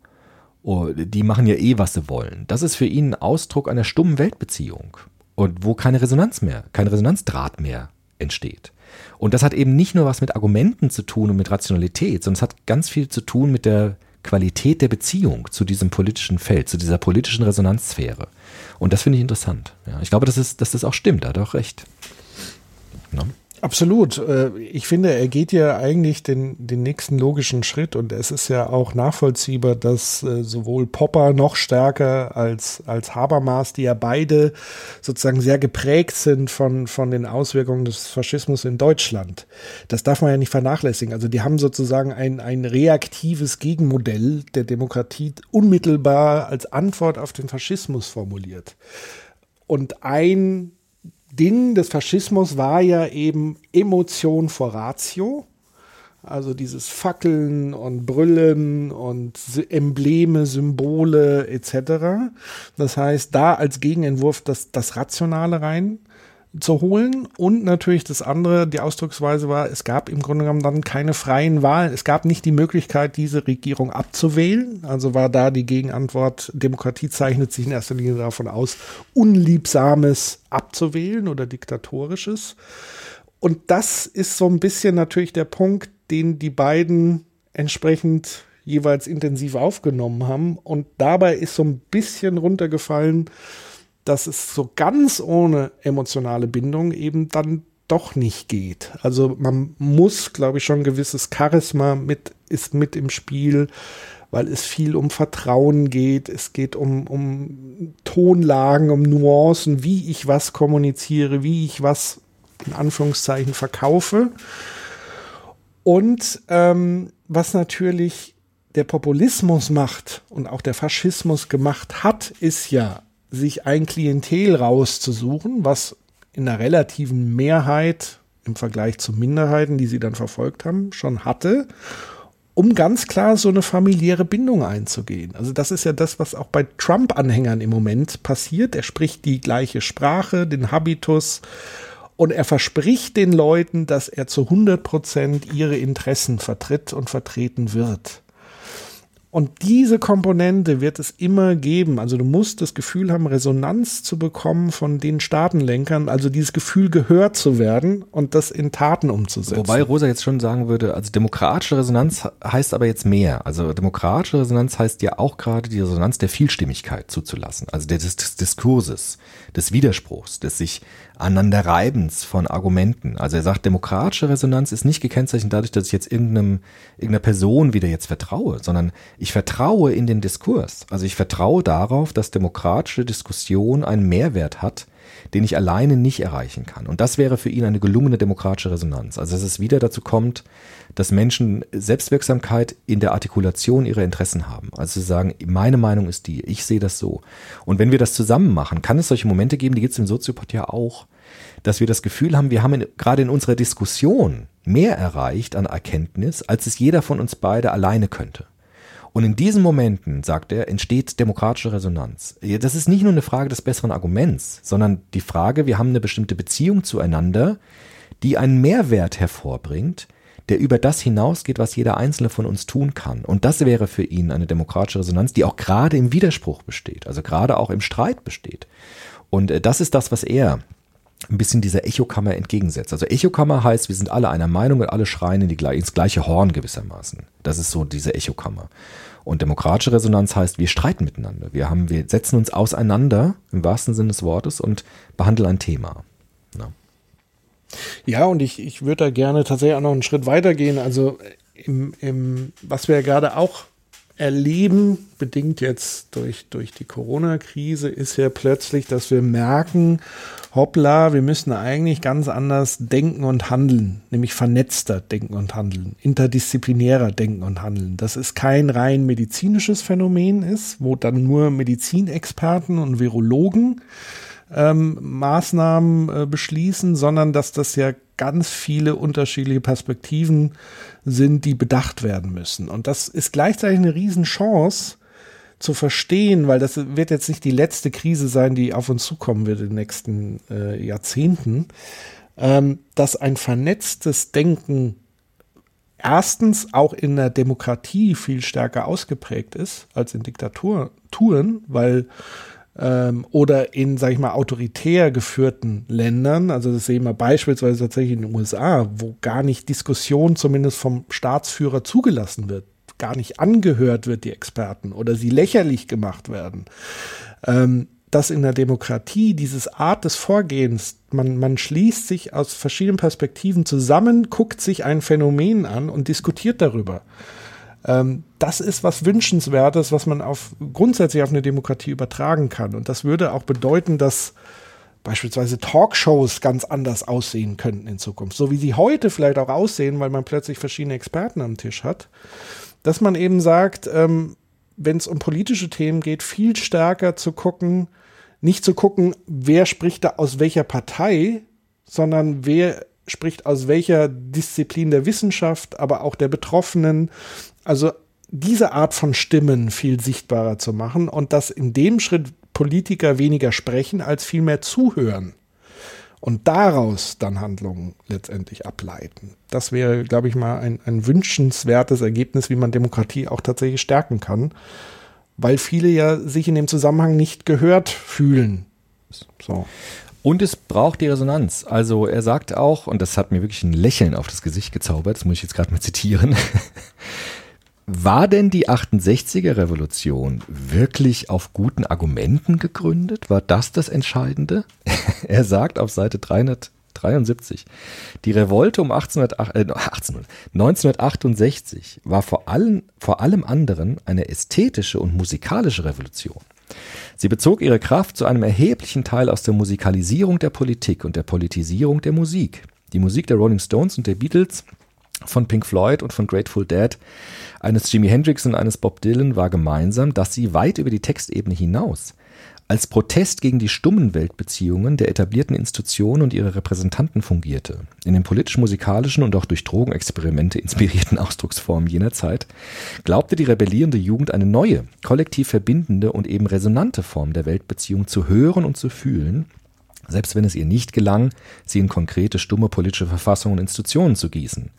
oh, die machen ja eh, was sie wollen. Das ist für ihn ein Ausdruck einer stummen Weltbeziehung. Und wo keine Resonanz mehr, kein Resonanzdraht mehr entsteht. Und das hat eben nicht nur was mit Argumenten zu tun und mit Rationalität, sondern es hat ganz viel zu tun mit der Qualität der Beziehung zu diesem politischen Feld, zu dieser politischen Resonanzsphäre. Und das finde ich interessant. Ja, ich glaube, dass, es, dass das auch stimmt, da hat er auch recht. No? Absolut. Äh, ich finde, er geht ja eigentlich den, den nächsten logischen Schritt und es ist ja auch nachvollziehbar, dass äh, sowohl Popper noch stärker als, als Habermas, die ja beide sozusagen sehr geprägt sind von, von den Auswirkungen des Faschismus in Deutschland. Das darf man ja nicht vernachlässigen. Also die haben sozusagen ein, ein reaktives Gegenmodell der Demokratie unmittelbar als Antwort auf den Faschismus formuliert. Und ein Ding des Faschismus war ja eben Emotion vor Ratio. Also dieses Fackeln und Brüllen und Embleme, Symbole etc. Das heißt, da als Gegenentwurf das, das Rationale rein zu holen. Und natürlich das andere, die Ausdrucksweise war, es gab im Grunde genommen dann keine freien Wahlen. Es gab nicht die Möglichkeit, diese Regierung abzuwählen. Also war da die Gegenantwort, Demokratie zeichnet sich in erster Linie davon aus, Unliebsames abzuwählen oder Diktatorisches. Und das ist so ein bisschen natürlich der Punkt, den die beiden entsprechend jeweils intensiv aufgenommen haben. Und dabei ist so ein bisschen runtergefallen, dass es so ganz ohne emotionale Bindung eben dann doch nicht geht. Also man muss, glaube ich, schon ein gewisses Charisma mit, ist mit im Spiel, weil es viel um Vertrauen geht. Es geht um, um Tonlagen, um Nuancen, wie ich was kommuniziere, wie ich was in Anführungszeichen verkaufe. Und ähm, was natürlich der Populismus macht und auch der Faschismus gemacht hat, ist ja sich ein Klientel rauszusuchen, was in der relativen Mehrheit im Vergleich zu Minderheiten, die sie dann verfolgt haben, schon hatte, um ganz klar so eine familiäre Bindung einzugehen. Also das ist ja das, was auch bei Trump-Anhängern im Moment passiert. Er spricht die gleiche Sprache, den Habitus und er verspricht den Leuten, dass er zu 100 Prozent ihre Interessen vertritt und vertreten wird. Und diese Komponente wird es immer geben. Also du musst das Gefühl haben, Resonanz zu bekommen von den Staatenlenkern, also dieses Gefühl gehört zu werden und das in Taten umzusetzen. Wobei Rosa jetzt schon sagen würde, also demokratische Resonanz heißt aber jetzt mehr. Also demokratische Resonanz heißt ja auch gerade die Resonanz der Vielstimmigkeit zuzulassen, also des, des Diskurses, des Widerspruchs, des sich Aneinanderreibens von Argumenten. Also er sagt, demokratische Resonanz ist nicht gekennzeichnet dadurch, dass ich jetzt irgendeinem, irgendeiner Person wieder jetzt vertraue, sondern ich vertraue in den Diskurs. Also ich vertraue darauf, dass demokratische Diskussion einen Mehrwert hat, den ich alleine nicht erreichen kann. Und das wäre für ihn eine gelungene demokratische Resonanz. Also dass es wieder dazu kommt, dass Menschen Selbstwirksamkeit in der Artikulation ihrer Interessen haben. Also zu sagen, meine Meinung ist die, ich sehe das so. Und wenn wir das zusammen machen, kann es solche Momente geben, die gibt es im Soziopod ja auch, dass wir das Gefühl haben, wir haben in, gerade in unserer Diskussion mehr erreicht an Erkenntnis, als es jeder von uns beide alleine könnte. Und in diesen Momenten, sagt er, entsteht demokratische Resonanz. Das ist nicht nur eine Frage des besseren Arguments, sondern die Frage, wir haben eine bestimmte Beziehung zueinander, die einen Mehrwert hervorbringt, der über das hinausgeht, was jeder Einzelne von uns tun kann. Und das wäre für ihn eine demokratische Resonanz, die auch gerade im Widerspruch besteht, also gerade auch im Streit besteht. Und äh, das ist das, was er ein bisschen dieser Echokammer entgegensetzt. Also Echokammer heißt, wir sind alle einer Meinung und alle schreien in die, ins gleiche Horn gewissermaßen. Das ist so diese Echokammer. Und demokratische Resonanz heißt, wir streiten miteinander. Wir haben, wir setzen uns auseinander im wahrsten Sinne des Wortes und behandeln ein Thema. Ja, ja und ich, ich würde da gerne tatsächlich auch noch einen Schritt weiter gehen. Also im, im, was wir ja gerade auch erleben, bedingt jetzt durch, durch die Corona-Krise, ist ja plötzlich, dass wir merken, hoppla, wir müssen eigentlich ganz anders denken und handeln, nämlich vernetzter denken und handeln, interdisziplinärer denken und handeln. Das ist kein rein medizinisches Phänomen ist, wo dann nur Medizinexperten und Virologen ähm, Maßnahmen äh, beschließen, sondern dass das ja ganz viele unterschiedliche Perspektiven sind, die bedacht werden müssen. Und das ist gleichzeitig eine Riesenchance zu verstehen, weil das wird jetzt nicht die letzte Krise sein, die auf uns zukommen wird in den nächsten äh, Jahrzehnten, ähm, dass ein vernetztes Denken erstens auch in der Demokratie viel stärker ausgeprägt ist als in Diktaturen, weil ähm, oder in, sag ich mal, autoritär geführten Ländern, also das sehen wir beispielsweise tatsächlich in den USA, wo gar nicht Diskussion zumindest vom Staatsführer zugelassen wird, gar nicht angehört wird, die Experten, oder sie lächerlich gemacht werden. Ähm, dass in der Demokratie dieses Art des Vorgehens, man, man schließt sich aus verschiedenen Perspektiven zusammen, guckt sich ein Phänomen an und diskutiert darüber. Ähm, das ist was Wünschenswertes, was man auf, grundsätzlich auf eine Demokratie übertragen kann. Und das würde auch bedeuten, dass beispielsweise Talkshows ganz anders aussehen könnten in Zukunft. So wie sie heute vielleicht auch aussehen, weil man plötzlich verschiedene Experten am Tisch hat. Dass man eben sagt, ähm, wenn es um politische Themen geht, viel stärker zu gucken, nicht zu gucken, wer spricht da aus welcher Partei, sondern wer spricht aus welcher Disziplin der Wissenschaft, aber auch der Betroffenen. Also diese Art von Stimmen viel sichtbarer zu machen und dass in dem Schritt Politiker weniger sprechen als vielmehr zuhören und daraus dann Handlungen letztendlich ableiten. Das wäre, glaube ich, mal ein, ein wünschenswertes Ergebnis, wie man Demokratie auch tatsächlich stärken kann weil viele ja sich in dem Zusammenhang nicht gehört fühlen. So. Und es braucht die Resonanz. Also er sagt auch, und das hat mir wirklich ein Lächeln auf das Gesicht gezaubert, das muss ich jetzt gerade mal zitieren. War denn die 68er Revolution wirklich auf guten Argumenten gegründet? War das das Entscheidende? er sagt auf Seite 300, 1973. Die Revolte um 1808, äh, 18, 1968 war vor allem, vor allem anderen eine ästhetische und musikalische Revolution. Sie bezog ihre Kraft zu einem erheblichen Teil aus der Musikalisierung der Politik und der Politisierung der Musik. Die Musik der Rolling Stones und der Beatles, von Pink Floyd und von Grateful Dead, eines Jimi Hendrix und eines Bob Dylan war gemeinsam, dass sie weit über die Textebene hinaus als Protest gegen die stummen Weltbeziehungen der etablierten Institutionen und ihre Repräsentanten fungierte. In den politisch-musikalischen und auch durch Drogenexperimente inspirierten Ausdrucksformen jener Zeit glaubte die rebellierende Jugend eine neue, kollektiv verbindende und eben resonante Form der Weltbeziehung zu hören und zu fühlen, selbst wenn es ihr nicht gelang, sie in konkrete, stumme politische Verfassungen und Institutionen zu gießen.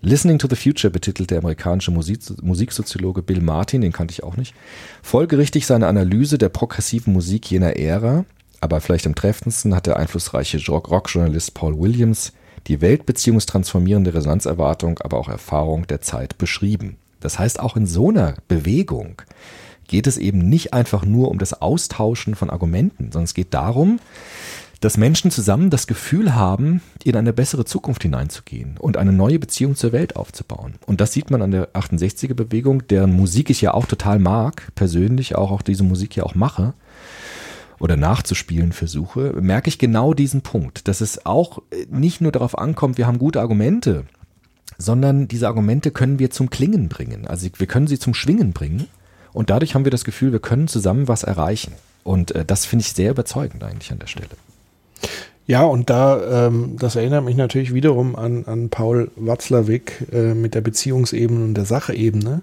Listening to the Future betitelt der amerikanische Musik Musiksoziologe Bill Martin, den kannte ich auch nicht, folgerichtig seine Analyse der progressiven Musik jener Ära, aber vielleicht am treffendsten hat der einflussreiche Rockjournalist Paul Williams die weltbeziehungstransformierende Resonanzerwartung, aber auch Erfahrung der Zeit beschrieben. Das heißt, auch in so einer Bewegung geht es eben nicht einfach nur um das Austauschen von Argumenten, sondern es geht darum, dass Menschen zusammen das Gefühl haben, in eine bessere Zukunft hineinzugehen und eine neue Beziehung zur Welt aufzubauen. Und das sieht man an der 68er Bewegung, deren Musik ich ja auch total mag, persönlich auch, auch diese Musik ja auch mache oder nachzuspielen versuche, merke ich genau diesen Punkt, dass es auch nicht nur darauf ankommt, wir haben gute Argumente, sondern diese Argumente können wir zum Klingen bringen. Also wir können sie zum Schwingen bringen und dadurch haben wir das Gefühl, wir können zusammen was erreichen. Und äh, das finde ich sehr überzeugend eigentlich an der Stelle. Ja, und da, ähm, das erinnert mich natürlich wiederum an, an Paul Watzlawick äh, mit der Beziehungsebene und der Sachebene.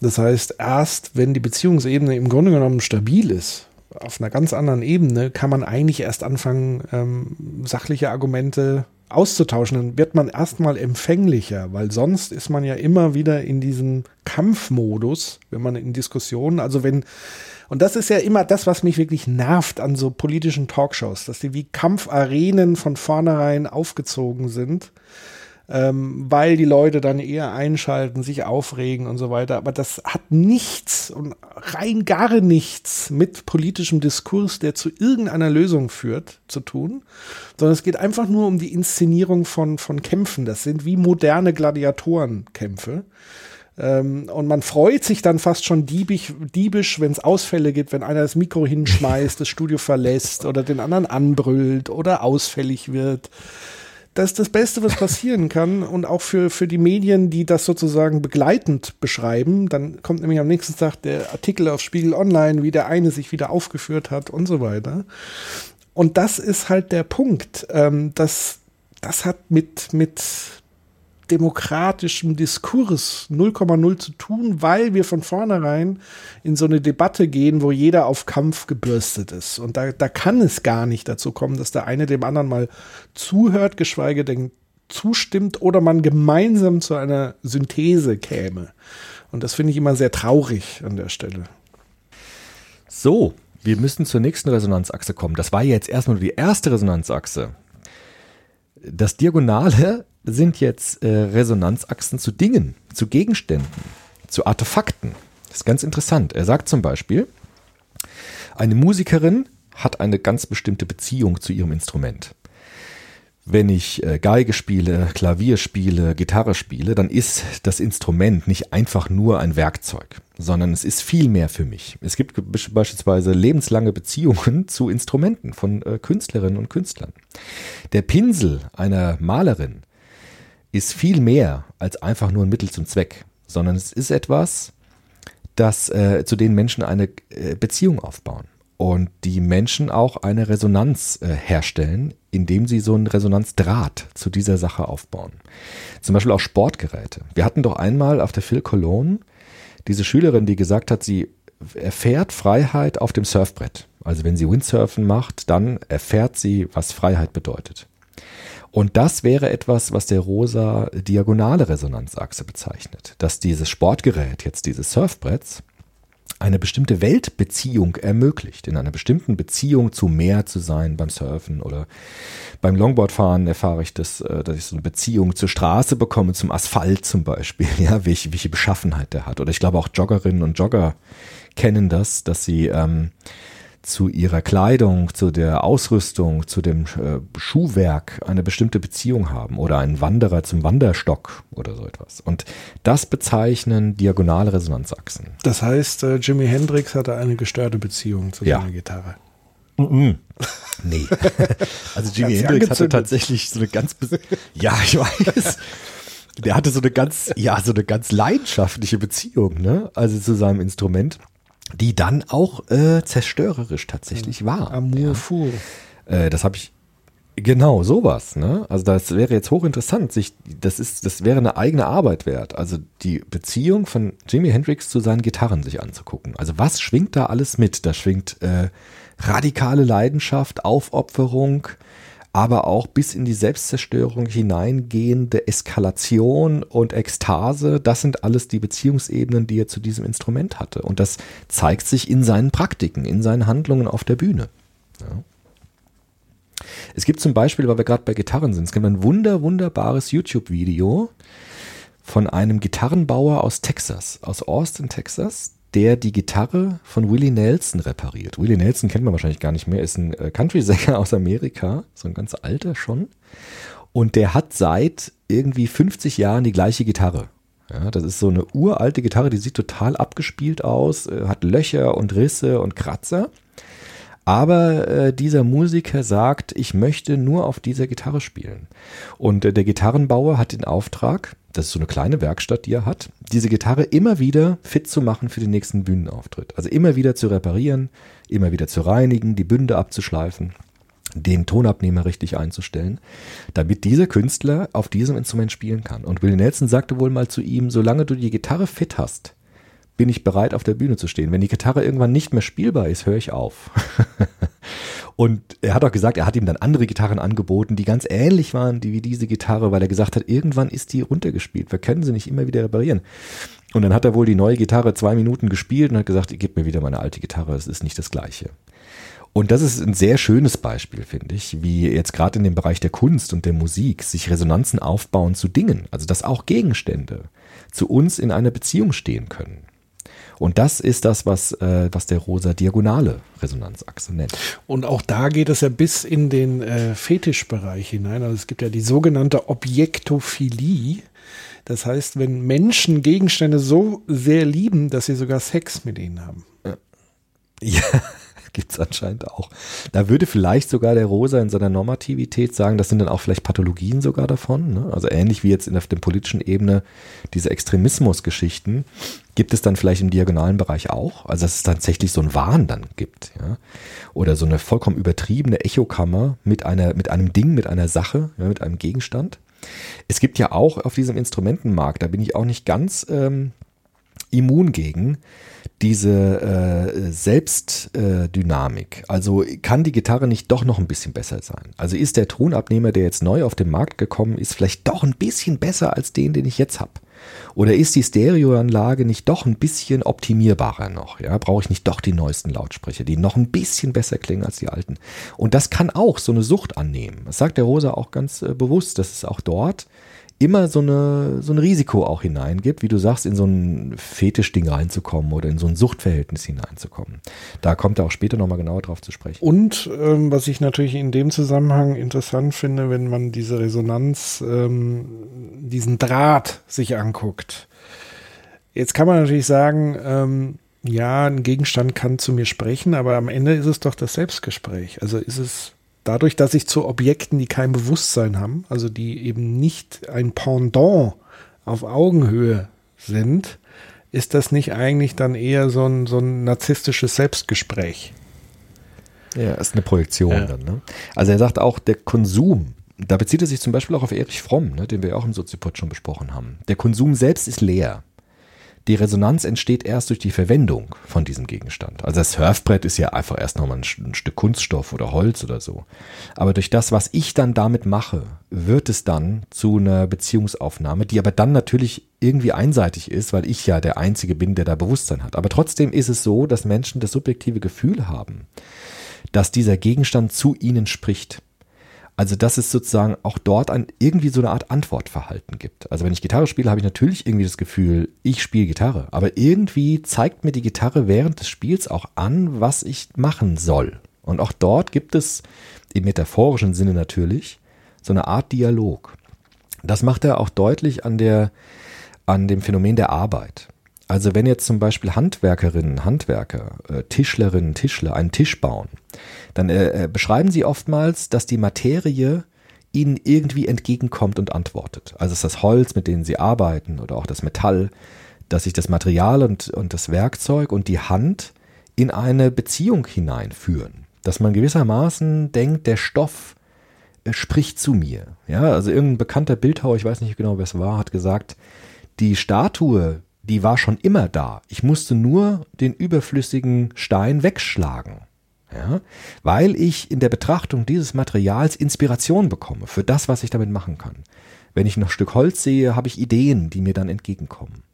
Das heißt, erst wenn die Beziehungsebene im Grunde genommen stabil ist, auf einer ganz anderen Ebene, kann man eigentlich erst anfangen, ähm, sachliche Argumente auszutauschen. Dann wird man erstmal empfänglicher, weil sonst ist man ja immer wieder in diesem Kampfmodus, wenn man in Diskussionen, also wenn und das ist ja immer das, was mich wirklich nervt an so politischen Talkshows, dass die wie Kampfarenen von vornherein aufgezogen sind, ähm, weil die Leute dann eher einschalten, sich aufregen und so weiter. Aber das hat nichts und rein gar nichts mit politischem Diskurs, der zu irgendeiner Lösung führt, zu tun, sondern es geht einfach nur um die Inszenierung von, von Kämpfen. Das sind wie moderne Gladiatorenkämpfe. Ähm, und man freut sich dann fast schon diebig, diebisch, wenn es Ausfälle gibt, wenn einer das Mikro hinschmeißt, das Studio verlässt oder den anderen anbrüllt oder ausfällig wird. Das ist das Beste, was passieren kann. Und auch für, für die Medien, die das sozusagen begleitend beschreiben. Dann kommt nämlich am nächsten Tag der Artikel auf Spiegel Online, wie der eine sich wieder aufgeführt hat und so weiter. Und das ist halt der Punkt. Ähm, das, das hat mit, mit demokratischem Diskurs 0,0 zu tun, weil wir von vornherein in so eine Debatte gehen, wo jeder auf Kampf gebürstet ist. Und da, da kann es gar nicht dazu kommen, dass der eine dem anderen mal zuhört, geschweige denn zustimmt oder man gemeinsam zu einer Synthese käme. Und das finde ich immer sehr traurig an der Stelle. So, wir müssen zur nächsten Resonanzachse kommen. Das war jetzt erstmal die erste Resonanzachse. Das Diagonale sind jetzt äh, Resonanzachsen zu Dingen, zu Gegenständen, zu Artefakten. Das ist ganz interessant. Er sagt zum Beispiel, eine Musikerin hat eine ganz bestimmte Beziehung zu ihrem Instrument. Wenn ich äh, Geige spiele, Klavier spiele, Gitarre spiele, dann ist das Instrument nicht einfach nur ein Werkzeug, sondern es ist viel mehr für mich. Es gibt beispielsweise lebenslange Beziehungen zu Instrumenten von äh, Künstlerinnen und Künstlern. Der Pinsel einer Malerin ist viel mehr als einfach nur ein Mittel zum Zweck, sondern es ist etwas, das äh, zu den Menschen eine äh, Beziehung aufbauen und die Menschen auch eine Resonanz äh, herstellen, indem sie so einen Resonanzdraht zu dieser Sache aufbauen. Zum Beispiel auch Sportgeräte. Wir hatten doch einmal auf der Phil Cologne diese Schülerin, die gesagt hat, sie erfährt Freiheit auf dem Surfbrett. Also wenn sie Windsurfen macht, dann erfährt sie, was Freiheit bedeutet. Und das wäre etwas, was der rosa diagonale Resonanzachse bezeichnet, dass dieses Sportgerät, jetzt dieses Surfbretts, eine bestimmte Weltbeziehung ermöglicht, in einer bestimmten Beziehung zu Meer zu sein beim Surfen oder beim Longboardfahren erfahre ich das, äh, dass ich so eine Beziehung zur Straße bekomme, zum Asphalt zum Beispiel, ja, welche, welche Beschaffenheit der hat. Oder ich glaube auch Joggerinnen und Jogger kennen das, dass sie ähm, zu ihrer Kleidung, zu der Ausrüstung, zu dem äh, Schuhwerk eine bestimmte Beziehung haben oder ein Wanderer zum Wanderstock oder so etwas. Und das bezeichnen diagonale Resonanzachsen. Das heißt, äh, Jimi Hendrix hatte eine gestörte Beziehung zu Ja. seiner Gitarre. Mhm. Nee. Also Jimi Hendrix hatte tatsächlich so eine ganz, ja, ich weiß. Der hatte so eine ganz, ja, so eine ganz leidenschaftliche Beziehung, ne? Also zu seinem Instrument, die dann auch äh, zerstörerisch tatsächlich war. Amour fou. Äh, das habe ich genau sowas, ne? Also das wäre jetzt hochinteressant, sich das ist das wäre eine eigene Arbeit wert, also die Beziehung von Jimi Hendrix zu seinen Gitarren sich anzugucken. Also was schwingt da alles mit? Da schwingt äh, radikale Leidenschaft, Aufopferung, aber auch bis in die Selbstzerstörung hineingehende Eskalation und Ekstase, das sind alles die Beziehungsebenen, die er zu diesem Instrument hatte. Und das zeigt sich in seinen Praktiken, in seinen Handlungen auf der Bühne. Ja. Es gibt zum Beispiel, weil wir gerade bei Gitarren sind, es gibt ein wunder, wunderbares YouTube-Video von einem Gitarrenbauer aus Texas, aus Austin, Texas, der die Gitarre von Willie Nelson repariert. Willie Nelson kennt man wahrscheinlich gar nicht mehr, ist ein äh, Country-Sänger aus Amerika, so ein ganz alter schon. Und der hat seit irgendwie 50 Jahren die gleiche Gitarre. Ja, das ist so eine uralte Gitarre, die sieht total abgespielt aus, äh, hat Löcher und Risse und Kratzer. Aber äh, dieser Musiker sagt, ich möchte nur auf dieser Gitarre spielen. Und äh, der Gitarrenbauer hat den Auftrag, das ist so eine kleine Werkstatt, die er hat, diese Gitarre immer wieder fit zu machen für den nächsten Bühnenauftritt. Also immer wieder zu reparieren, immer wieder zu reinigen, die Bünde abzuschleifen, den Tonabnehmer richtig einzustellen, damit dieser Künstler auf diesem Instrument spielen kann. Und Willie Nelson sagte wohl mal zu ihm, solange du die Gitarre fit hast, bin ich bereit, auf der Bühne zu stehen. Wenn die Gitarre irgendwann nicht mehr spielbar ist, höre ich auf. Und er hat auch gesagt, er hat ihm dann andere Gitarren angeboten, die ganz ähnlich waren die wie diese Gitarre, weil er gesagt hat, irgendwann ist die runtergespielt. Wir können sie nicht immer wieder reparieren. Und dann hat er wohl die neue Gitarre zwei Minuten gespielt und hat gesagt, gib mir wieder meine alte Gitarre, es ist nicht das gleiche. Und das ist ein sehr schönes Beispiel, finde ich, wie jetzt gerade in dem Bereich der Kunst und der Musik sich Resonanzen aufbauen zu Dingen, also dass auch Gegenstände zu uns in einer Beziehung stehen können. Und das ist das, was, äh, was der rosa diagonale Resonanzachse nennt. Und auch da geht es ja bis in den äh, Fetischbereich hinein. Also es gibt ja die sogenannte Objektophilie. Das heißt, wenn Menschen Gegenstände so sehr lieben, dass sie sogar Sex mit ihnen haben. Ja, gibt's anscheinend auch. Da würde vielleicht sogar der Rosa in seiner Normativität sagen, das sind dann auch vielleicht Pathologien sogar davon. Ne? Also ähnlich wie jetzt in der, der politischen Ebene diese Extremismusgeschichten gibt es dann vielleicht im diagonalen Bereich auch. Also dass es tatsächlich so ein Wahn dann gibt. Ja? Oder so eine vollkommen übertriebene Echokammer mit, einer, mit einem Ding, mit einer Sache, ja, mit einem Gegenstand. Es gibt ja auch auf diesem Instrumentenmarkt, da bin ich auch nicht ganz ähm, immun gegen, diese äh, Selbstdynamik. Äh, also kann die Gitarre nicht doch noch ein bisschen besser sein? Also ist der Tonabnehmer, der jetzt neu auf den Markt gekommen ist, vielleicht doch ein bisschen besser als den, den ich jetzt habe? Oder ist die Stereoanlage nicht doch ein bisschen optimierbarer noch? Ja, brauche ich nicht doch die neuesten Lautsprecher, die noch ein bisschen besser klingen als die alten? Und das kann auch so eine Sucht annehmen. Das sagt der Rosa auch ganz äh, bewusst, dass es auch dort immer so, eine, so ein Risiko auch hineingibt, wie du sagst, in so ein Fetischding reinzukommen oder in so ein Suchtverhältnis hineinzukommen. Da kommt er auch später nochmal genauer drauf zu sprechen. Und ähm, was ich natürlich in dem Zusammenhang interessant finde, wenn man diese Resonanz, ähm, diesen Draht sich anguckt. Jetzt kann man natürlich sagen, ähm, ja, ein Gegenstand kann zu mir sprechen, aber am Ende ist es doch das Selbstgespräch. Also ist es dadurch, dass ich zu Objekten, die kein Bewusstsein haben, also die eben nicht ein Pendant auf Augenhöhe sind, ist das nicht eigentlich dann eher so ein, so ein narzisstisches Selbstgespräch? Ja, ist eine Projektion ja. dann. Ne? Also er sagt auch, der Konsum, da bezieht er sich zum Beispiel auch auf Erich Fromm, ne, den wir auch im Soziopod schon besprochen haben. Der Konsum selbst ist leer. Die Resonanz entsteht erst durch die Verwendung von diesem Gegenstand. Also das Surfbrett ist ja einfach erst nochmal ein, ein Stück Kunststoff oder Holz oder so. Aber durch das, was ich dann damit mache, wird es dann zu einer Beziehungsaufnahme, die aber dann natürlich irgendwie einseitig ist, weil ich ja der Einzige bin, der da Bewusstsein hat. Aber trotzdem ist es so, dass Menschen das subjektive Gefühl haben, dass dieser Gegenstand zu ihnen spricht. Also, dass es sozusagen auch dort ein, irgendwie so eine Art Antwortverhalten gibt. Also, wenn ich Gitarre spiele, habe ich natürlich irgendwie das Gefühl, ich spiele Gitarre. Aber irgendwie zeigt mir die Gitarre während des Spiels auch an, was ich machen soll. Und auch dort gibt es im metaphorischen Sinne natürlich so eine Art Dialog. Das macht er auch deutlich an der, an dem Phänomen der Arbeit. Also wenn jetzt zum Beispiel Handwerkerinnen, Handwerker, äh, Tischlerinnen, Tischler einen Tisch bauen, dann äh, äh, beschreiben sie oftmals, dass die Materie ihnen irgendwie entgegenkommt und antwortet. Also ist das Holz, mit dem sie arbeiten oder auch das Metall, dass sich das Material und, und das Werkzeug und die Hand in eine Beziehung hineinführen. Dass man gewissermaßen denkt, der Stoff äh, spricht zu mir. Ja, also irgendein bekannter Bildhauer, ich weiß nicht genau, wer es war, hat gesagt, die Statue, die war schon immer da. Ich musste nur den überflüssigen Stein wegschlagen. Ja, weil ich in der Betrachtung dieses Materials Inspiration bekomme für das, was ich damit machen kann. Wenn ich noch ein Stück Holz sehe, habe ich Ideen, die mir dann entgegenkommen.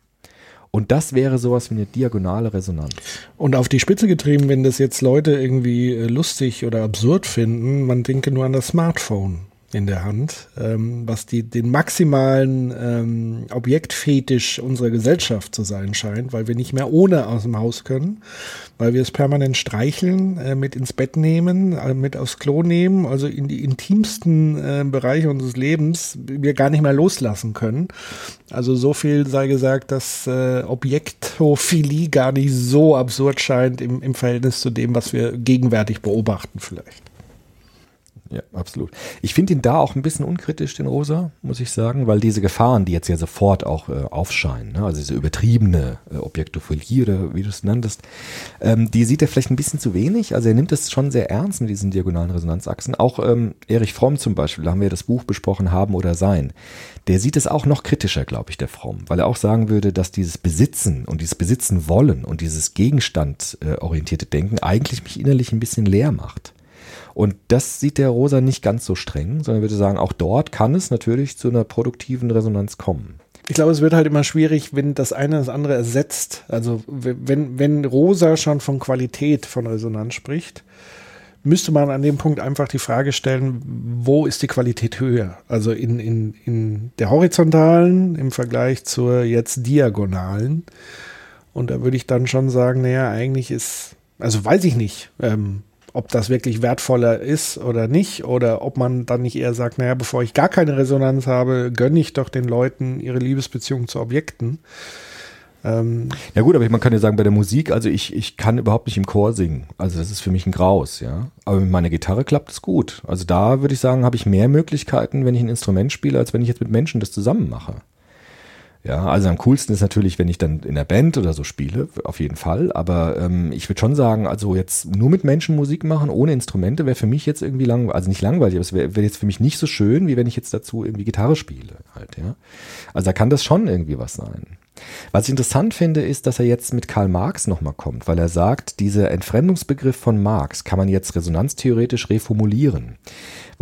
Und das wäre sowas wie eine diagonale Resonanz. Und auf die Spitze getrieben, wenn das jetzt Leute irgendwie äh, lustig oder absurd finden, man denke nur an das Smartphone in der Hand, ähm, was die, den maximalen ähm, Objektfetisch unserer Gesellschaft zu sein scheint, weil wir nicht mehr ohne aus dem Haus können, weil wir es permanent streicheln, äh, mit ins Bett nehmen, äh, mit aufs Klo nehmen, also in die intimsten äh, Bereiche unseres Lebens wir gar nicht mehr loslassen können. Also so viel sei gesagt, dass äh, Objektophilie gar nicht so absurd scheint im, im Verhältnis zu dem, was wir gegenwärtig beobachten vielleicht. Ja, absolut. Ich finde ihn da auch ein bisschen unkritisch, den Rosa, muss ich sagen, weil diese Gefahren, die jetzt ja sofort auch äh, aufscheinen, ne, also diese übertriebene äh, Objektophilie oder wie du es nanntest, ähm, die sieht er vielleicht ein bisschen zu wenig. Also er nimmt es schon sehr ernst mit diesen diagonalen Resonanzachsen. Auch ähm, Erich Fromm zum Beispiel, da haben wir das Buch besprochen, Haben oder Sein. Der sieht es auch noch kritischer, glaube ich, der Fromm, weil er auch sagen würde, dass dieses Besitzen und dieses Besitzen wollen und dieses gegenstandorientierte Denken eigentlich mich innerlich ein bisschen leer macht. Und das sieht der Rosa nicht ganz so streng, sondern würde sagen, auch dort kann es natürlich zu einer produktiven Resonanz kommen. Ich glaube, es wird halt immer schwierig, wenn das eine das andere ersetzt. Also wenn, wenn Rosa schon von Qualität von Resonanz spricht, müsste man an dem Punkt einfach die Frage stellen, wo ist die Qualität höher? Also in, in, in der horizontalen im Vergleich zur jetzt diagonalen. Und da würde ich dann schon sagen, naja, eigentlich ist, also weiß ich nicht. Ähm, ob das wirklich wertvoller ist oder nicht, oder ob man dann nicht eher sagt, naja, bevor ich gar keine Resonanz habe, gönne ich doch den Leuten ihre Liebesbeziehung zu Objekten. Ähm, Ja gut, aber man kann ja sagen, bei der Musik, also ich, ich kann überhaupt nicht im Chor singen. Also das ist für mich ein Graus, ja. Aber mit meiner Gitarre klappt es gut. Also da würde ich sagen, habe ich mehr Möglichkeiten, wenn ich ein Instrument spiele, als wenn ich jetzt mit Menschen das zusammen mache. Ja, also am coolsten ist natürlich, wenn ich dann in der Band oder so spiele, auf jeden Fall. Aber ähm, ich würde schon sagen, also jetzt nur mit Menschen Musik machen, ohne Instrumente, wäre für mich jetzt irgendwie langweilig, also nicht langweilig, aber es wäre wär jetzt für mich nicht so schön, wie wenn ich jetzt dazu irgendwie Gitarre spiele halt, ja. Also da kann das schon irgendwie was sein. Was ich interessant finde, ist, dass er jetzt mit Karl Marx nochmal kommt, weil er sagt, dieser Entfremdungsbegriff von Marx kann man jetzt resonanztheoretisch reformulieren.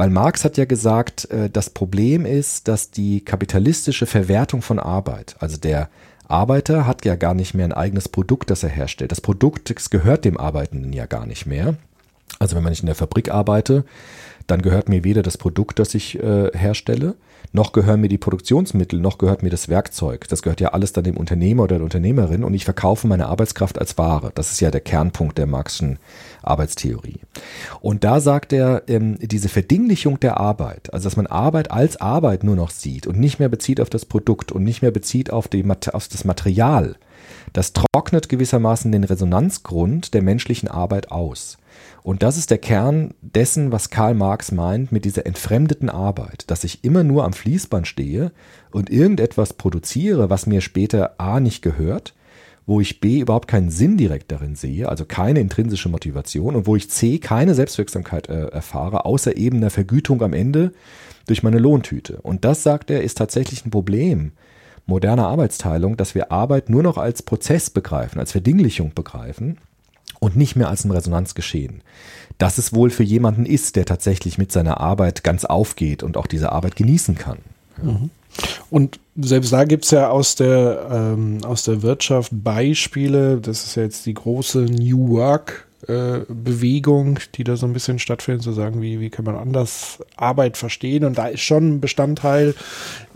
Weil Marx hat ja gesagt, äh, das Problem ist, dass die kapitalistische Verwertung von Arbeit, also der Arbeiter hat ja gar nicht mehr ein eigenes Produkt, das er herstellt. Das Produkt das gehört dem Arbeitenden ja gar nicht mehr. Also wenn man nicht in der Fabrik arbeite, dann gehört mir weder das Produkt, das ich äh, herstelle, noch gehören mir die Produktionsmittel, noch gehört mir das Werkzeug. Das gehört ja alles dann dem Unternehmer oder der Unternehmerin und ich verkaufe meine Arbeitskraft als Ware. Das ist ja der Kernpunkt der Marxischen Arbeitstheorie. Und da sagt er, ähm, diese Verdinglichung der Arbeit, also dass man Arbeit als Arbeit nur noch sieht und nicht mehr bezieht auf das Produkt und nicht mehr bezieht auf, die, auf das Material, das trocknet gewissermaßen den Resonanzgrund der menschlichen Arbeit aus. Und das ist der Kern dessen, was Karl Marx meint mit dieser entfremdeten Arbeit, dass ich immer nur am Fließband stehe und irgendetwas produziere, was mir später A nicht gehört, wo ich B überhaupt keinen Sinn direkt darin sehe, also keine intrinsische Motivation und wo ich C keine Selbstwirksamkeit äh, erfahre, außer eben einer Vergütung am Ende durch meine Lohntüte. Und das, sagt er, ist tatsächlich ein Problem moderner Arbeitsteilung, dass wir Arbeit nur noch als Prozess begreifen, als Verdinglichung begreifen und nicht mehr als ein Resonanzgeschehen. Dass es wohl für jemanden ist, der tatsächlich mit seiner Arbeit ganz aufgeht und auch diese Arbeit genießen kann. Und selbst da gibt's ja aus der, ähm, aus der Wirtschaft Beispiele, das ist ja jetzt die große New Work äh, Bewegung, die da so ein bisschen stattfindet, zu sagen, wie, wie kann man anders Arbeit verstehen. Und da ist schon ein Bestandteil,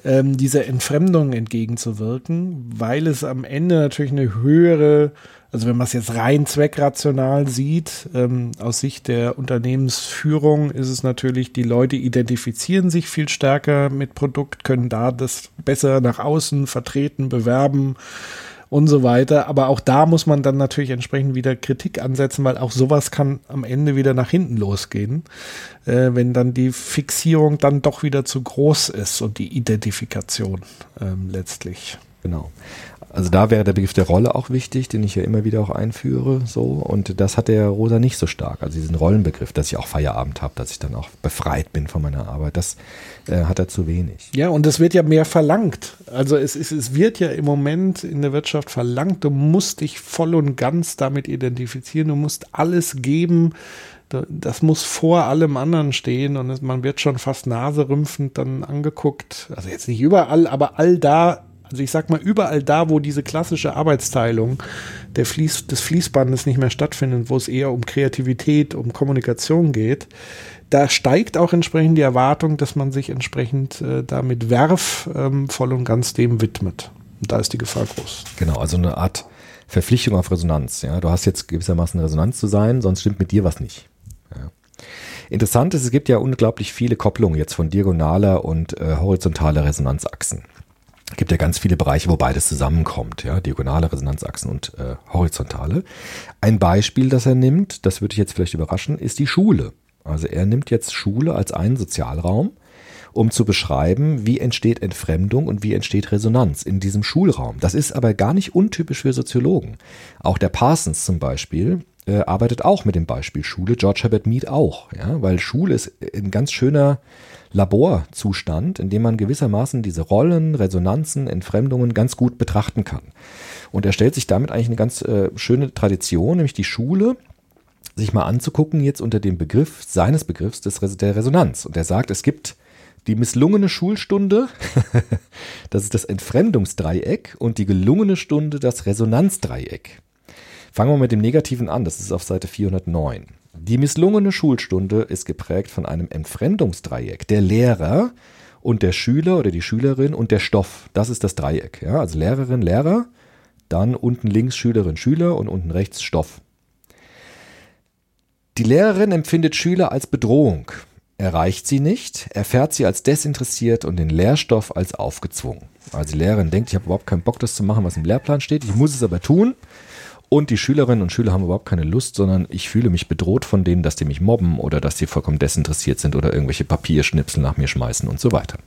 ähm, dieser Entfremdung entgegenzuwirken, weil es am Ende natürlich eine höhere, also wenn man es jetzt rein zweckrational sieht, ähm, aus Sicht der Unternehmensführung ist es natürlich, die Leute identifizieren sich viel stärker mit Produkt, können da das besser nach außen vertreten, bewerben und so weiter. Aber auch da muss man dann natürlich entsprechend wieder Kritik ansetzen, weil auch sowas kann am Ende wieder nach hinten losgehen, äh, wenn dann die Fixierung dann doch wieder zu groß ist und die Identifikation ähm, letztlich. Genau. Also da wäre der Begriff der Rolle auch wichtig, den ich ja immer wieder auch einführe. So und das hat der Rosa nicht so stark. Also diesen Rollenbegriff, dass ich auch Feierabend habe, dass ich dann auch befreit bin von meiner Arbeit, das äh, hat er zu wenig. Ja, und es wird ja mehr verlangt. Also es, ist, es wird ja im Moment in der Wirtschaft verlangt, du musst dich voll und ganz damit identifizieren, du musst alles geben. Das muss vor allem anderen stehen und es, man wird schon fast naserümpfend dann angeguckt. Also jetzt nicht überall, aber all da, also ich sag mal überall da, wo diese klassische Arbeitsteilung der Fließ, des Fließbandes nicht mehr stattfindet, wo es eher um Kreativität, um Kommunikation geht, da steigt auch entsprechend die Erwartung, dass man sich entsprechend äh, da mit Werf ähm, voll und ganz dem widmet. Und da ist die Gefahr groß. Genau, also eine Art Verpflichtung auf Resonanz. Ja, du hast jetzt gewissermaßen Resonanz zu sein, sonst stimmt mit dir was nicht. Ja. Interessant ist, es gibt ja unglaublich viele Kopplungen jetzt von diagonaler und äh, horizontaler Resonanzachsen. Es gibt ja ganz viele Bereiche, wo beides zusammenkommt, ja, diagonale Resonanzachsen und äh, horizontale. Ein Beispiel, das er nimmt, das würde ich jetzt vielleicht überraschen, ist die Schule. Also er nimmt jetzt Schule als einen Sozialraum, um zu beschreiben, wie entsteht Entfremdung und wie entsteht Resonanz in diesem Schulraum. Das ist aber gar nicht untypisch für Soziologen. Auch der Parsons zum Beispiel äh, arbeitet auch mit dem Beispiel Schule, George Herbert Mead auch, ja, weil Schule ist ein ganz schöner Laborzustand, in dem man gewissermaßen diese Rollen, Resonanzen, Entfremdungen ganz gut betrachten kann. Und er stellt sich damit eigentlich eine ganz äh, schöne Tradition, nämlich die Schule, sich mal anzugucken jetzt unter dem Begriff seines Begriffs des, der Resonanz. Und er sagt, es gibt die misslungene Schulstunde, das ist das Entfremdungsdreieck und die gelungene Stunde das Resonanzdreieck. Fangen wir mit dem Negativen an, das ist auf Seite 409. Die misslungene Schulstunde ist geprägt von einem Entfremdungsdreieck. Der Lehrer und der Schüler oder die Schülerin und der Stoff, das ist das Dreieck. Ja? Also Lehrerin, Lehrer, dann unten links Schülerin, Schüler und unten rechts Stoff. Die Lehrerin empfindet Schüler als Bedrohung. erreicht sie nicht, erfährt sie als desinteressiert und den Lehrstoff als aufgezwungen. Also die Lehrerin denkt, ich habe überhaupt keinen Bock, das zu machen, was im Lehrplan steht, ich muss es aber tun. Und die Schülerinnen und Schüler haben überhaupt keine Lust, sondern ich fühle mich bedroht von denen, dass die mich mobben oder dass die vollkommen desinteressiert sind oder irgendwelche Papierschnipsel nach mir schmeißen und so weiter.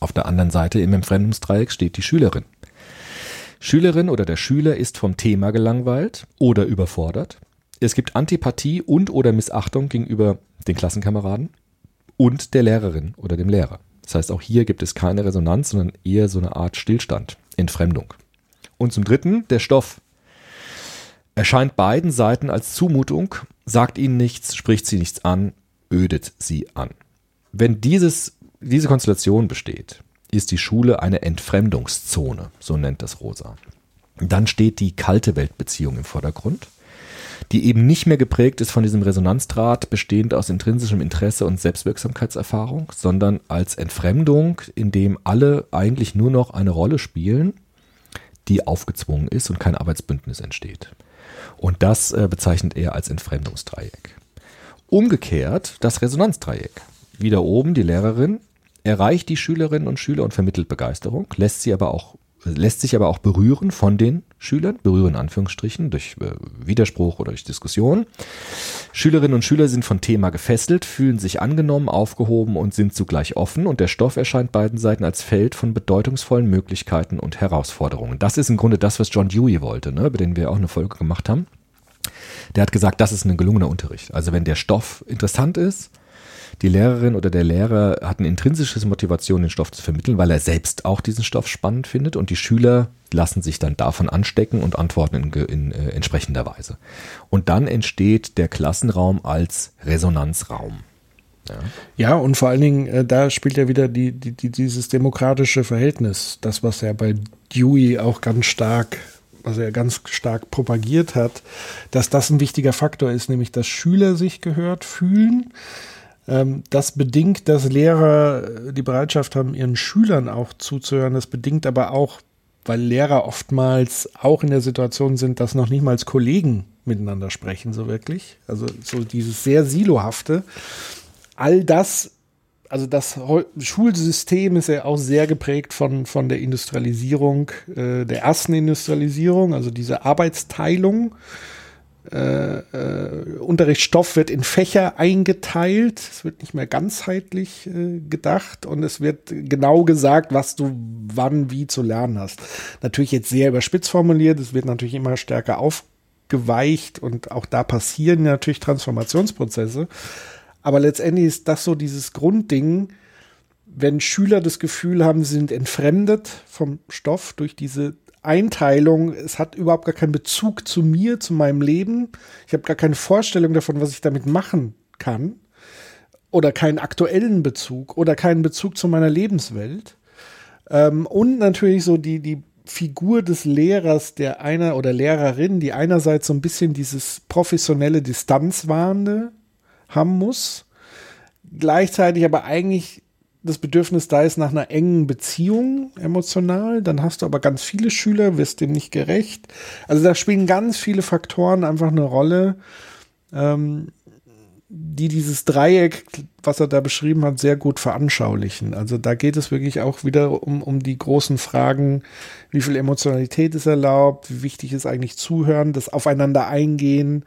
Auf der anderen Seite im Entfremdungsdreieck steht die Schülerin. Schülerin oder der Schüler ist vom Thema gelangweilt oder überfordert. Es gibt Antipathie und oder Missachtung gegenüber den Klassenkameraden und der Lehrerin oder dem Lehrer. Das heißt, auch hier gibt es keine Resonanz, sondern eher so eine Art Stillstand, Entfremdung. Und zum Dritten, der Stoff erscheint beiden Seiten als Zumutung, sagt ihnen nichts, spricht sie nichts an, ödet sie an. Wenn dieses, diese Konstellation besteht, ist die Schule eine Entfremdungszone, so nennt das Rosa. Dann steht die kalte Weltbeziehung im Vordergrund, die eben nicht mehr geprägt ist von diesem Resonanzdraht, bestehend aus intrinsischem Interesse und Selbstwirksamkeitserfahrung, sondern als Entfremdung, in dem alle eigentlich nur noch eine Rolle spielen, die aufgezwungen ist und kein Arbeitsbündnis entsteht. Und das äh, bezeichnet er als Entfremdungsdreieck. Umgekehrt das Resonanzdreieck. Wieder oben die Lehrerin erreicht die Schülerinnen und Schüler und vermittelt Begeisterung, lässt sie aber auch lässt sich aber auch berühren von den Schülern, berühren in Anführungsstrichen, durch äh, Widerspruch oder durch Diskussion. Schülerinnen und Schüler sind von Thema gefesselt, fühlen sich angenommen, aufgehoben und sind zugleich offen und der Stoff erscheint beiden Seiten als Feld von bedeutungsvollen Möglichkeiten und Herausforderungen. Das ist im Grunde das, was John Dewey wollte, ne, über den wir auch eine Folge gemacht haben. Der hat gesagt, das ist ein gelungener Unterricht. Also wenn der Stoff interessant ist, die Lehrerin oder der Lehrer hat eine intrinsische Motivation, den Stoff zu vermitteln, weil er selbst auch diesen Stoff spannend findet und die Schüler lassen sich dann davon anstecken und antworten in, in äh, entsprechender Weise. Und dann entsteht der Klassenraum als Resonanzraum. Ja. ja, und vor allen Dingen, äh, da spielt ja wieder die, die, die, dieses demokratische Verhältnis, das, was er bei Dewey auch ganz stark was er ganz stark propagiert hat, dass das ein wichtiger Faktor ist, nämlich dass Schüler sich gehört fühlen, das bedingt, dass Lehrer die Bereitschaft haben, ihren Schülern auch zuzuhören. Das bedingt aber auch, weil Lehrer oftmals auch in der Situation sind, dass noch nicht mal Kollegen miteinander sprechen, so wirklich. Also so dieses sehr Silohafte. All das, also das Schulsystem ist ja auch sehr geprägt von, von der Industrialisierung, äh, der ersten Industrialisierung, also diese Arbeitsteilung äh, äh, Unterrichtsstoff wird in Fächer eingeteilt. Es wird nicht mehr ganzheitlich äh, gedacht und es wird genau gesagt, was du wann wie zu lernen hast. Natürlich jetzt sehr überspitzt formuliert. Es wird natürlich immer stärker aufgeweicht und auch da passieren natürlich Transformationsprozesse. Aber letztendlich ist das so dieses Grundding, wenn Schüler das Gefühl haben, sie sind entfremdet vom Stoff durch diese Einteilung, es hat überhaupt gar keinen Bezug zu mir, zu meinem Leben. Ich habe gar keine Vorstellung davon, was ich damit machen kann. Oder keinen aktuellen Bezug oder keinen Bezug zu meiner Lebenswelt. Ähm, und natürlich so die, die Figur des Lehrers, der einer oder Lehrerin, die einerseits so ein bisschen dieses professionelle Distanzwahrende haben muss, gleichzeitig aber eigentlich das Bedürfnis da ist nach einer engen Beziehung emotional, dann hast du aber ganz viele Schüler, wirst dem nicht gerecht. Also da spielen ganz viele Faktoren einfach eine Rolle, ähm, die dieses Dreieck, was er da beschrieben hat, sehr gut veranschaulichen. Also da geht es wirklich auch wieder um, um die großen Fragen, wie viel Emotionalität ist erlaubt, wie wichtig ist eigentlich Zuhören, das Aufeinander eingehen,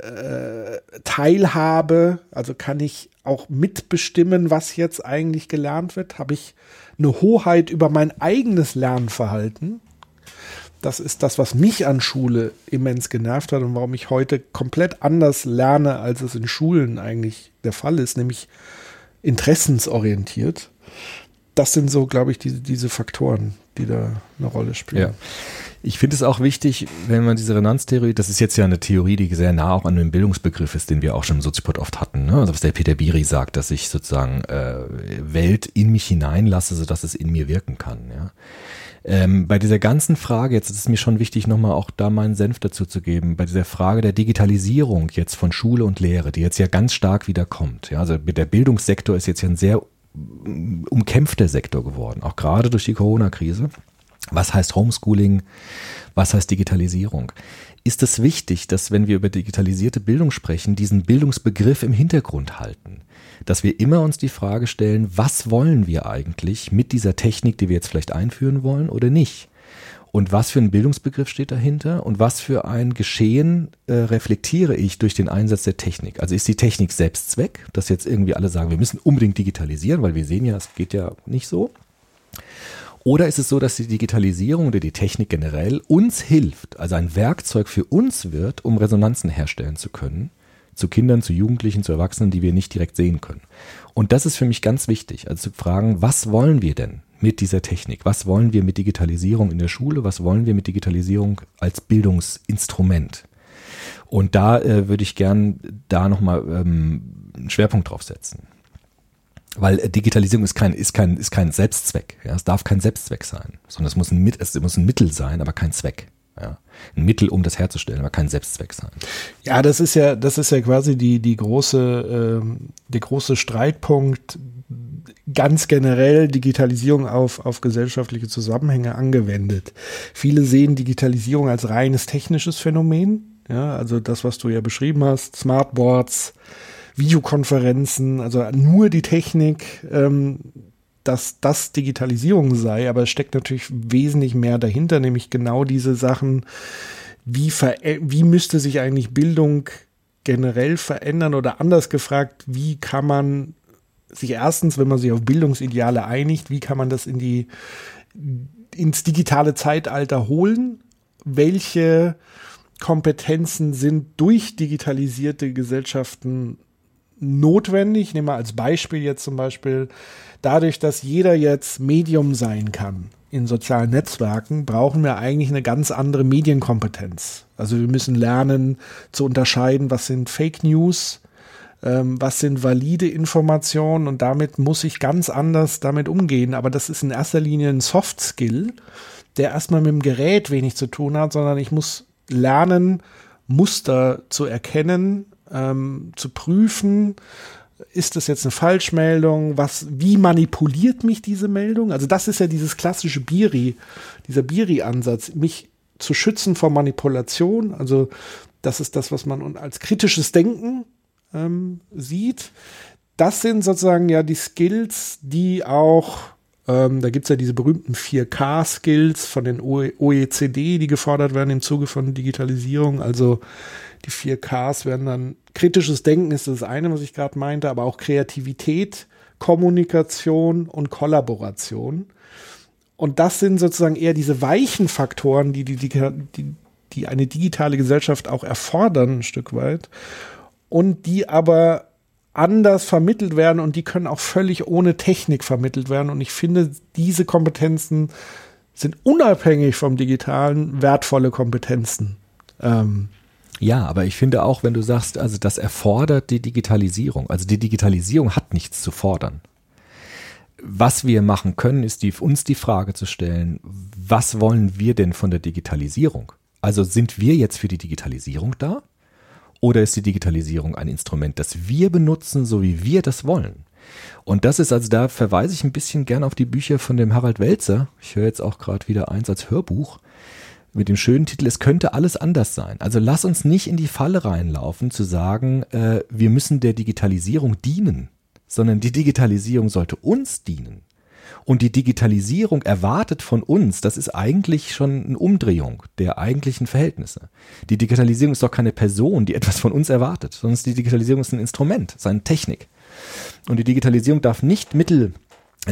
äh, Teilhabe, also kann ich auch mitbestimmen, was jetzt eigentlich gelernt wird? Habe ich eine Hoheit über mein eigenes Lernverhalten? Das ist das, was mich an Schule immens genervt hat und warum ich heute komplett anders lerne, als es in Schulen eigentlich der Fall ist, nämlich interessensorientiert. Das sind so, glaube ich, diese, diese Faktoren, die da eine Rolle spielen. Ja. Ich finde es auch wichtig, wenn man diese Resonanztheorie, das ist jetzt ja eine Theorie, die sehr nah auch an dem Bildungsbegriff ist, den wir auch schon im Soziopod oft hatten. Ne? Also was der Peter Biri sagt, dass ich sozusagen äh, Welt in mich hineinlasse, sodass es in mir wirken kann. Ja? Ähm, bei dieser ganzen Frage, jetzt ist es mir schon wichtig, nochmal auch da meinen Senf dazu zu geben, bei dieser Frage der Digitalisierung jetzt von Schule und Lehre, die jetzt ja ganz stark wieder kommt. Ja? Also der Bildungssektor ist jetzt ja ein sehr umkämpfter Sektor geworden, auch gerade durch die Corona-Krise Was heißt Homeschooling? Was heißt Digitalisierung? Ist es wichtig, dass wenn wir über digitalisierte Bildung sprechen, diesen Bildungsbegriff im Hintergrund halten? Dass wir immer uns die Frage stellen, was wollen wir eigentlich mit dieser Technik, die wir jetzt vielleicht einführen wollen oder nicht? Und was für ein Bildungsbegriff steht dahinter und was für ein Geschehen äh, reflektiere ich durch den Einsatz der Technik? Also ist die Technik Selbstzweck, dass jetzt irgendwie alle sagen, wir müssen unbedingt digitalisieren, weil wir sehen ja, es geht ja nicht so. Oder ist es so, dass die Digitalisierung oder die Technik generell uns hilft, also ein Werkzeug für uns wird, um Resonanzen herstellen zu können, zu Kindern, zu Jugendlichen, zu Erwachsenen, die wir nicht direkt sehen können? Und das ist für mich ganz wichtig, also zu fragen, was wollen wir denn? Mit dieser Technik? Was wollen wir mit Digitalisierung in der Schule? Was wollen wir mit Digitalisierung als Bildungsinstrument? Und da äh, würde ich gern da nochmal ähm, einen Schwerpunkt drauf setzen. Weil äh, Digitalisierung ist kein, ist kein, ist kein Selbstzweck. Ja? Es darf kein Selbstzweck sein, sondern es muss ein, es muss ein Mittel sein, aber kein Zweck. Ja, ein Mittel, um das herzustellen, aber kein Selbstzweck sein. Ja, das ist ja, das ist ja quasi die, die große, äh, der große Streitpunkt ganz generell Digitalisierung auf, auf gesellschaftliche Zusammenhänge angewendet. Viele sehen Digitalisierung als reines technisches Phänomen. Ja, also das, was du ja beschrieben hast, Smartboards, Videokonferenzen, also nur die Technik, ähm, dass das Digitalisierung sei, aber es steckt natürlich wesentlich mehr dahinter, nämlich genau diese Sachen, wie, wie müsste sich eigentlich Bildung generell verändern oder anders gefragt, wie kann man sich erstens, wenn man sich auf Bildungsideale einigt, wie kann man das in die, ins digitale Zeitalter holen? Welche Kompetenzen sind durch digitalisierte Gesellschaften notwendig? Ich nehme mal als Beispiel jetzt zum Beispiel, dadurch, dass jeder jetzt Medium sein kann in sozialen Netzwerken, brauchen wir eigentlich eine ganz andere Medienkompetenz. Also wir müssen lernen zu unterscheiden, was sind Fake News, ähm, was sind valide Informationen und damit muss ich ganz anders damit umgehen. Aber das ist in erster Linie ein Soft Skill, der erstmal mit dem Gerät wenig zu tun hat, sondern ich muss lernen, Muster zu erkennen, ähm, zu prüfen, ist das jetzt eine Falschmeldung? Was, wie manipuliert mich diese Meldung? Also das ist ja dieses klassische Biri, dieser Biri-Ansatz, mich zu schützen vor Manipulation. Also das ist das, was man als kritisches Denken ähm, sieht. Das sind sozusagen ja die Skills, die auch, ähm, da gibt es ja diese berühmten 4K-Skills von den OECD, die gefordert werden im Zuge von Digitalisierung. Also die 4Ks werden dann kritisches Denken ist das eine, was ich gerade meinte, aber auch Kreativität, Kommunikation und Kollaboration. Und das sind sozusagen eher diese weichen Faktoren, die, die, die, die eine digitale Gesellschaft auch erfordern, ein Stück weit und die aber anders vermittelt werden und die können auch völlig ohne Technik vermittelt werden. Und ich finde, diese Kompetenzen sind unabhängig vom Digitalen wertvolle Kompetenzen. Ähm, ja, aber ich finde auch, wenn du sagst, also das erfordert die Digitalisierung. Also die Digitalisierung hat nichts zu fordern. Was wir machen können, ist die, uns die Frage zu stellen, was wollen wir denn von der Digitalisierung? Also sind wir jetzt für die Digitalisierung da? Oder ist die Digitalisierung ein Instrument, das wir benutzen, so wie wir das wollen? Und das ist also, da verweise ich ein bisschen gern auf die Bücher von dem Harald Welzer. Ich höre jetzt auch gerade wieder eins als Hörbuch mit dem schönen Titel, es könnte alles anders sein. Also lass uns nicht in die Falle reinlaufen, zu sagen, äh, wir müssen der Digitalisierung dienen, sondern die Digitalisierung sollte uns dienen. Und die Digitalisierung erwartet von uns, das ist eigentlich schon eine Umdrehung der eigentlichen Verhältnisse. Die Digitalisierung ist doch keine Person, die etwas von uns erwartet, sondern die Digitalisierung ist ein Instrument, ist eine Technik. Und die Digitalisierung darf nicht Mittel,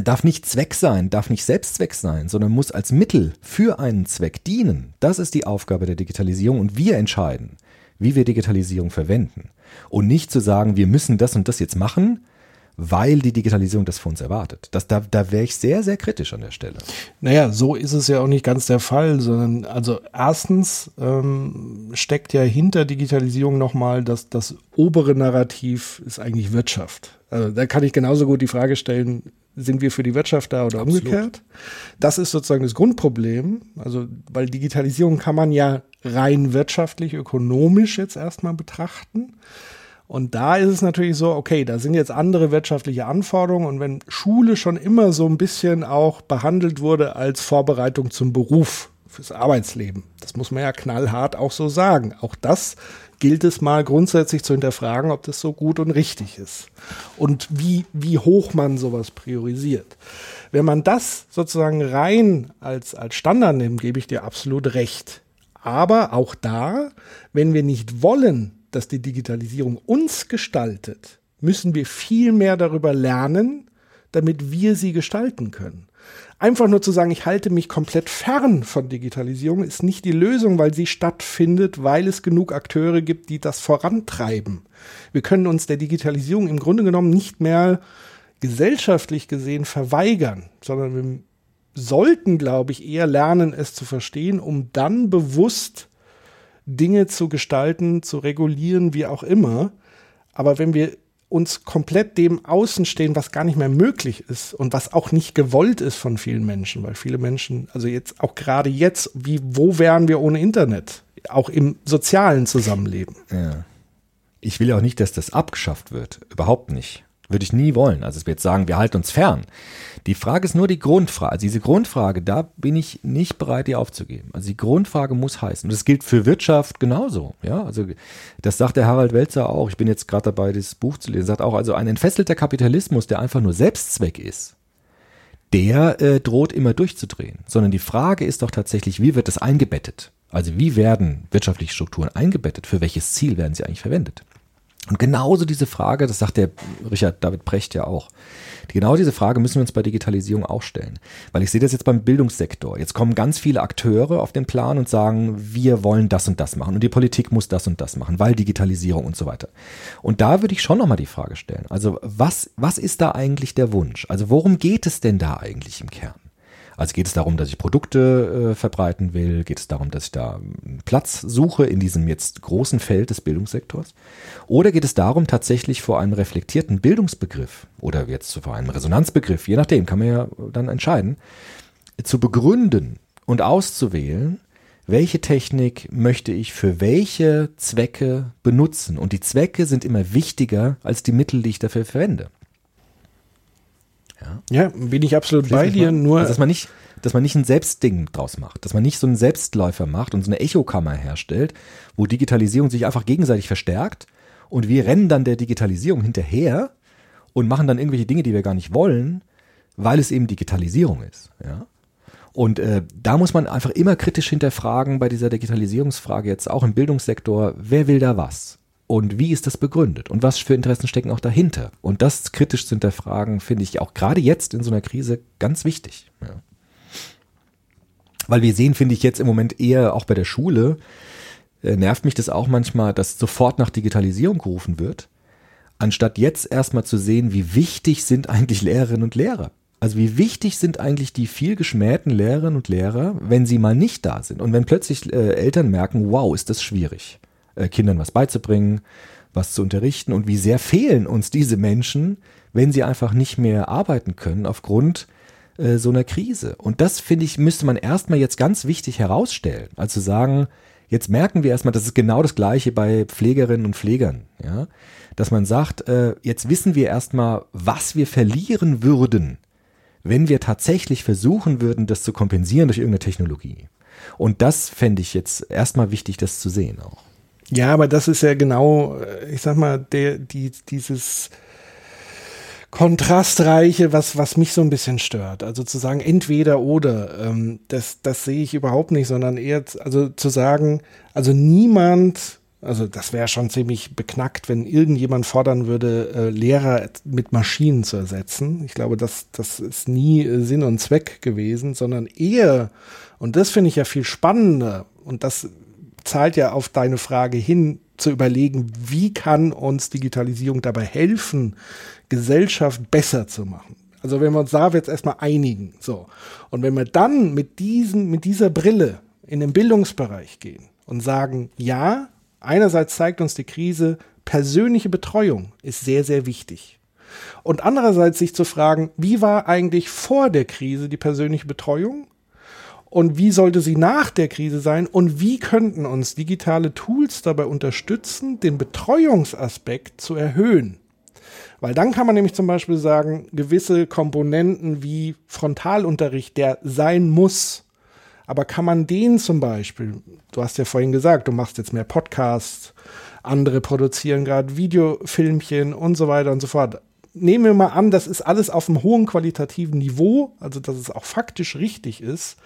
darf nicht Zweck sein, darf nicht Selbstzweck sein, sondern muss als Mittel für einen Zweck dienen. Das ist die Aufgabe der Digitalisierung und wir entscheiden, wie wir Digitalisierung verwenden. Und nicht zu sagen, wir müssen das und das jetzt machen, weil die Digitalisierung das von uns erwartet. Das, da da wäre ich sehr, sehr kritisch an der Stelle. Naja, so ist es ja auch nicht ganz der Fall, sondern also erstens ähm, steckt ja hinter Digitalisierung nochmal, dass das obere Narrativ ist eigentlich Wirtschaft. Also da kann ich genauso gut die Frage stellen, sind wir für die Wirtschaft da oder Absolut. umgekehrt? Das ist sozusagen das Grundproblem. Also, weil Digitalisierung kann man ja rein wirtschaftlich, ökonomisch jetzt erstmal betrachten. Und da ist es natürlich so, okay, da sind jetzt andere wirtschaftliche Anforderungen und wenn Schule schon immer so ein bisschen auch behandelt wurde als Vorbereitung zum Beruf, fürs Arbeitsleben, das muss man ja knallhart auch so sagen. Auch das gilt es mal grundsätzlich zu hinterfragen, ob das so gut und richtig ist und wie, wie hoch man sowas priorisiert. Wenn man das sozusagen rein als, als Standard nimmt, gebe ich dir absolut recht. Aber auch da, wenn wir nicht wollen, dass die Digitalisierung uns gestaltet, müssen wir viel mehr darüber lernen, damit wir sie gestalten können. Einfach nur zu sagen, ich halte mich komplett fern von Digitalisierung, ist nicht die Lösung, weil sie stattfindet, weil es genug Akteure gibt, die das vorantreiben. Wir können uns der Digitalisierung im Grunde genommen nicht mehr gesellschaftlich gesehen verweigern, sondern wir sollten, glaube ich, eher lernen, es zu verstehen, um dann bewusst Dinge zu gestalten, zu regulieren, wie auch immer. Aber wenn wir uns komplett dem außen stehen, was gar nicht mehr möglich ist und was auch nicht gewollt ist von vielen Menschen, weil viele Menschen, also jetzt auch gerade jetzt, wie wo wären wir ohne Internet, auch im sozialen Zusammenleben. Ja. Ich will auch nicht, dass das abgeschafft wird, überhaupt nicht. Würde ich nie wollen. Also es wird sagen, wir halten uns fern. Die Frage ist nur die Grundfrage. Also diese Grundfrage, da bin ich nicht bereit, die aufzugeben. Also die Grundfrage muss heißen. Und das gilt für Wirtschaft genauso. Ja, also das sagt der Harald Welzer auch. Ich bin jetzt gerade dabei, das Buch zu lesen. Er sagt auch, also ein entfesselter Kapitalismus, der einfach nur Selbstzweck ist, der äh, droht immer durchzudrehen. Sondern die Frage ist doch tatsächlich, wie wird das eingebettet? Also wie werden wirtschaftliche Strukturen eingebettet? Für welches Ziel werden sie eigentlich verwendet? Und genauso diese Frage, das sagt der Richard David Brecht ja auch, genau diese Frage müssen wir uns bei Digitalisierung auch stellen. Weil ich sehe das jetzt beim Bildungssektor. Jetzt kommen ganz viele Akteure auf den Plan und sagen, wir wollen das und das machen und die Politik muss das und das machen, weil Digitalisierung und so weiter. Und da würde ich schon nochmal die Frage stellen. Also was, was ist da eigentlich der Wunsch? Also worum geht es denn da eigentlich im Kern? Also geht es darum, dass ich Produkte äh, verbreiten will? Geht es darum, dass ich da einen Platz suche in diesem jetzt großen Feld des Bildungssektors? Oder geht es darum, tatsächlich vor einem reflektierten Bildungsbegriff oder jetzt vor einem Resonanzbegriff, je nachdem, kann man ja dann entscheiden, zu begründen und auszuwählen, welche Technik möchte ich für welche Zwecke benutzen? Und die Zwecke sind immer wichtiger als die Mittel, die ich dafür verwende. Ja, ja bin ich absolut bei dir. Nur also, dass man nicht, dass man nicht ein Selbstding draus macht, dass man nicht so einen Selbstläufer macht und so eine Echokammer herstellt, wo Digitalisierung sich einfach gegenseitig verstärkt und wir rennen dann der Digitalisierung hinterher und machen dann irgendwelche Dinge, die wir gar nicht wollen, weil es eben Digitalisierung ist. Ja. Und äh, da muss man einfach immer kritisch hinterfragen bei dieser Digitalisierungsfrage jetzt auch im Bildungssektor, wer will da was? Und wie ist das begründet und was für Interessen stecken auch dahinter. Und das kritisch zu hinterfragen, finde ich auch gerade jetzt in so einer Krise ganz wichtig. Ja. Weil wir sehen, finde ich jetzt im Moment eher auch bei der Schule, äh, nervt mich das auch manchmal, dass sofort nach Digitalisierung gerufen wird, anstatt jetzt erstmal zu sehen, wie wichtig sind eigentlich Lehrerinnen und Lehrer. Also wie wichtig sind eigentlich die viel geschmähten Lehrerinnen und Lehrer, wenn sie mal nicht da sind und wenn plötzlich äh, Eltern merken, wow, ist das schwierig äh, Kindern was beizubringen, was zu unterrichten und wie sehr fehlen uns diese Menschen, wenn sie einfach nicht mehr arbeiten können aufgrund äh, so einer Krise. Und das finde ich, müsste man erstmal jetzt ganz wichtig herausstellen. Also sagen, jetzt merken wir erstmal, das ist genau das Gleiche bei Pflegerinnen und Pflegern, ja. Dass man sagt, äh, jetzt wissen wir erstmal, was wir verlieren würden, wenn wir tatsächlich versuchen würden, das zu kompensieren durch irgendeine Technologie. Und das fände ich jetzt erstmal wichtig, das zu sehen auch. Ja, aber das ist ja genau, äh, ich sag mal, der, die, dieses kontrastreiche, was, was mich so ein bisschen stört. Also zu sagen, entweder oder, ähm, das, das sehe ich überhaupt nicht, sondern eher, also zu sagen, also niemand, also das wäre schon ziemlich beknackt, wenn irgendjemand fordern würde, äh, Lehrer mit Maschinen zu ersetzen. Ich glaube, das, das ist nie äh, Sinn und Zweck gewesen, sondern eher, und das finde ich ja viel spannender, und das zahlt ja auf deine Frage hin, zu überlegen, wie kann uns Digitalisierung dabei helfen, Gesellschaft besser zu machen. Also wenn wir uns da jetzt erstmal einigen, so. Und wenn wir dann mit diesen, mit dieser Brille in den Bildungsbereich gehen und sagen, ja, einerseits zeigt uns die Krise, persönliche Betreuung ist sehr, sehr wichtig. Und andererseits sich zu fragen, wie war eigentlich vor der Krise die persönliche Betreuung? Und wie sollte sie nach der Krise sein? Und wie könnten uns digitale Tools dabei unterstützen, den Betreuungsaspekt zu erhöhen? Weil dann kann man nämlich zum Beispiel sagen, gewisse Komponenten wie Frontalunterricht, der sein muss, aber kann man den zum Beispiel, du hast ja vorhin gesagt, du machst jetzt mehr Podcasts, andere produzieren gerade Videofilmchen und so weiter und so fort. Nehmen wir mal an, das ist alles auf einem hohen qualitativen Niveau, also dass es auch faktisch richtig ist.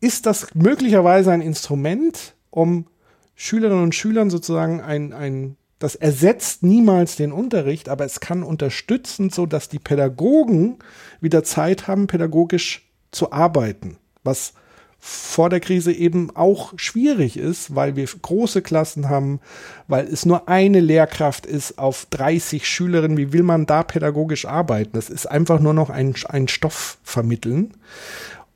Ist das möglicherweise ein Instrument, um Schülerinnen und Schülern sozusagen ein, ein das ersetzt niemals den Unterricht, aber es kann unterstützen, so dass die Pädagogen wieder Zeit haben, pädagogisch zu arbeiten, was vor der Krise eben auch schwierig ist, weil wir große Klassen haben, weil es nur eine Lehrkraft ist auf 30 Schülerinnen. Wie will man da pädagogisch arbeiten? Das ist einfach nur noch ein, ein Stoff vermitteln.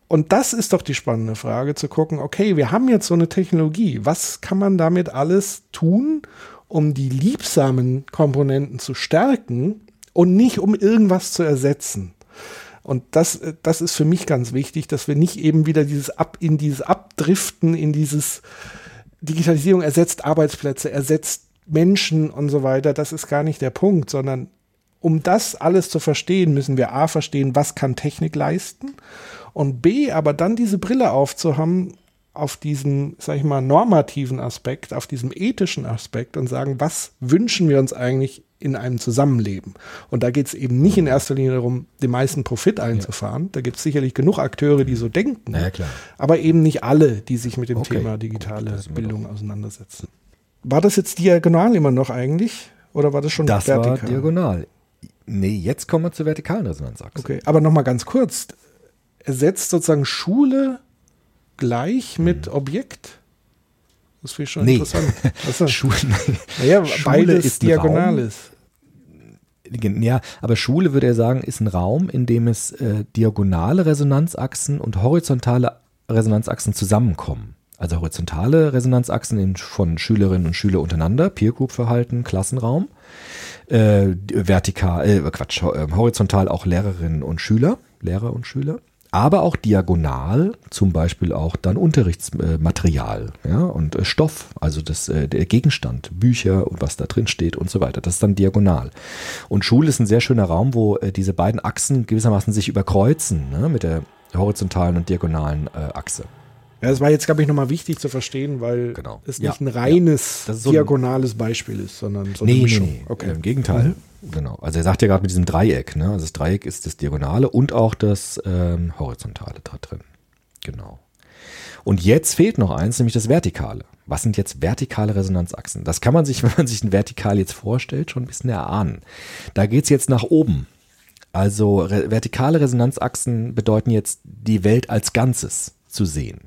Und das ist doch die spannende Frage, zu gucken, okay, wir haben jetzt so eine Technologie. Was kann man damit alles tun, um die liebsamen Komponenten zu stärken und nicht um irgendwas zu ersetzen? Und das, das ist für mich ganz wichtig, dass wir nicht eben wieder dieses Ab, in dieses Abdriften, in dieses Digitalisierung ersetzt Arbeitsplätze, ersetzt Menschen und so weiter. Das ist gar nicht der Punkt, sondern um das alles zu verstehen, müssen wir A verstehen, was kann Technik leisten und B aber dann diese Brille aufzuhaben auf diesen, sag ich mal, normativen Aspekt, auf diesem ethischen Aspekt und sagen, was wünschen wir uns eigentlich in einem Zusammenleben. Und da geht es eben nicht in erster Linie darum, den meisten Profit einzufahren. Ja. Da gibt es sicherlich genug Akteure, die so denken. Ja, aber eben nicht alle, die sich mit dem okay. Thema digitale okay, Bildung auseinandersetzen. War das jetzt diagonal immer noch eigentlich? Oder war das schon das vertikal? Das war diagonal. Nee, jetzt kommen wir zur vertikalen Resonanzachse. Okay, aber nochmal ganz kurz. Ersetzt sozusagen Schule gleich mit hm. Objekt? Das finde ich schon nee. interessant. Also, Schule, naja, Schule ist diagonal ist. Ja, aber Schule würde er sagen, ist ein Raum, in dem es äh, diagonale Resonanzachsen und horizontale Resonanzachsen zusammenkommen. Also horizontale Resonanzachsen von Schülerinnen und Schüler untereinander, Peer Group Verhalten, Klassenraum. Äh, vertikal, äh, Quatsch, äh, horizontal auch Lehrerinnen und Schüler, Lehrer und Schüler aber auch diagonal, zum Beispiel auch dann Unterrichtsmaterial ja, und äh, Stoff, also das, äh, der Gegenstand, Bücher und was da drin steht und so weiter. Das ist dann diagonal. Und Schule ist ein sehr schöner Raum, wo äh, diese beiden Achsen gewissermaßen sich überkreuzen ne, mit der horizontalen und diagonalen Achse. Ja, das war jetzt, glaube ich, nochmal wichtig zu verstehen, weil genau. es nicht ja, ein reines ja. so diagonales Beispiel ist, sondern so eine nee, Mischung. Nee, nee. Okay. Im Gegenteil. Mhm. Genau. Also er sagt ja gerade mit diesem Dreieck, ne? Also das Dreieck ist das Diagonale und auch das ähm, Horizontale da drin. Genau. Und jetzt fehlt noch eins, nämlich das Vertikale. Was sind jetzt vertikale Resonanzachsen? Das kann man sich, wenn man sich ein Vertikal jetzt vorstellt, schon ein bisschen erahnen. Da geht's jetzt nach oben. Also re vertikale Resonanzachsen bedeuten jetzt die Welt als Ganzes zu sehen.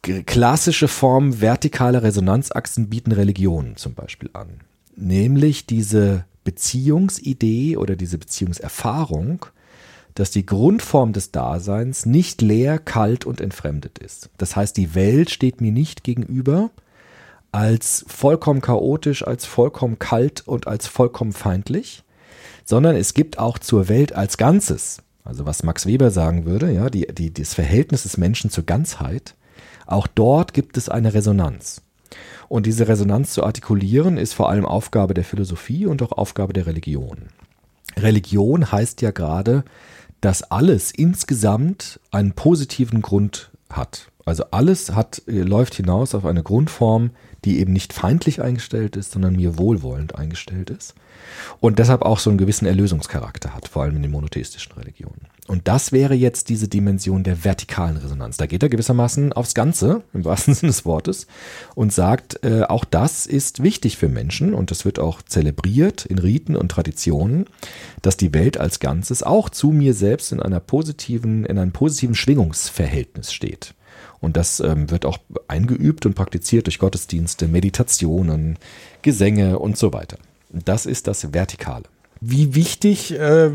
G klassische Formen vertikaler Resonanzachsen bieten Religionen zum Beispiel an. Nämlich diese Beziehungsidee oder diese Beziehungserfahrung, dass die Grundform des Daseins nicht leer, kalt und entfremdet ist. Das heißt, die Welt steht mir nicht gegenüber als vollkommen chaotisch, als vollkommen kalt und als vollkommen feindlich, sondern es gibt auch zur Welt als Ganzes, also was Max Weber sagen würde, ja, die, die, das Verhältnis des Menschen zur Ganzheit, auch dort gibt es eine Resonanz. Und diese Resonanz zu artikulieren ist vor allem Aufgabe der Philosophie und auch Aufgabe der Religion. Religion heißt ja gerade, dass alles insgesamt einen positiven Grund hat. Also alles hat, äh, läuft hinaus auf eine Grundform, die eben nicht feindlich eingestellt ist, sondern mir wohlwollend eingestellt ist. Und deshalb auch so einen gewissen Erlösungscharakter hat, vor allem in den monotheistischen Religionen. Und das wäre jetzt diese Dimension der vertikalen Resonanz. Da geht er gewissermaßen aufs Ganze, im wahrsten Sinne des Wortes, und sagt, äh, auch das ist wichtig für Menschen und das wird auch zelebriert in Riten und Traditionen, dass die Welt als Ganzes auch zu mir selbst in einer positiven, in einem positiven Schwingungsverhältnis steht. Und das ähm, wird auch eingeübt und praktiziert durch Gottesdienste, Meditationen, Gesänge und so weiter. Das ist das Vertikale. Wie wichtig äh,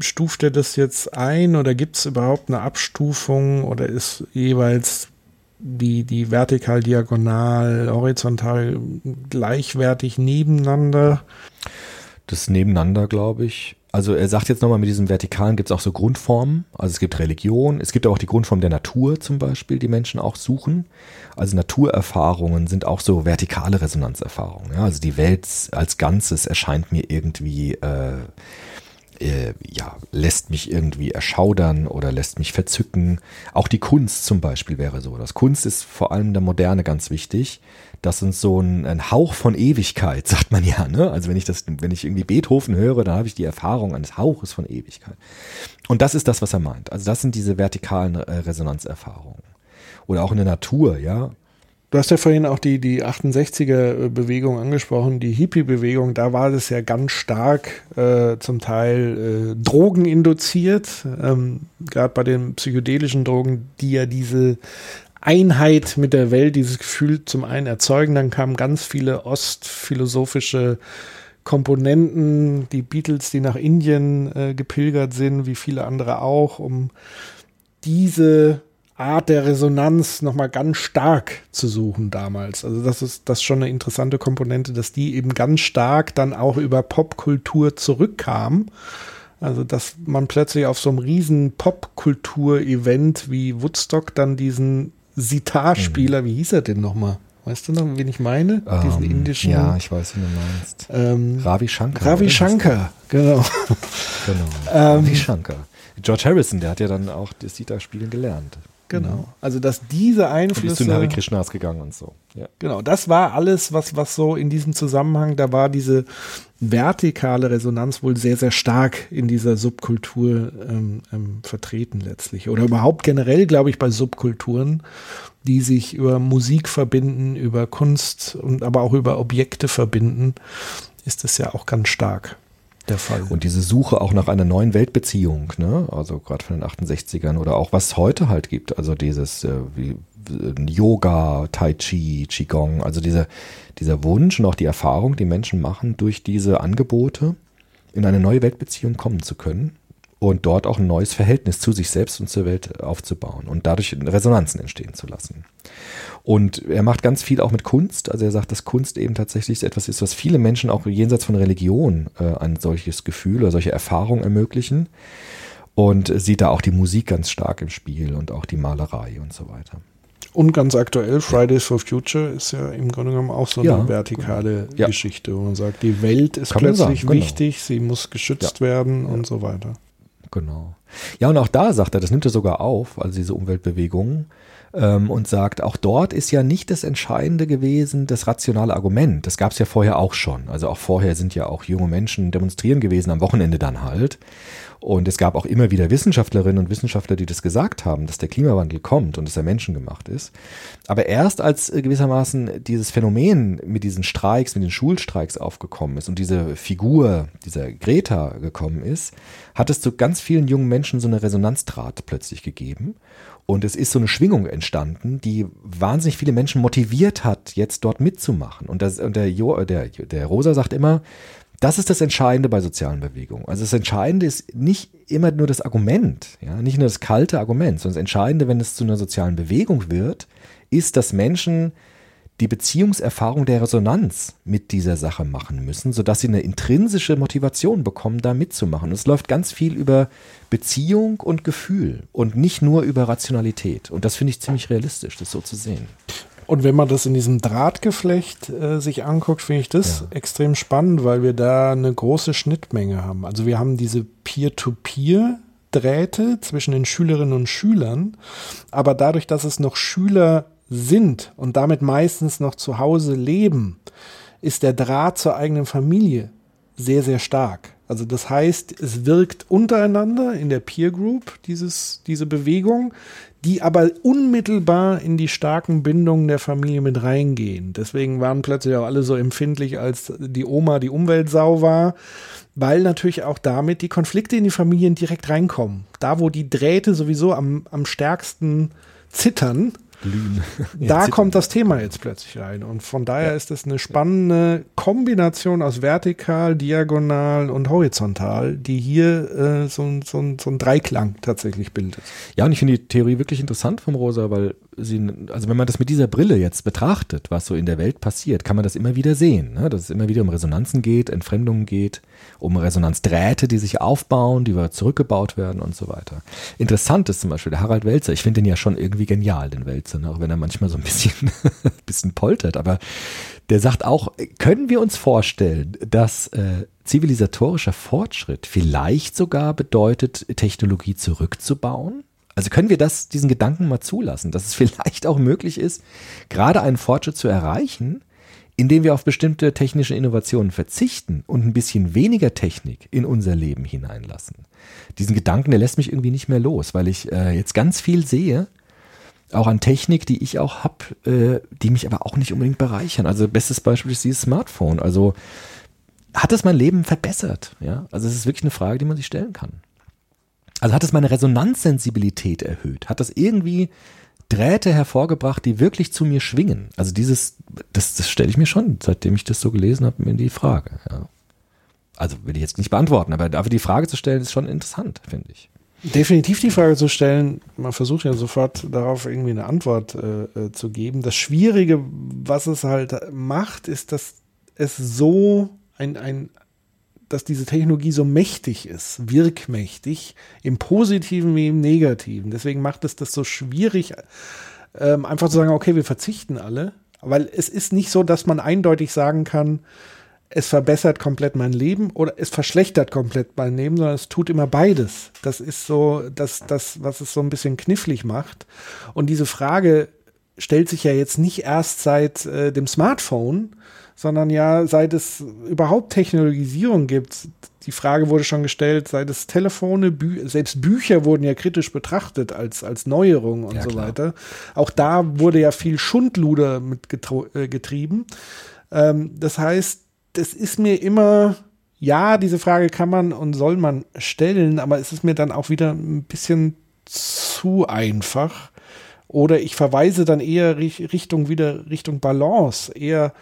stuft er das jetzt ein oder gibt es überhaupt eine Abstufung oder ist jeweils die, die vertikal, diagonal, horizontal gleichwertig nebeneinander? Das nebeneinander, glaube ich. Also er sagt jetzt nochmal, mit diesem Vertikalen gibt es auch so Grundformen. Also es gibt Religion, es gibt auch die Grundform der Natur zum Beispiel, die Menschen auch suchen. Also Naturerfahrungen sind auch so vertikale Resonanzerfahrungen. Ja? Also die Welt als Ganzes erscheint mir irgendwie äh, äh, ja, lässt mich irgendwie erschaudern oder lässt mich verzücken. Auch die Kunst zum Beispiel wäre so. Das Kunst ist vor allem der Moderne ganz wichtig. Das uns so ein, ein Hauch von Ewigkeit, sagt man ja. Ne? Also wenn ich das, wenn ich irgendwie Beethoven höre, dann habe ich die Erfahrung eines Hauches von Ewigkeit. Und das ist das, was er meint. Also das sind diese vertikalen äh, Resonanzerfahrungen. Oder auch in der Natur, ja. Du hast ja vorhin auch die, die 68er-Bewegung angesprochen, die Hippie-Bewegung, da war das ja ganz stark äh, zum Teil äh, Drogen induziert, ähm, gerade bei den psychedelischen Drogen, die ja diese Einheit mit der Welt, dieses Gefühl zum einen erzeugen. Dann kamen ganz viele ostphilosophische Komponenten, die Beatles, die nach Indien äh, gepilgert sind, wie viele andere auch, um diese Art der Resonanz nochmal ganz stark zu suchen damals. Also das ist das ist schon eine interessante Komponente, dass die eben ganz stark dann auch über Popkultur zurückkam. Also dass man plötzlich auf so einem riesen Popkultur-Event wie Woodstock dann diesen Sitar-Spieler, mhm. wie hieß er denn nochmal? Weißt du noch, wen ich meine? Um, Diesen ähm, indischen. Ja, ich weiß, wie du meinst. Ähm, Ravi Shankar. Ravi Shankar, genau. genau. Ravi ähm, Shankar. George Harrison, der hat ja dann auch das Sitar-Spielen gelernt. Genau. Also, dass diese Einflüsse. Und bist du in Hare Krishnas gegangen und so. Ja. Genau. Das war alles, was, was so in diesem Zusammenhang, da war diese vertikale Resonanz wohl sehr, sehr stark in dieser Subkultur ähm, ähm, vertreten letztlich. Oder überhaupt generell, glaube ich, bei Subkulturen, die sich über Musik verbinden, über Kunst und aber auch über Objekte verbinden, ist das ja auch ganz stark der Fall. Und diese Suche auch nach einer neuen Weltbeziehung, ne? also gerade von den 68ern oder auch was es heute halt gibt, also dieses äh, wie, Yoga, Tai Chi, Qigong, also dieser, dieser Wunsch und auch die Erfahrung, die Menschen machen, durch diese Angebote in eine neue Weltbeziehung kommen zu können und dort auch ein neues Verhältnis zu sich selbst und zur Welt aufzubauen und dadurch Resonanzen entstehen zu lassen. Und er macht ganz viel auch mit Kunst. Also er sagt, dass Kunst eben tatsächlich etwas ist, was viele Menschen auch jenseits von Religion äh, ein solches Gefühl oder solche Erfahrungen ermöglichen. Und sieht da auch die Musik ganz stark im Spiel und auch die Malerei und so weiter. Und ganz aktuell, Fridays for Future ist ja im Grunde genommen auch so eine ja, vertikale genau. Geschichte, wo man sagt, die Welt ist Kann plötzlich sagen, genau. wichtig, sie muss geschützt ja. werden und so weiter. Genau. Ja, und auch da sagt er, das nimmt er sogar auf, also diese Umweltbewegungen, ähm, und sagt, auch dort ist ja nicht das Entscheidende gewesen, das rationale Argument. Das gab es ja vorher auch schon. Also auch vorher sind ja auch junge Menschen demonstrieren gewesen, am Wochenende dann halt. Und es gab auch immer wieder Wissenschaftlerinnen und Wissenschaftler, die das gesagt haben, dass der Klimawandel kommt und dass er menschengemacht ist. Aber erst als gewissermaßen dieses Phänomen mit diesen Streiks, mit den Schulstreiks aufgekommen ist und diese Figur dieser Greta gekommen ist, hat es zu ganz vielen jungen Menschen so eine Resonanzdraht plötzlich gegeben. Und es ist so eine Schwingung entstanden, die wahnsinnig viele Menschen motiviert hat, jetzt dort mitzumachen. Und, das, und der, jo, der, der Rosa sagt immer, das ist das Entscheidende bei sozialen Bewegungen. Also das Entscheidende ist nicht immer nur das Argument, ja, nicht nur das kalte Argument, sondern das Entscheidende, wenn es zu einer sozialen Bewegung wird, ist, dass Menschen die Beziehungserfahrung der Resonanz mit dieser Sache machen müssen, sodass sie eine intrinsische Motivation bekommen, da mitzumachen. Und es läuft ganz viel über Beziehung und Gefühl und nicht nur über Rationalität. Und das finde ich ziemlich realistisch, das so zu sehen. Und wenn man das in diesem Drahtgeflecht äh, sich anguckt, finde ich das ja. extrem spannend, weil wir da eine große Schnittmenge haben. Also wir haben diese Peer-to-Peer Drähte zwischen den Schülerinnen und Schülern, aber dadurch, dass es noch Schüler sind und damit meistens noch zu Hause leben, ist der Draht zur eigenen Familie sehr, sehr stark. Also das heißt, es wirkt untereinander in der Peer Group, dieses, diese Bewegung, die aber unmittelbar in die starken Bindungen der Familie mit reingehen. Deswegen waren plötzlich auch alle so empfindlich, als die Oma die Umweltsau war, weil natürlich auch damit die Konflikte in die Familien direkt reinkommen. Da, wo die Drähte sowieso am, am stärksten zittern, glühen. Da kommt das Thema jetzt plötzlich rein. Und von daher ja. ist es eine spannende Kombination aus vertikal, diagonal und horizontal, die hier äh, so, so, so ein Dreiklang tatsächlich bildet. Ja, und ich finde die Theorie wirklich interessant vom Rosa, weil sie, also wenn man das mit dieser Brille jetzt betrachtet, was so in der Welt passiert, kann man das immer wieder sehen, ne? dass es immer wieder um Resonanzen geht, Entfremdungen geht, um Resonanzdrähte, die sich aufbauen, die wieder zurückgebaut werden und so weiter. Interessant ist zum Beispiel der Harald Welzer. Ich finde den ja schon irgendwie genial, den Welzer, ne? auch wenn er manchmal so ein bisschen, bisschen poltert, aber der sagt auch, können wir uns vorstellen, dass äh, zivilisatorischer Fortschritt vielleicht sogar bedeutet, Technologie zurückzubauen? Also können wir das, diesen Gedanken mal zulassen, dass es vielleicht auch möglich ist, gerade einen Fortschritt zu erreichen, indem wir auf bestimmte technische Innovationen verzichten und ein bisschen weniger Technik in unser Leben hineinlassen. Diesen Gedanken, der lässt mich irgendwie nicht mehr los, weil ich äh, jetzt ganz viel sehe, auch an Technik, die ich auch habe, äh, die mich aber auch nicht unbedingt bereichern. Also bestes Beispiel ist dieses Smartphone. Also hat es mein Leben verbessert? Ja, also es ist wirklich eine Frage, die man sich stellen kann. Also hat es meine Resonanzsensibilität erhöht? Hat das irgendwie Drähte hervorgebracht, die wirklich zu mir schwingen? Also dieses, das, das stelle ich mir schon, seitdem ich das so gelesen habe, in die Frage. Ja. Also will ich jetzt nicht beantworten, aber dafür die Frage zu stellen, ist schon interessant, finde ich. Definitiv die Frage zu stellen, man versucht ja sofort darauf irgendwie eine Antwort äh, äh zu geben. Das Schwierige, was es halt macht, ist, dass es so ein, ein, dass diese Technologie so mächtig ist, wirkmächtig, im Positiven wie im Negativen. Deswegen macht es das so schwierig, ähm, einfach zu sagen, okay, wir verzichten alle. Weil es ist nicht so, dass man eindeutig sagen kann, es verbessert komplett mein Leben oder es verschlechtert komplett mein Leben, sondern es tut immer beides. Das ist so das, das, was es so ein bisschen knifflig macht. Und diese Frage stellt sich ja jetzt nicht erst seit äh, dem Smartphone, sondern ja, seit es überhaupt Technologisierung gibt. Die Frage wurde schon gestellt, seit es Telefone, Bü selbst Bücher wurden ja kritisch betrachtet als, als Neuerung und ja, so klar. weiter. Auch da wurde ja viel Schundluder mit äh, getrieben. Ähm, das heißt, das ist mir immer, ja, diese Frage kann man und soll man stellen, aber es ist mir dann auch wieder ein bisschen zu einfach. Oder ich verweise dann eher Richtung wieder Richtung Balance, eher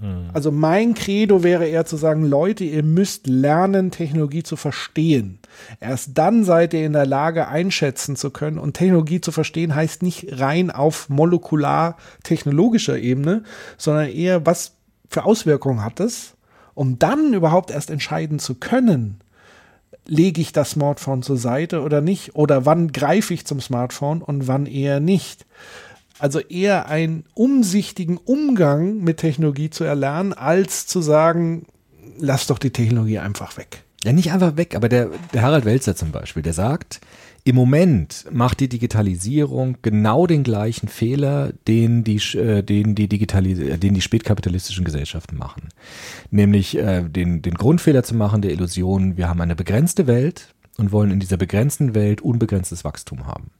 Mhm. Also mein Credo wäre eher zu sagen, Leute, ihr müsst lernen, Technologie zu verstehen. Erst dann seid ihr in der Lage, einschätzen zu können. Und Technologie zu verstehen heißt nicht rein auf molekular-technologischer Ebene, sondern eher, was für Auswirkungen hat es, um dann überhaupt erst entscheiden zu können, lege ich das Smartphone zur Seite oder nicht? Oder wann greife ich zum Smartphone und wann eher nicht? Also eher einen umsichtigen Umgang mit Technologie zu erlernen, als zu sagen, lass doch die Technologie einfach weg. Ja, nicht einfach weg, aber der, der Harald Welzer zum Beispiel, der sagt, im Moment macht die Digitalisierung genau den gleichen Fehler, den die, äh, den die, äh, den die spätkapitalistischen Gesellschaften machen. Nämlich äh, den, den Grundfehler zu machen der Illusion, wir haben eine begrenzte Welt und wollen in dieser begrenzten Welt unbegrenztes Wachstum haben.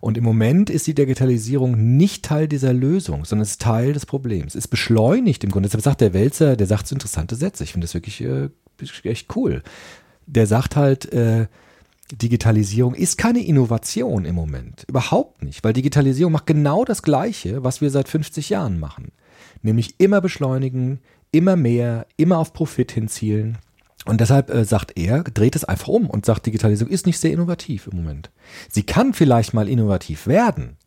Und im Moment ist die Digitalisierung nicht Teil dieser Lösung, sondern es ist Teil des Problems. Es beschleunigt im Grunde. Deshalb sagt der Wälzer, der sagt so interessante Sätze. Ich finde das wirklich äh, echt cool. Der sagt halt, äh, Digitalisierung ist keine Innovation im Moment. Überhaupt nicht, weil Digitalisierung macht genau das Gleiche, was wir seit 50 Jahren machen. Nämlich immer beschleunigen, immer mehr, immer auf Profit hinzielen. Und deshalb äh, sagt er, dreht es einfach um und sagt, Digitalisierung ist nicht sehr innovativ im Moment. Sie kann vielleicht mal innovativ werden,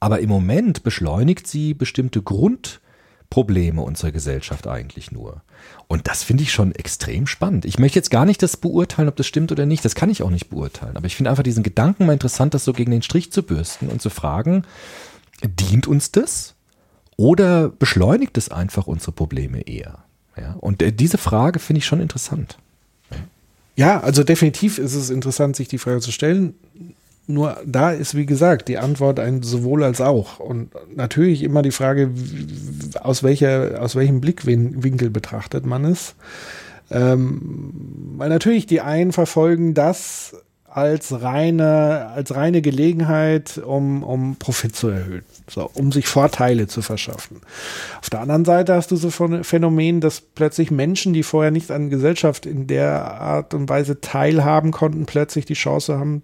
aber im Moment beschleunigt sie bestimmte Grundprobleme unserer Gesellschaft eigentlich nur. Und das finde ich schon extrem spannend. Ich möchte jetzt gar nicht das beurteilen, ob das stimmt oder nicht. Das kann ich auch nicht beurteilen. Aber ich finde einfach diesen Gedanken mal interessant, das so gegen den Strich zu bürsten und zu fragen, dient uns das? Oder beschleunigt es einfach unsere Probleme eher? Ja, und äh, diese Frage finde ich schon interessant. Ja, also definitiv ist es interessant, sich die Frage zu stellen. Nur da ist, wie gesagt, die Antwort ein sowohl als auch. Und natürlich immer die Frage, aus, welcher, aus welchem Blickwinkel betrachtet man es. Ähm, weil natürlich die einen verfolgen das als reine, als reine Gelegenheit, um, um Profit zu erhöhen, so, um sich Vorteile zu verschaffen. Auf der anderen Seite hast du so ein Phänomen, dass plötzlich Menschen, die vorher nicht an Gesellschaft in der Art und Weise teilhaben konnten, plötzlich die Chance haben,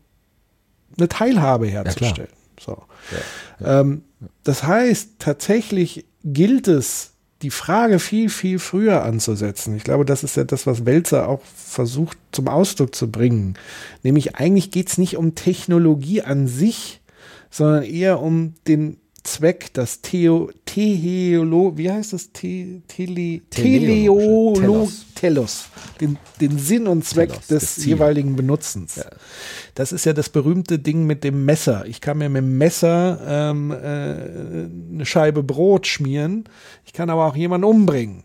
eine Teilhabe herzustellen. Ja, so. Ja, ja. Ähm, das heißt, tatsächlich gilt es, die Frage viel, viel früher anzusetzen. Ich glaube, das ist ja das, was Welzer auch versucht zum Ausdruck zu bringen. Nämlich eigentlich geht es nicht um Technologie an sich, sondern eher um den Zweck, das Theo, Theolo, wie heißt das? The, tele, Teleologische. Teleolo, Telos. Den, den Sinn und Zweck Telos, des jeweiligen Benutzens. Das ist ja das berühmte Ding mit dem Messer. Ich kann mir mit dem Messer ähm, äh, eine Scheibe Brot schmieren. Ich kann aber auch jemanden umbringen.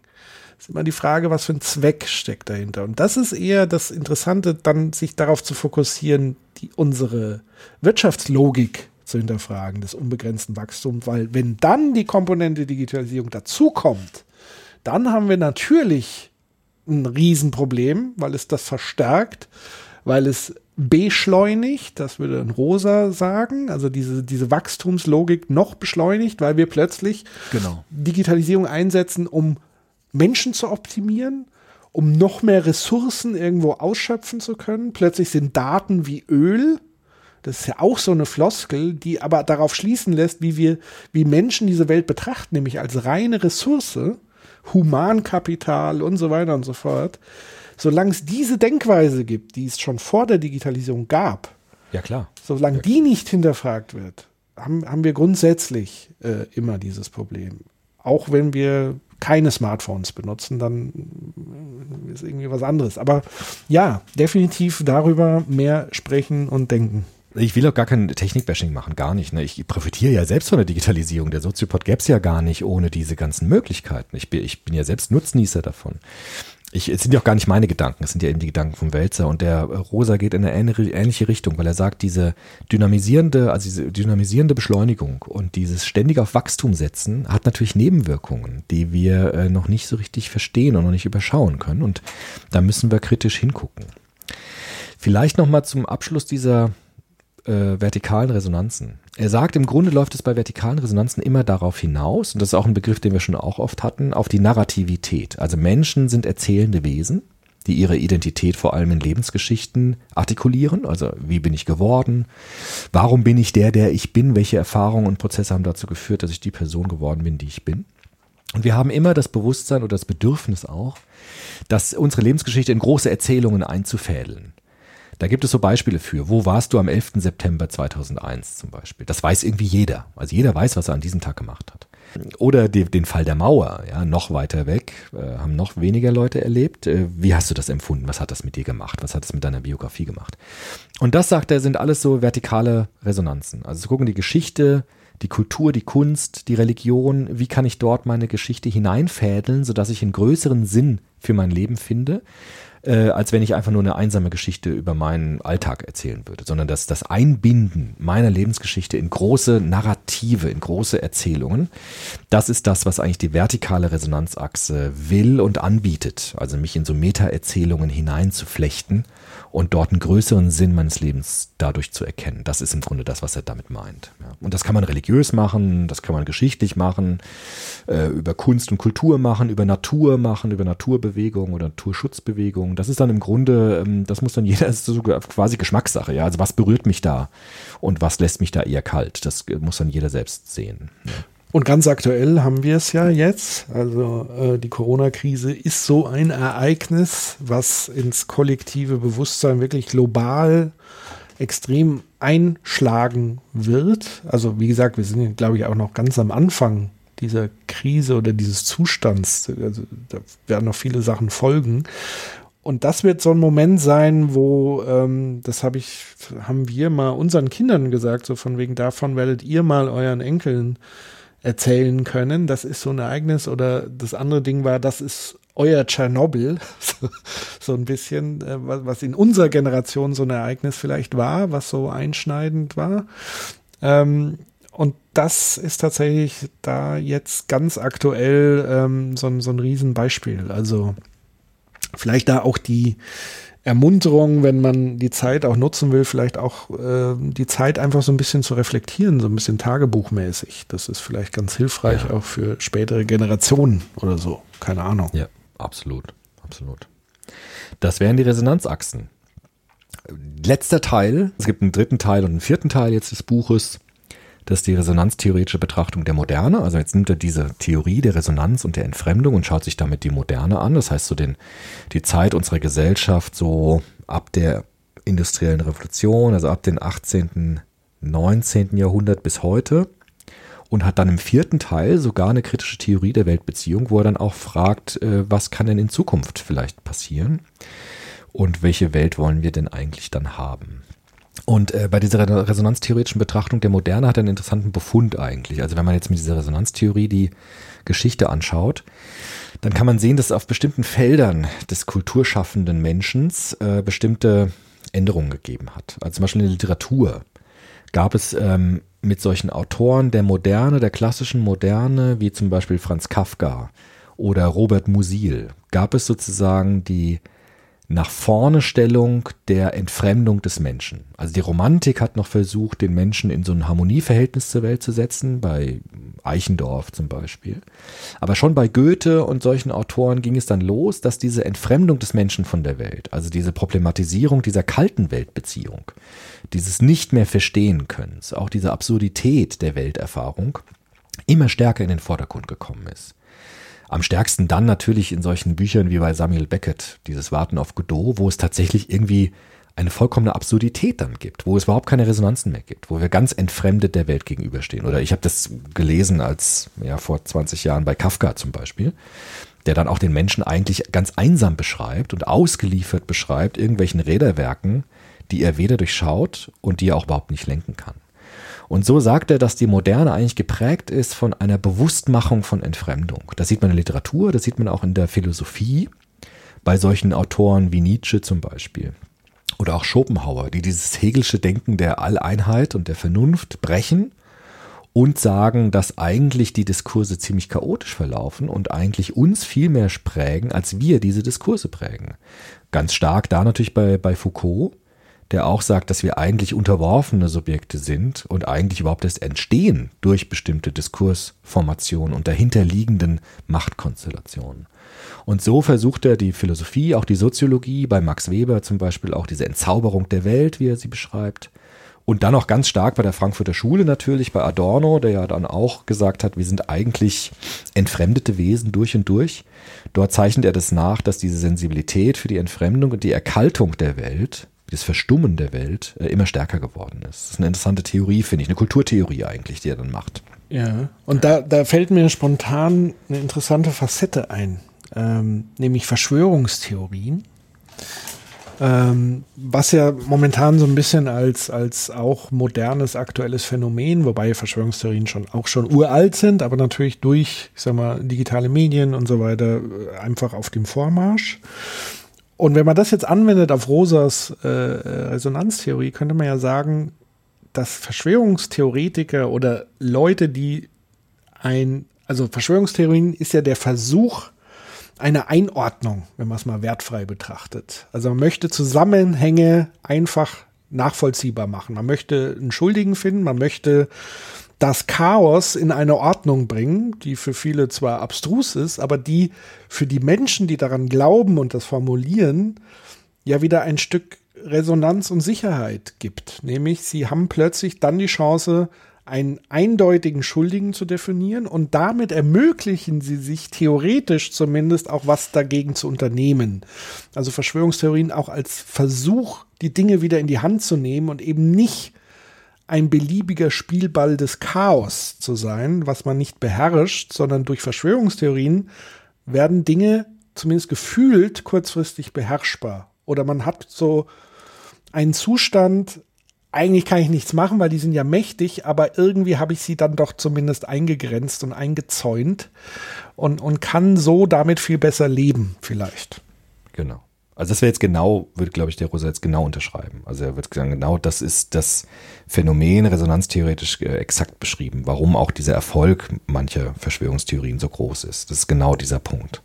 ist immer die Frage, was für ein Zweck steckt dahinter. Und das ist eher das Interessante, dann sich darauf zu fokussieren, die, unsere Wirtschaftslogik zu hinterfragen, des unbegrenzten Wachstums, weil wenn dann die Komponente Digitalisierung dazukommt, dann haben wir natürlich ein Riesenproblem, weil es das verstärkt, weil es beschleunigt, das würde ein Rosa sagen, also diese, diese Wachstumslogik noch beschleunigt, weil wir plötzlich Genau. Digitalisierung einsetzen, um Menschen zu optimieren, um noch mehr Ressourcen irgendwo ausschöpfen zu können. Plötzlich sind Daten wie Öl. Das ist ja auch so eine Floskel, die aber darauf schließen lässt, wie wir, wie Menschen diese Welt betrachten, nämlich als reine Ressource, Humankapital und so weiter und so fort. Solange es diese Denkweise gibt, die es schon vor der Digitalisierung gab, Ja, klar. solange die nicht hinterfragt wird, haben, haben wir grundsätzlich äh, immer dieses Problem. Auch wenn wir keine Smartphones benutzen, dann äh, ist irgendwie was anderes. Aber ja, definitiv darüber mehr sprechen und denken. Ich will auch gar kein Technikbashing machen, gar nicht. Ne? Ich profitiere ja selbst von der Digitalisierung. Der Soziopod gäbe es ja gar nicht ohne diese ganzen Möglichkeiten. Ich bin, ich bin ja selbst Nutznießer davon. Ich, es sind ja auch gar nicht meine Gedanken, es sind ja eben die Gedanken vom Wälzer. Und der Rosa geht in eine ähnliche Richtung, weil er sagt, diese dynamisierende, also diese dynamisierende Beschleunigung und dieses ständig auf Wachstum setzen hat natürlich Nebenwirkungen, die wir äh, noch nicht so richtig verstehen und noch nicht überschauen können. Und da müssen wir kritisch hingucken. Vielleicht noch mal zum Abschluss dieser äh, vertikalen Resonanzen. Er sagt, im Grunde läuft es bei vertikalen Resonanzen immer darauf hinaus, und das ist auch ein Begriff, den wir schon auch oft hatten, auf die Narrativität. Also Menschen sind erzählende Wesen, die ihre Identität vor allem in Lebensgeschichten artikulieren. Also wie bin ich geworden? Warum bin ich der, der ich bin? Welche Erfahrungen und Prozesse haben dazu geführt, dass ich die Person geworden bin, die ich bin? Und wir haben immer das Bewusstsein oder das Bedürfnis auch, dass unsere Lebensgeschichte in große Erzählungen einzufädeln. Da gibt es so Beispiele für. Wo warst du am 11. September 2001 zum Beispiel? Das weiß irgendwie jeder. Also jeder weiß, was er an diesem Tag gemacht hat. Oder die, den Fall der Mauer, ja, noch weiter weg, äh, haben noch weniger Leute erlebt. Äh, wie hast du das empfunden? Was hat das mit dir gemacht? Was hat es mit deiner Biografie gemacht? Und das, sagt er, sind alles so vertikale Resonanzen. Also zu gucken, die Geschichte, die Kultur, die Kunst, die Religion, wie kann ich dort meine Geschichte hineinfädeln, sodass ich einen größeren Sinn für mein Leben finde, äh, als wenn ich einfach nur eine einsame Geschichte über meinen Alltag erzählen würde, sondern dass das Einbinden meiner Lebensgeschichte in große Narrative, in große Erzählungen, das ist das, was eigentlich die vertikale Resonanzachse will und anbietet. Also mich in so Meta-Erzählungen hineinzuflechten und dort einen größeren Sinn meines Lebens dadurch zu erkennen. Das ist im Grunde das, was er damit meint. Ja. Und das kann man religiös machen, das kann man geschichtlich machen, äh, über Kunst und Kultur machen, über Natur machen, über Naturbewegungen oder Naturschutzbewegungen. Das ist dann im Grunde, ähm, das muss dann jeder, das ist so quasi Geschmackssache. Ja, also was berührt mich da und was lässt mich da eher kalt? Das muss dann jeder selbst sehen. Ja. Und ganz aktuell haben wir es ja jetzt. Also äh, die Corona-Krise ist so ein Ereignis, was ins kollektive Bewusstsein wirklich global extrem einschlagen wird. Also wie gesagt, wir sind, glaube ich, auch noch ganz am Anfang dieser Krise oder dieses Zustands. Also da werden noch viele Sachen folgen. Und das wird so ein Moment sein, wo, ähm, das habe ich, haben wir mal unseren Kindern gesagt, so von wegen davon werdet ihr mal euren Enkeln erzählen können. Das ist so ein Ereignis oder das andere Ding war, das ist euer Tschernobyl, so, ein bisschen, äh, was, in unserer Generation so ein Ereignis vielleicht war, was so einschneidend war. Ähm, und das ist tatsächlich da jetzt ganz aktuell ähm, so, so ein Riesenbeispiel. Also vielleicht da auch die Ermunterung, wenn man die Zeit auch nutzen will, vielleicht auch äh, die Zeit einfach so ein bisschen zu reflektieren, so ein bisschen tagebuchmäßig. Das ist vielleicht ganz hilfreich Ja. auch für spätere Generationen oder so. Keine Ahnung. Ja, absolut, absolut. Das wären die Resonanzachsen. Letzter Teil, es gibt einen dritten Teil und einen vierten Teil jetzt des Buches. Das ist die resonanztheoretische Betrachtung der Moderne. Also jetzt nimmt er diese Theorie der Resonanz und der Entfremdung und schaut sich damit die Moderne an. Das heißt so den, die Zeit unserer Gesellschaft so ab der industriellen Revolution, also ab dem 18., 19. Jahrhundert bis heute und hat dann im vierten Teil sogar eine kritische Theorie der Weltbeziehung, wo er dann auch fragt, äh, was kann denn in Zukunft vielleicht passieren und welche Welt wollen wir denn eigentlich dann haben. Und äh, bei dieser resonanztheoretischen Betrachtung der Moderne hat er einen interessanten Befund eigentlich. Also wenn man jetzt mit dieser Resonanztheorie die Geschichte anschaut, dann kann man sehen, dass auf bestimmten Feldern des kulturschaffenden Menschen äh, bestimmte Änderungen gegeben hat. Also zum Beispiel in der Literatur gab es ähm, mit solchen Autoren der Moderne, der klassischen Moderne, wie zum Beispiel Franz Kafka oder Robert Musil, gab es sozusagen die nach vorne Stellung der Entfremdung des Menschen. Also die Romantik hat noch versucht, den Menschen in so ein Harmonieverhältnis zur Welt zu setzen, bei Eichendorff zum Beispiel. Aber schon bei Goethe und solchen Autoren ging es dann los, dass diese Entfremdung des Menschen von der Welt, also diese Problematisierung dieser kalten Weltbeziehung, dieses nicht mehr verstehen können, auch diese Absurdität der Welterfahrung immer stärker in den Vordergrund gekommen ist. Am stärksten dann natürlich in solchen Büchern wie bei Samuel Beckett, dieses Warten auf Godot, wo es tatsächlich irgendwie eine vollkommene Absurdität dann gibt, wo es überhaupt keine Resonanzen mehr gibt, wo wir ganz entfremdet der Welt gegenüberstehen. Oder ich habe das gelesen als ja vor 20 Jahren bei Kafka zum Beispiel, der dann auch den Menschen eigentlich ganz einsam beschreibt und ausgeliefert beschreibt irgendwelchen Räderwerken, die er weder durchschaut und die er auch überhaupt nicht lenken kann. Und so sagt er, dass die Moderne eigentlich geprägt ist von einer Bewusstmachung von Entfremdung. Das sieht man in der Literatur, das sieht man auch in der Philosophie, bei solchen Autoren wie Nietzsche zum Beispiel. Oder auch Schopenhauer, die dieses hegelsche Denken der Alleinheit und der Vernunft brechen und sagen, dass eigentlich die Diskurse ziemlich chaotisch verlaufen und eigentlich uns viel mehr prägen, als wir diese Diskurse prägen. Ganz stark da natürlich bei, bei Foucault, der auch sagt, dass wir eigentlich unterworfene Subjekte sind und eigentlich überhaupt erst entstehen durch bestimmte Diskursformationen und dahinterliegenden Machtkonstellationen. Und so versucht er die Philosophie, auch die Soziologie, bei Max Weber zum Beispiel auch diese Entzauberung der Welt, wie er sie beschreibt. Und dann auch ganz stark bei der Frankfurter Schule natürlich, bei Adorno, der ja dann auch gesagt hat, wir sind eigentlich entfremdete Wesen durch und durch. Dort zeichnet er das nach, dass diese Sensibilität für die Entfremdung und die Erkaltung der Welt das Verstummen der Welt äh, immer stärker geworden ist. Das ist eine interessante Theorie, finde ich, eine Kulturtheorie eigentlich, die er dann macht. Ja, und da, da fällt mir spontan eine interessante Facette ein, ähm, nämlich Verschwörungstheorien. Ähm, was ja momentan so ein bisschen als, als auch modernes, aktuelles Phänomen, wobei Verschwörungstheorien schon auch schon uralt sind, aber natürlich durch, ich sag mal, digitale Medien und so weiter äh, einfach auf dem Vormarsch. Und wenn man das jetzt anwendet auf Rosas äh, Resonanztheorie, könnte man ja sagen, dass Verschwörungstheoretiker oder Leute, die ein, also Verschwörungstheorien ist ja der Versuch einer Einordnung, wenn man es mal wertfrei betrachtet. Also man möchte Zusammenhänge einfach nachvollziehbar machen. Man möchte einen Schuldigen finden, man möchte das Chaos in eine Ordnung bringen, die für viele zwar abstrus ist, aber die für die Menschen, die daran glauben und das formulieren, ja wieder ein Stück Resonanz und Sicherheit gibt. Nämlich, sie haben plötzlich dann die Chance, einen eindeutigen Schuldigen zu definieren und damit ermöglichen sie sich theoretisch zumindest auch was dagegen zu unternehmen. Also Verschwörungstheorien auch als Versuch, die Dinge wieder in die Hand zu nehmen und eben nicht ein beliebiger Spielball des Chaos zu sein, was man nicht beherrscht, sondern durch Verschwörungstheorien werden Dinge zumindest gefühlt kurzfristig beherrschbar. Oder man hat so einen Zustand, eigentlich kann ich nichts machen, weil die sind ja mächtig, aber irgendwie habe ich sie dann doch zumindest eingegrenzt und eingezäunt und, und kann so damit viel besser leben, vielleicht. Genau. Also das wäre jetzt genau, würde glaube ich der Rosa jetzt genau unterschreiben. Also er wird sagen, genau das ist das Phänomen resonanztheoretisch äh, exakt beschrieben, warum auch dieser Erfolg mancher Verschwörungstheorien so groß ist. Das ist genau dieser Punkt.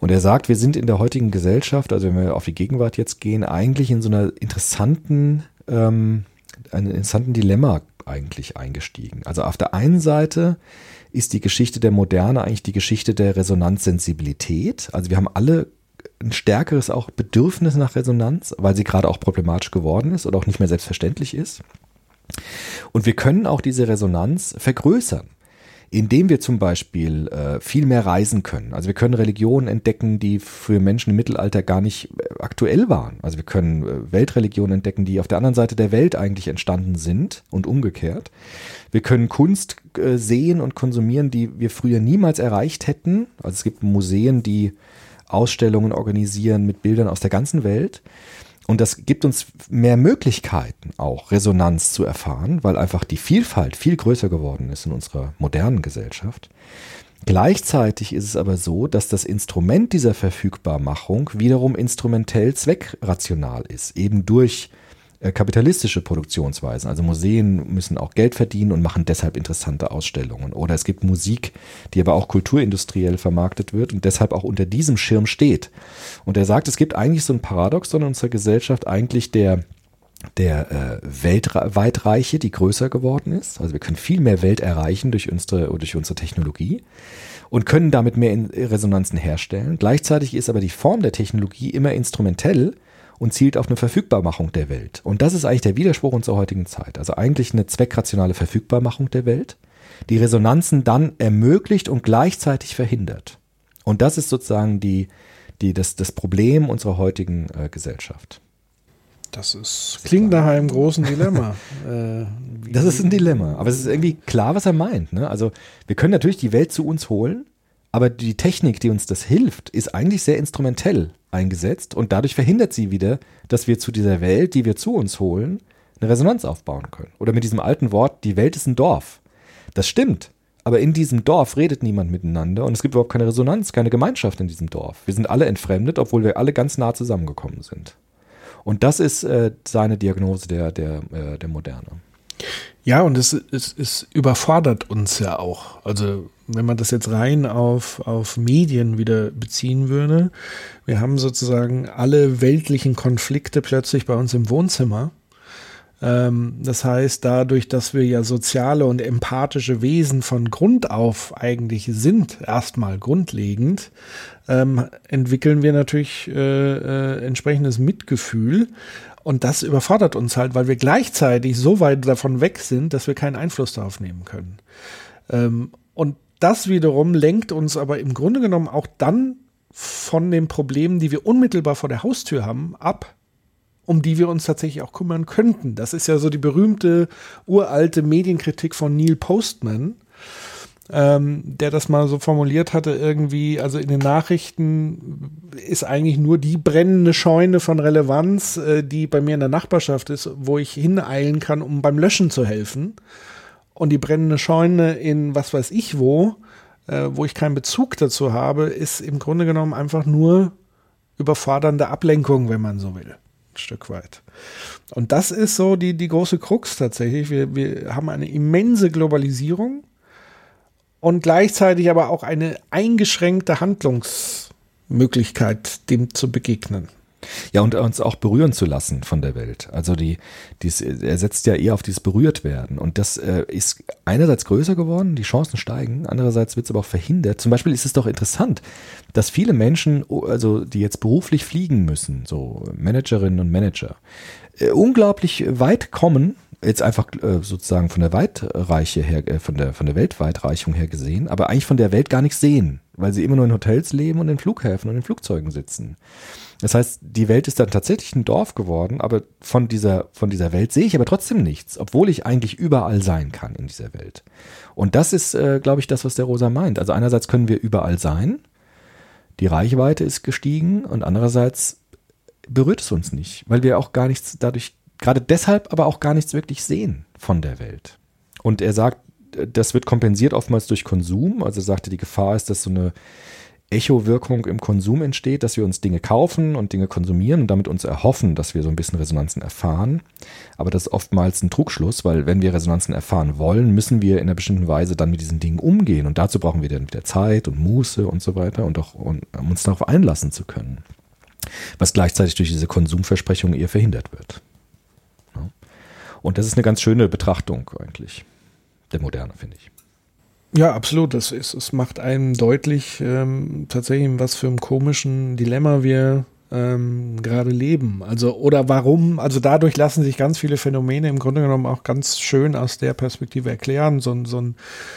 Und er sagt, wir sind in der heutigen Gesellschaft, also wenn wir auf die Gegenwart jetzt gehen, eigentlich in so einer interessanten, ähm, einem interessanten Dilemma eigentlich eingestiegen. Also auf der einen Seite ist die Geschichte der Moderne eigentlich die Geschichte der Resonanzsensibilität. Also wir haben alle ein stärkeres auch Bedürfnis nach Resonanz, weil sie gerade auch problematisch geworden ist oder auch nicht mehr selbstverständlich ist. Und wir können auch diese Resonanz vergrößern, indem wir zum Beispiel äh, viel mehr reisen können. Also wir können Religionen entdecken, die für Menschen im Mittelalter gar nicht äh, aktuell waren. Also wir können äh, Weltreligionen entdecken, die auf der anderen Seite der Welt eigentlich entstanden sind und umgekehrt. Wir können Kunst äh, sehen und konsumieren, die wir früher niemals erreicht hätten. Also es gibt Museen, die Ausstellungen organisieren mit Bildern aus der ganzen Welt. Und das gibt uns mehr Möglichkeiten, auch Resonanz zu erfahren, weil einfach die Vielfalt viel größer geworden ist in unserer modernen Gesellschaft. Gleichzeitig ist es aber so, dass das Instrument dieser Verfügbarmachung wiederum instrumentell zweckrational ist, eben durch äh, kapitalistische Produktionsweisen. Also Museen müssen auch Geld verdienen und machen deshalb interessante Ausstellungen. Oder es gibt Musik, die aber auch kulturindustriell vermarktet wird und deshalb auch unter diesem Schirm steht. Und er sagt, es gibt eigentlich so ein Paradoxon in unserer Gesellschaft, eigentlich der der äh, Weltweitreiche, die größer geworden ist. Also wir können viel mehr Welt erreichen durch unsere, durch unsere Technologie und können damit mehr Resonanzen herstellen. Gleichzeitig ist aber die Form der Technologie immer instrumentell und zielt auf eine Verfügbarmachung der Welt. Und das ist eigentlich der Widerspruch unserer heutigen Zeit. Also eigentlich eine zweckrationale Verfügbarmachung der Welt, die Resonanzen dann ermöglicht und gleichzeitig verhindert. Und das ist sozusagen die, die, das, das Problem unserer heutigen äh, Gesellschaft. Das ist, klingt nach einem großen Dilemma. äh, das ist ein Dilemma. Aber es ist irgendwie klar, was er meint. Ne? Also wir können natürlich die Welt zu uns holen, aber die Technik, die uns das hilft, ist eigentlich sehr instrumentell eingesetzt und dadurch verhindert sie wieder, dass wir zu dieser Welt, die wir zu uns holen, eine Resonanz aufbauen können. Oder mit diesem alten Wort, die Welt ist ein Dorf. Das stimmt. Aber in diesem Dorf redet niemand miteinander und es gibt überhaupt keine Resonanz, keine Gemeinschaft in diesem Dorf. Wir sind alle entfremdet, obwohl wir alle ganz nah zusammengekommen sind. Und das ist äh, seine Diagnose der, der, äh, der Moderne. Ja, und es, es, es überfordert uns ja auch. Also wenn man das jetzt rein auf, auf Medien wieder beziehen würde, wir haben sozusagen alle weltlichen Konflikte plötzlich bei uns im Wohnzimmer. Ähm, das heißt, dadurch, dass wir ja soziale und empathische Wesen von Grund auf eigentlich sind, erstmal grundlegend, ähm, entwickeln wir natürlich äh, äh, entsprechendes Mitgefühl. Und das überfordert uns halt, weil wir gleichzeitig so weit davon weg sind, dass wir keinen Einfluss darauf nehmen können. Ähm, und das wiederum lenkt uns aber im Grunde genommen auch dann von den Problemen, die wir unmittelbar vor der Haustür haben, ab, um die wir uns tatsächlich auch kümmern könnten. Das ist ja so die berühmte uralte Medienkritik von Neil Postman, ähm, der das mal so formuliert hatte, irgendwie, also in den Nachrichten ist eigentlich nur die brennende Scheune von Relevanz, äh, die bei mir in der Nachbarschaft ist, wo ich hineilen kann, um beim Löschen zu helfen und die brennende Scheune in was weiß ich wo, äh, wo ich keinen Bezug dazu habe, ist im Grunde genommen einfach nur überfordernde Ablenkung, wenn man so will. Ein Stück weit. Und das ist so die, die große Krux tatsächlich. Wir, wir haben eine immense Globalisierung und gleichzeitig aber auch eine eingeschränkte Handlungsmöglichkeit, dem zu begegnen. Ja, und uns auch berühren zu lassen von der Welt. Also die, dies, er setzt ja eher auf dieses Berührtwerden. Und das äh, ist einerseits größer geworden, die Chancen steigen, andererseits wird es aber auch verhindert. Zum Beispiel ist es doch interessant, dass viele Menschen, also die jetzt beruflich fliegen müssen, so Managerinnen und Manager, äh, unglaublich weit kommen, jetzt einfach äh, sozusagen von der Weitreiche her, äh, von der, von der Weltweitreichung her gesehen, aber eigentlich von der Welt gar nichts sehen, weil sie immer nur in Hotels leben und in Flughäfen und in Flugzeugen sitzen. Das heißt, die Welt ist dann tatsächlich ein Dorf geworden, aber von dieser, von dieser Welt sehe ich aber trotzdem nichts, obwohl ich eigentlich überall sein kann in dieser Welt. Und das ist, äh, glaube ich, das, was der Rosa meint. Also einerseits können wir überall sein, die Reichweite ist gestiegen und andererseits berührt es uns nicht, weil wir auch gar nichts dadurch, gerade deshalb aber auch gar nichts wirklich sehen von der Welt. Und er sagt, das wird kompensiert oftmals durch Konsum. Also er sagte, die Gefahr ist, dass so eine Echo-Wirkung im Konsum entsteht, dass wir uns Dinge kaufen und Dinge konsumieren und damit uns erhoffen, dass wir so ein bisschen Resonanzen erfahren. Aber das ist oftmals ein Trugschluss, weil wenn wir Resonanzen erfahren wollen, müssen wir in einer bestimmten Weise dann mit diesen Dingen umgehen. Und dazu brauchen wir dann wieder Zeit und Muße und so weiter und auch um uns darauf einlassen zu können. Was gleichzeitig durch diese Konsumversprechung eher verhindert wird. Und das ist eine ganz schöne Betrachtung eigentlich der Moderne, finde ich. Ja, absolut. Das ist, es macht einem deutlich, ähm, tatsächlich, was für einem komischen Dilemma wir ähm, gerade leben. Also, oder warum, also dadurch lassen sich ganz viele Phänomene im Grunde genommen auch ganz schön aus der Perspektive erklären. So, so ein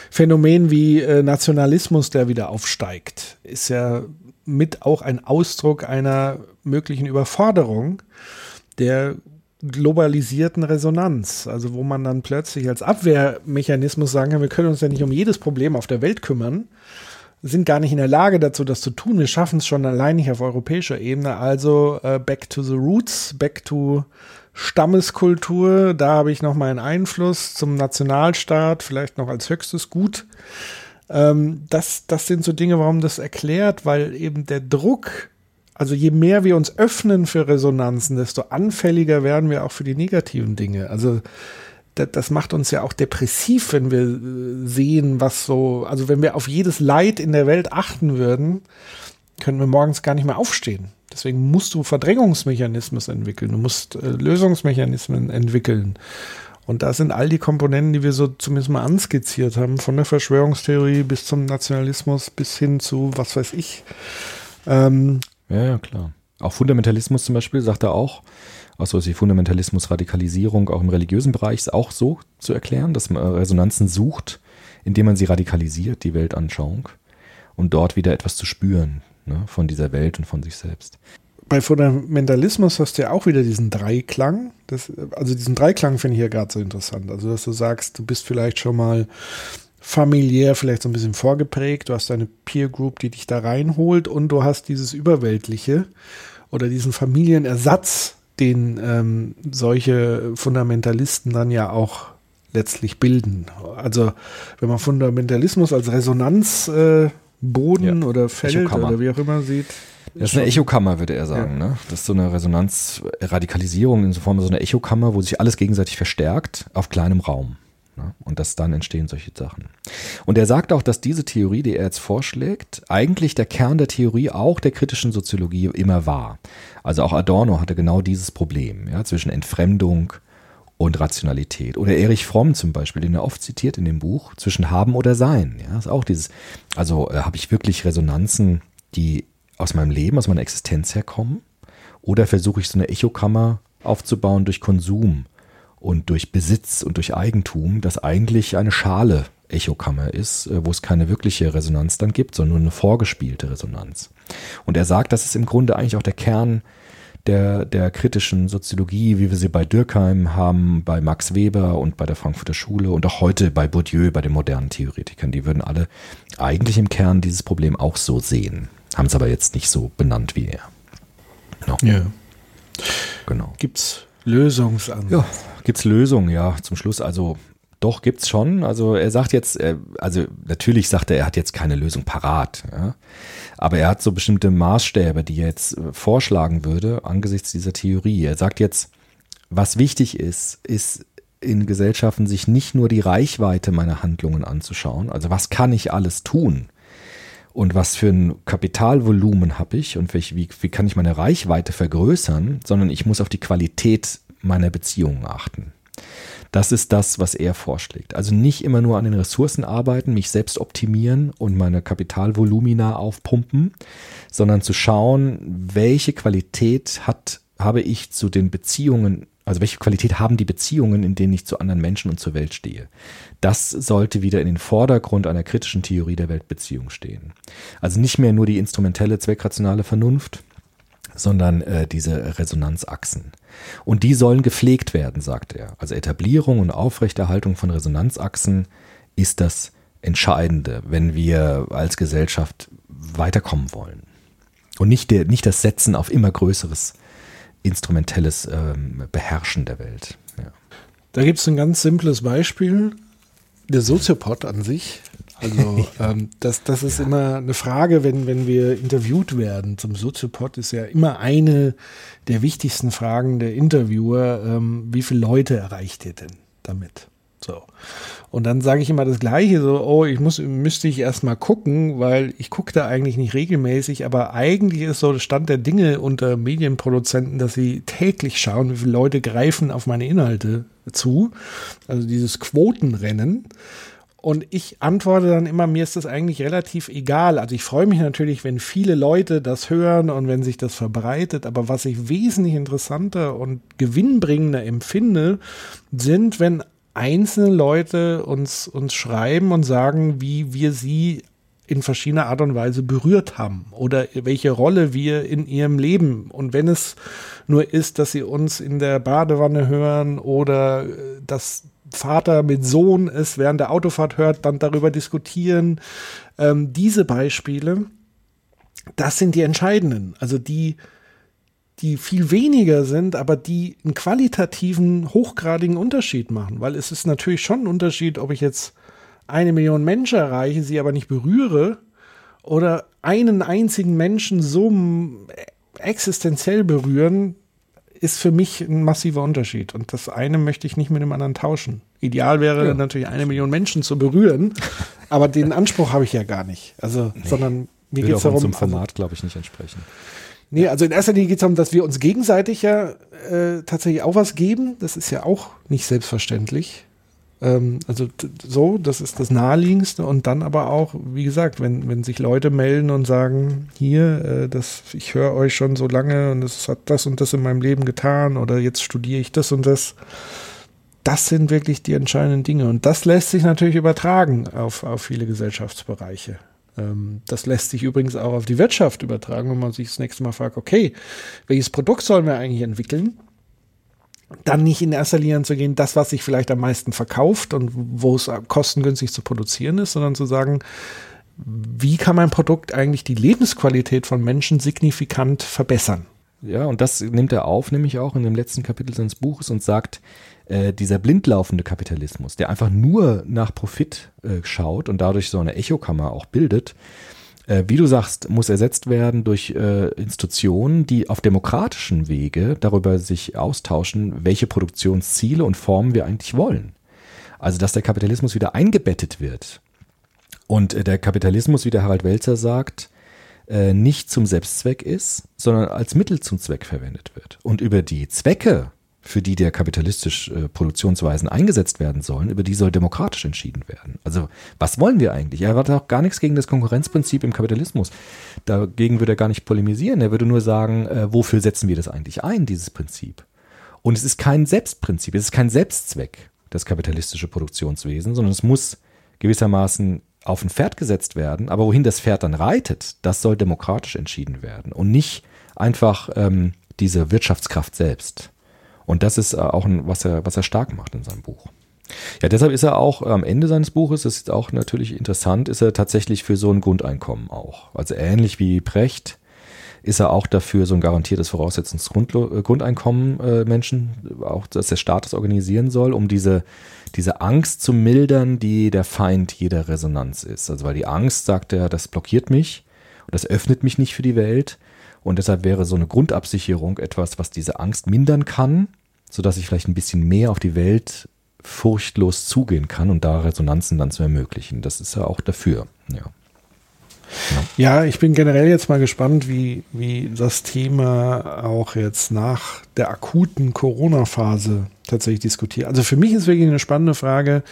Phänomen wie äh, Nationalismus, der wieder aufsteigt, ist ja mit auch ein Ausdruck einer möglichen Überforderung der globalisierten Resonanz, also wo man dann plötzlich als Abwehrmechanismus sagen kann, wir können uns ja nicht um jedes Problem auf der Welt kümmern, sind gar nicht in der Lage dazu, das zu tun. Wir schaffen es schon allein nicht auf europäischer Ebene. Also äh, back to the roots, back to Stammeskultur. Da habe ich noch meinen Einfluss zum Nationalstaat, vielleicht noch als höchstes Gut. Ähm, das, das sind so Dinge, warum das erklärt, weil eben der Druck also je mehr wir uns öffnen für Resonanzen, desto anfälliger werden wir auch für die negativen Dinge. Also das macht uns ja auch depressiv, wenn wir äh, sehen, was so, also wenn wir auf jedes Leid in der Welt achten würden, können wir morgens gar nicht mehr aufstehen. Deswegen musst du Verdrängungsmechanismen entwickeln, du musst äh, Lösungsmechanismen entwickeln. Und da sind all die Komponenten, die wir so zumindest mal anskizziert haben, von der Verschwörungstheorie bis zum Nationalismus bis hin zu, was weiß ich, ähm, ja, ja, klar. Auch Fundamentalismus zum Beispiel, sagt er auch, auch so die Fundamentalismus, Radikalisierung auch im religiösen Bereich ist auch so zu erklären, dass man Resonanzen sucht, indem man sie radikalisiert, die Weltanschauung, und dort wieder etwas zu spüren ne, von dieser Welt und von sich selbst. Bei Fundamentalismus hast du ja auch wieder diesen Dreiklang. Das, also diesen Dreiklang finde ich ja gerade so interessant. Also, dass du sagst, du bist vielleicht schon mal familiär vielleicht so ein bisschen vorgeprägt. Du hast eine Peer Group, die dich da reinholt und du hast dieses Überweltliche oder diesen Familienersatz, den ähm, solche Fundamentalisten dann ja auch letztlich bilden. Also wenn man Fundamentalismus als Resonanzboden äh, ja. oder Feld oder wie auch immer sieht. Das ist eine Echokammer, würde er sagen. Ja. Ne? Das ist so eine Resonanzradikalisierung in so Form so eine Echokammer, wo sich alles gegenseitig verstärkt auf kleinem Raum. Ne? Und dass dann entstehen solche Sachen. Und er sagt auch, dass diese Theorie, die er jetzt vorschlägt, eigentlich der Kern der Theorie auch der kritischen Soziologie immer war. Also auch Adorno hatte genau dieses Problem ja, zwischen Entfremdung und Rationalität. Oder Erich Fromm zum Beispiel, den er oft zitiert in dem Buch, zwischen Haben oder Sein. Ja, ist auch dieses, also äh, habe ich wirklich Resonanzen, die aus meinem Leben, aus meiner Existenz herkommen? Oder versuche ich so eine Echokammer aufzubauen durch Konsum? Und durch Besitz und durch Eigentum, das eigentlich eine schale Echokammer ist, äh, wo es keine wirkliche Resonanz dann gibt, sondern nur eine vorgespielte Resonanz. Und er sagt, das ist im Grunde eigentlich auch der Kern der, der kritischen Soziologie, wie wir sie bei Dürkheim haben, bei Max Weber und bei der Frankfurter Schule und auch heute bei Bourdieu, bei den modernen Theoretikern. Die würden alle eigentlich im Kern dieses Problem auch so sehen, haben es aber jetzt nicht so benannt wie er. No. Ja. Genau. Gibt's Lösungsansatz? Ja, Gibt es Lösungen, ja, zum Schluss? Also doch, gibt es schon. Also er sagt jetzt, also natürlich sagt er, er hat jetzt keine Lösung parat. Ja? Aber er hat so bestimmte Maßstäbe, die er jetzt äh, vorschlagen würde angesichts dieser Theorie. Er sagt jetzt, was wichtig ist, ist in Gesellschaften sich nicht nur die Reichweite meiner Handlungen anzuschauen, also was kann ich alles tun und was für ein Kapitalvolumen habe ich und wie, wie kann ich meine Reichweite vergrößern, sondern ich muss auf die Qualität meiner Beziehungen achten. Das ist das, was er vorschlägt. Also nicht immer nur an den Ressourcen arbeiten, mich selbst optimieren und meine Kapitalvolumina aufpumpen, sondern zu schauen, welche Qualität hat, habe ich zu den Beziehungen, also welche Qualität haben die Beziehungen, in denen ich zu anderen Menschen und zur Welt stehe. Das sollte wieder in den Vordergrund einer kritischen Theorie der Weltbeziehung stehen. Also nicht mehr nur die instrumentelle zweckrationale Vernunft, sondern äh, diese Resonanzachsen. Und die sollen gepflegt werden, sagt er. Also Etablierung und Aufrechterhaltung von Resonanzachsen ist das Entscheidende, wenn wir als Gesellschaft weiterkommen wollen. Und nicht, der, nicht das Setzen auf immer größeres instrumentelles ähm, Beherrschen der Welt. Ja. Da gibt es ein ganz simples Beispiel. Der Soziopod an sich also ähm, das, das ist ja. immer eine Frage, wenn, wenn wir interviewt werden zum Soziopod, ist ja immer eine der wichtigsten Fragen der Interviewer, ähm, wie viele Leute erreicht ihr denn damit? So. Und dann sage ich immer das Gleiche, so, oh, ich muss, müsste ich erstmal gucken, weil ich gucke da eigentlich nicht regelmäßig, aber eigentlich ist so der Stand der Dinge unter Medienproduzenten, dass sie täglich schauen, wie viele Leute greifen auf meine Inhalte zu. Also dieses Quotenrennen. Und ich antworte dann immer, mir ist das eigentlich relativ egal. Also ich freue mich natürlich, wenn viele Leute das hören und wenn sich das verbreitet. Aber was ich wesentlich interessanter und gewinnbringender empfinde, sind, wenn einzelne Leute uns, uns schreiben und sagen, wie wir sie in verschiedener Art und Weise berührt haben oder welche Rolle wir in ihrem Leben und wenn es nur ist, dass sie uns in der Badewanne hören oder äh, dass Vater mit Sohn es während der Autofahrt hört, dann darüber diskutieren. Ähm, diese Beispiele, das sind die entscheidenden. Also die, die viel weniger sind, aber die einen qualitativen, hochgradigen Unterschied machen. Weil es ist natürlich schon ein Unterschied, ob ich jetzt eine Million Menschen erreiche, sie aber nicht berühre oder einen einzigen Menschen so existenziell berühren, ist für mich ein massiver Unterschied. Und das eine möchte ich nicht mit dem anderen tauschen. Ideal wäre ja. natürlich eine Million Menschen zu berühren, aber den Anspruch habe ich ja gar nicht. Also, nee, sondern mir geht es darum. zum Format, also, glaube ich, nicht entsprechen. Nee, also in erster Linie geht es darum, dass wir uns gegenseitig ja äh, tatsächlich auch was geben. Das ist ja auch nicht selbstverständlich. Ähm, also so, das ist das Naheliegendste. Und dann aber auch, wie gesagt, wenn, wenn sich Leute melden und sagen, hier, äh, das, ich höre euch schon so lange und es hat das und das in meinem Leben getan oder jetzt studiere ich das und das. Das sind wirklich die entscheidenden Dinge. Und das lässt sich natürlich übertragen auf, auf viele Gesellschaftsbereiche. Ähm, das lässt sich übrigens auch auf die Wirtschaft übertragen, wenn man sich das nächste Mal fragt, okay, welches Produkt sollen wir eigentlich entwickeln? Dann nicht in erster Linie zu gehen, das, was sich vielleicht am meisten verkauft und wo es kostengünstig zu produzieren ist, sondern zu sagen, wie kann mein Produkt eigentlich die Lebensqualität von Menschen signifikant verbessern? Ja, und das nimmt er auf, nämlich auch in dem letzten Kapitel seines Buches und sagt, äh, dieser blindlaufende Kapitalismus, der einfach nur nach Profit äh, schaut und dadurch so eine Echokammer auch bildet, äh, wie du sagst, muss ersetzt werden durch äh, Institutionen, die auf demokratischen Wege darüber sich austauschen, welche Produktionsziele und Formen wir eigentlich wollen. Also, dass der Kapitalismus wieder eingebettet wird. Und äh, der Kapitalismus, wie der Harald Welzer sagt, äh, nicht zum Selbstzweck ist, sondern als Mittel zum Zweck verwendet wird. Und über die Zwecke für die der kapitalistisch äh, Produktionsweisen eingesetzt werden sollen, über die soll demokratisch entschieden werden. Also was wollen wir eigentlich? Er hat auch gar nichts gegen das Konkurrenzprinzip im Kapitalismus. Dagegen würde er gar nicht polemisieren. Er würde nur sagen, äh, wofür setzen wir das eigentlich ein, dieses Prinzip? Und es ist kein Selbstprinzip, es ist kein Selbstzweck, das kapitalistische Produktionswesen, sondern es muss gewissermaßen auf ein Pferd gesetzt werden. Aber wohin das Pferd dann reitet, das soll demokratisch entschieden werden und nicht einfach ähm, diese Wirtschaftskraft selbst. Und das ist äh, auch, ein, was, er, was er stark macht in seinem Buch. Ja, deshalb ist er auch am Ende seines Buches, das ist auch natürlich interessant, ist er tatsächlich für so ein Grundeinkommen auch. Also ähnlich wie Precht ist er auch dafür, so ein garantiertes voraussetzendes äh, Grundeinkommen äh, Menschen, auch dass der Staat das organisieren soll, um diese, diese Angst zu mildern, die der Feind jeder Resonanz ist. Also weil die Angst, sagt er, das blockiert mich und das öffnet mich nicht für die Welt. Und deshalb wäre so eine Grundabsicherung etwas, was diese Angst mindern kann sodass ich vielleicht ein bisschen mehr auf die Welt furchtlos zugehen kann und da Resonanzen dann zu ermöglichen. Das ist ja auch dafür. Ja. Ja. ich bin generell jetzt mal gespannt, wie, wie das Thema auch jetzt nach der akuten Corona-Phase tatsächlich diskutiert. Also für mich ist wirklich eine spannende Frage,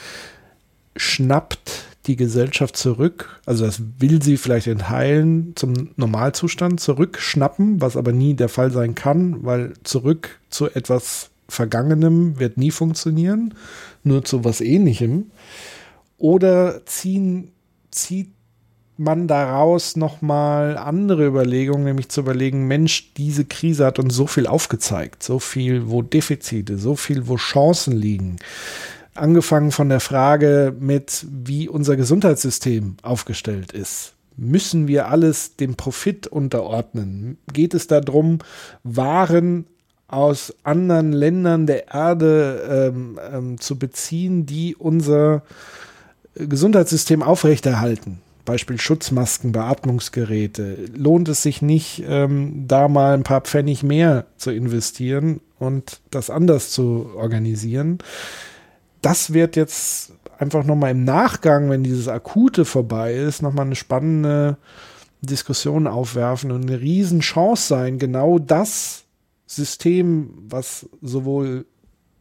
schnappt die Gesellschaft zurück, also das will sie vielleicht in Teilen zum Normalzustand zurückschnappen, was aber nie der Fall sein kann, weil zurück zu etwas Vergangenem wird nie funktionieren, nur zu was ähnlichem. Oder ziehen, zieht man daraus nochmal andere Überlegungen, nämlich zu überlegen, Mensch, diese Krise hat uns so viel aufgezeigt, so viel, wo Defizite, so viel, wo Chancen liegen. Angefangen von der Frage mit, wie unser Gesundheitssystem aufgestellt ist. Müssen wir alles dem Profit unterordnen? Geht es darum, Waren aus anderen Ländern der Erde ähm, ähm, zu beziehen, die unser Gesundheitssystem aufrechterhalten. Beispiel Schutzmasken, Beatmungsgeräte. Lohnt es sich nicht, ähm, da mal ein paar Pfennig mehr zu investieren und das anders zu organisieren? Das wird jetzt einfach nochmal im Nachgang, wenn dieses Akute vorbei ist, nochmal eine spannende Diskussion aufwerfen und eine Riesenchance sein, genau das System, was sowohl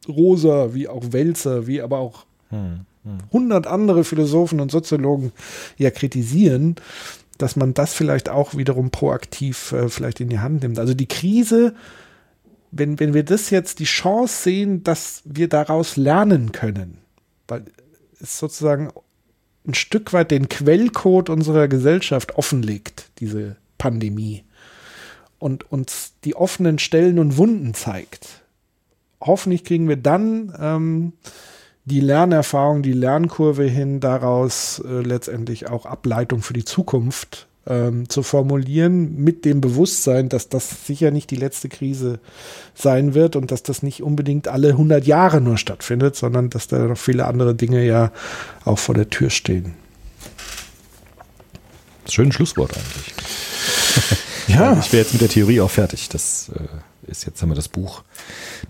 Rosa wie auch Welzer, wie aber auch hm, hm. hundert andere Philosophen und Soziologen ja kritisieren, dass man das vielleicht auch wiederum proaktiv äh, vielleicht in die Hand nimmt. Also die Krise, wenn, wenn wir das jetzt die Chance sehen, dass wir daraus lernen können, weil es sozusagen ein Stück weit den Quellcode unserer Gesellschaft offenlegt, diese Pandemie. Und uns die offenen Stellen und Wunden zeigt. Hoffentlich kriegen wir dann ähm, die Lernerfahrung, die Lernkurve hin, daraus äh, letztendlich auch Ableitung für die Zukunft ähm, zu formulieren, mit dem Bewusstsein, dass das sicher nicht die letzte Krise sein wird und dass das nicht unbedingt alle 100 Jahre nur stattfindet, sondern dass da noch viele andere Dinge ja auch vor der Tür stehen. Schönes Schlusswort eigentlich. Ja. Ich wäre jetzt mit der Theorie auch fertig. Das äh, ist jetzt haben wir das Buch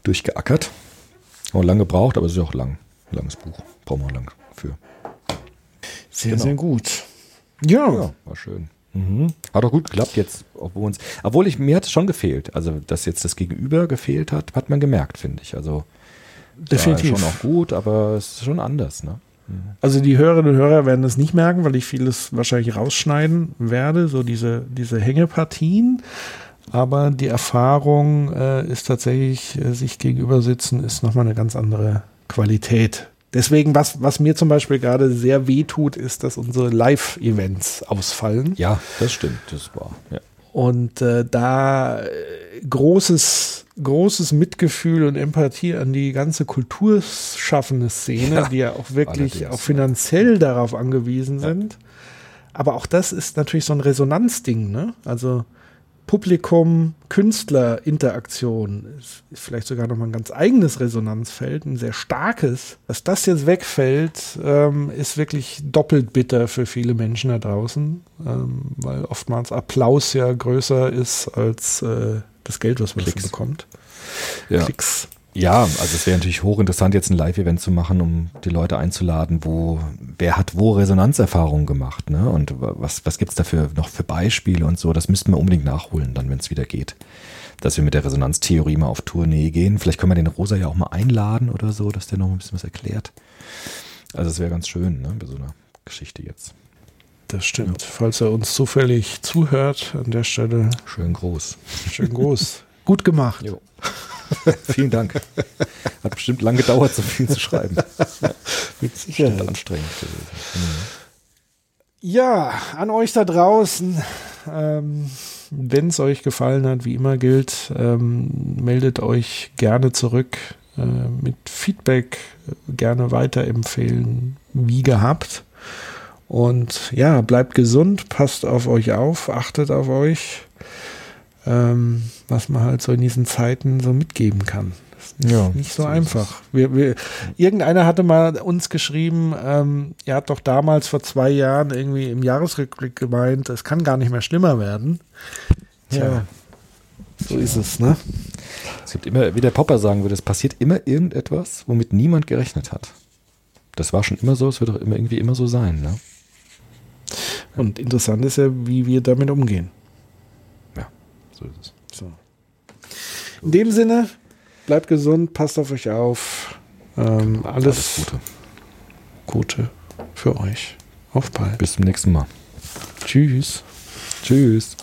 durchgeackert. Wir lange gebraucht, aber es ist ja auch lang. Langes Buch. Brauchen wir lang für. Sehr, Genau. sehr gut. Ja, Ja, war schön. Mhm. Hat auch gut geklappt jetzt, obwohl uns, obwohl ich, mir hat es schon gefehlt. Also, dass jetzt das Gegenüber gefehlt hat, hat man gemerkt, finde ich. Also, definitiv. War schon auch gut, aber es ist schon anders, ne? Also die Hörerinnen und Hörer werden es nicht merken, weil ich vieles wahrscheinlich rausschneiden werde, so diese, diese Hängepartien. Aber die Erfahrung äh, ist tatsächlich, äh, sich gegenüber sitzen, ist nochmal eine ganz andere Qualität. Deswegen, was, was mir zum Beispiel gerade sehr weh tut, ist, dass unsere Live-Events ausfallen. Ja, das stimmt, das war, ja. Und äh, da äh, großes, großes Mitgefühl und Empathie an die ganze kulturschaffende Szene, Ja, die ja auch wirklich auch finanziell darauf angewiesen sind. Aber auch das ist natürlich so ein Resonanzding, ne? Also Publikum, Künstler, Interaktion ist, ist vielleicht sogar noch mal ein ganz eigenes Resonanzfeld, ein sehr starkes. Dass das jetzt wegfällt, ähm, ist wirklich doppelt bitter für viele Menschen da draußen, ähm, weil oftmals Applaus ja größer ist als äh, das Geld, was man dafür Klicks. bekommt. Ja. Klicks. Ja, also es wäre natürlich hochinteressant, jetzt ein Live-Event zu machen, um die Leute einzuladen, wo, wer hat wo Resonanzerfahrungen gemacht, ne? Und was, was gibt's dafür noch für Beispiele und so? Das müssten wir unbedingt nachholen, dann, wenn es wieder geht. Dass wir mit der Resonanztheorie mal auf Tournee gehen. Vielleicht können wir den Rosa ja auch mal einladen oder so, dass der noch ein bisschen was erklärt. Also es wäre ganz schön, ne, bei so einer Geschichte jetzt. Das stimmt. Falls er uns zufällig zuhört, an der Stelle Schön groß. schön groß. Gut gemacht. Jo. Vielen Dank. Hat bestimmt lang gedauert, so viel zu schreiben. Mit Bestimmt Sicherheit. anstrengend gewesen. Ja, an euch da draußen. Ähm, Wenn es euch gefallen hat, wie immer gilt, ähm, meldet euch gerne zurück äh, mit Feedback, gerne weiterempfehlen, wie gehabt. Und ja, bleibt gesund, passt auf euch auf, achtet auf euch, ähm, was man halt so in diesen Zeiten so mitgeben kann. Das ist nicht, Ja, nicht so, so einfach. Wir, wir, irgendeiner hatte mal uns geschrieben, ähm, ihr habt doch damals vor zwei Jahren irgendwie im Jahresrückblick gemeint, es kann gar nicht mehr schlimmer werden. Tja, so ist es, ne? Es gibt immer, wie der Popper sagen würde, es passiert immer irgendetwas, womit niemand gerechnet hat. Das war schon immer so, es wird auch immer irgendwie immer so sein. Ne? Und interessant ist ja, wie wir damit umgehen. So ist es. So. In dem Sinne, bleibt gesund, passt auf euch auf. Ähm, alles, Gute. Gute für euch. Auf bald. Bis zum nächsten Mal. Tschüss. Tschüss.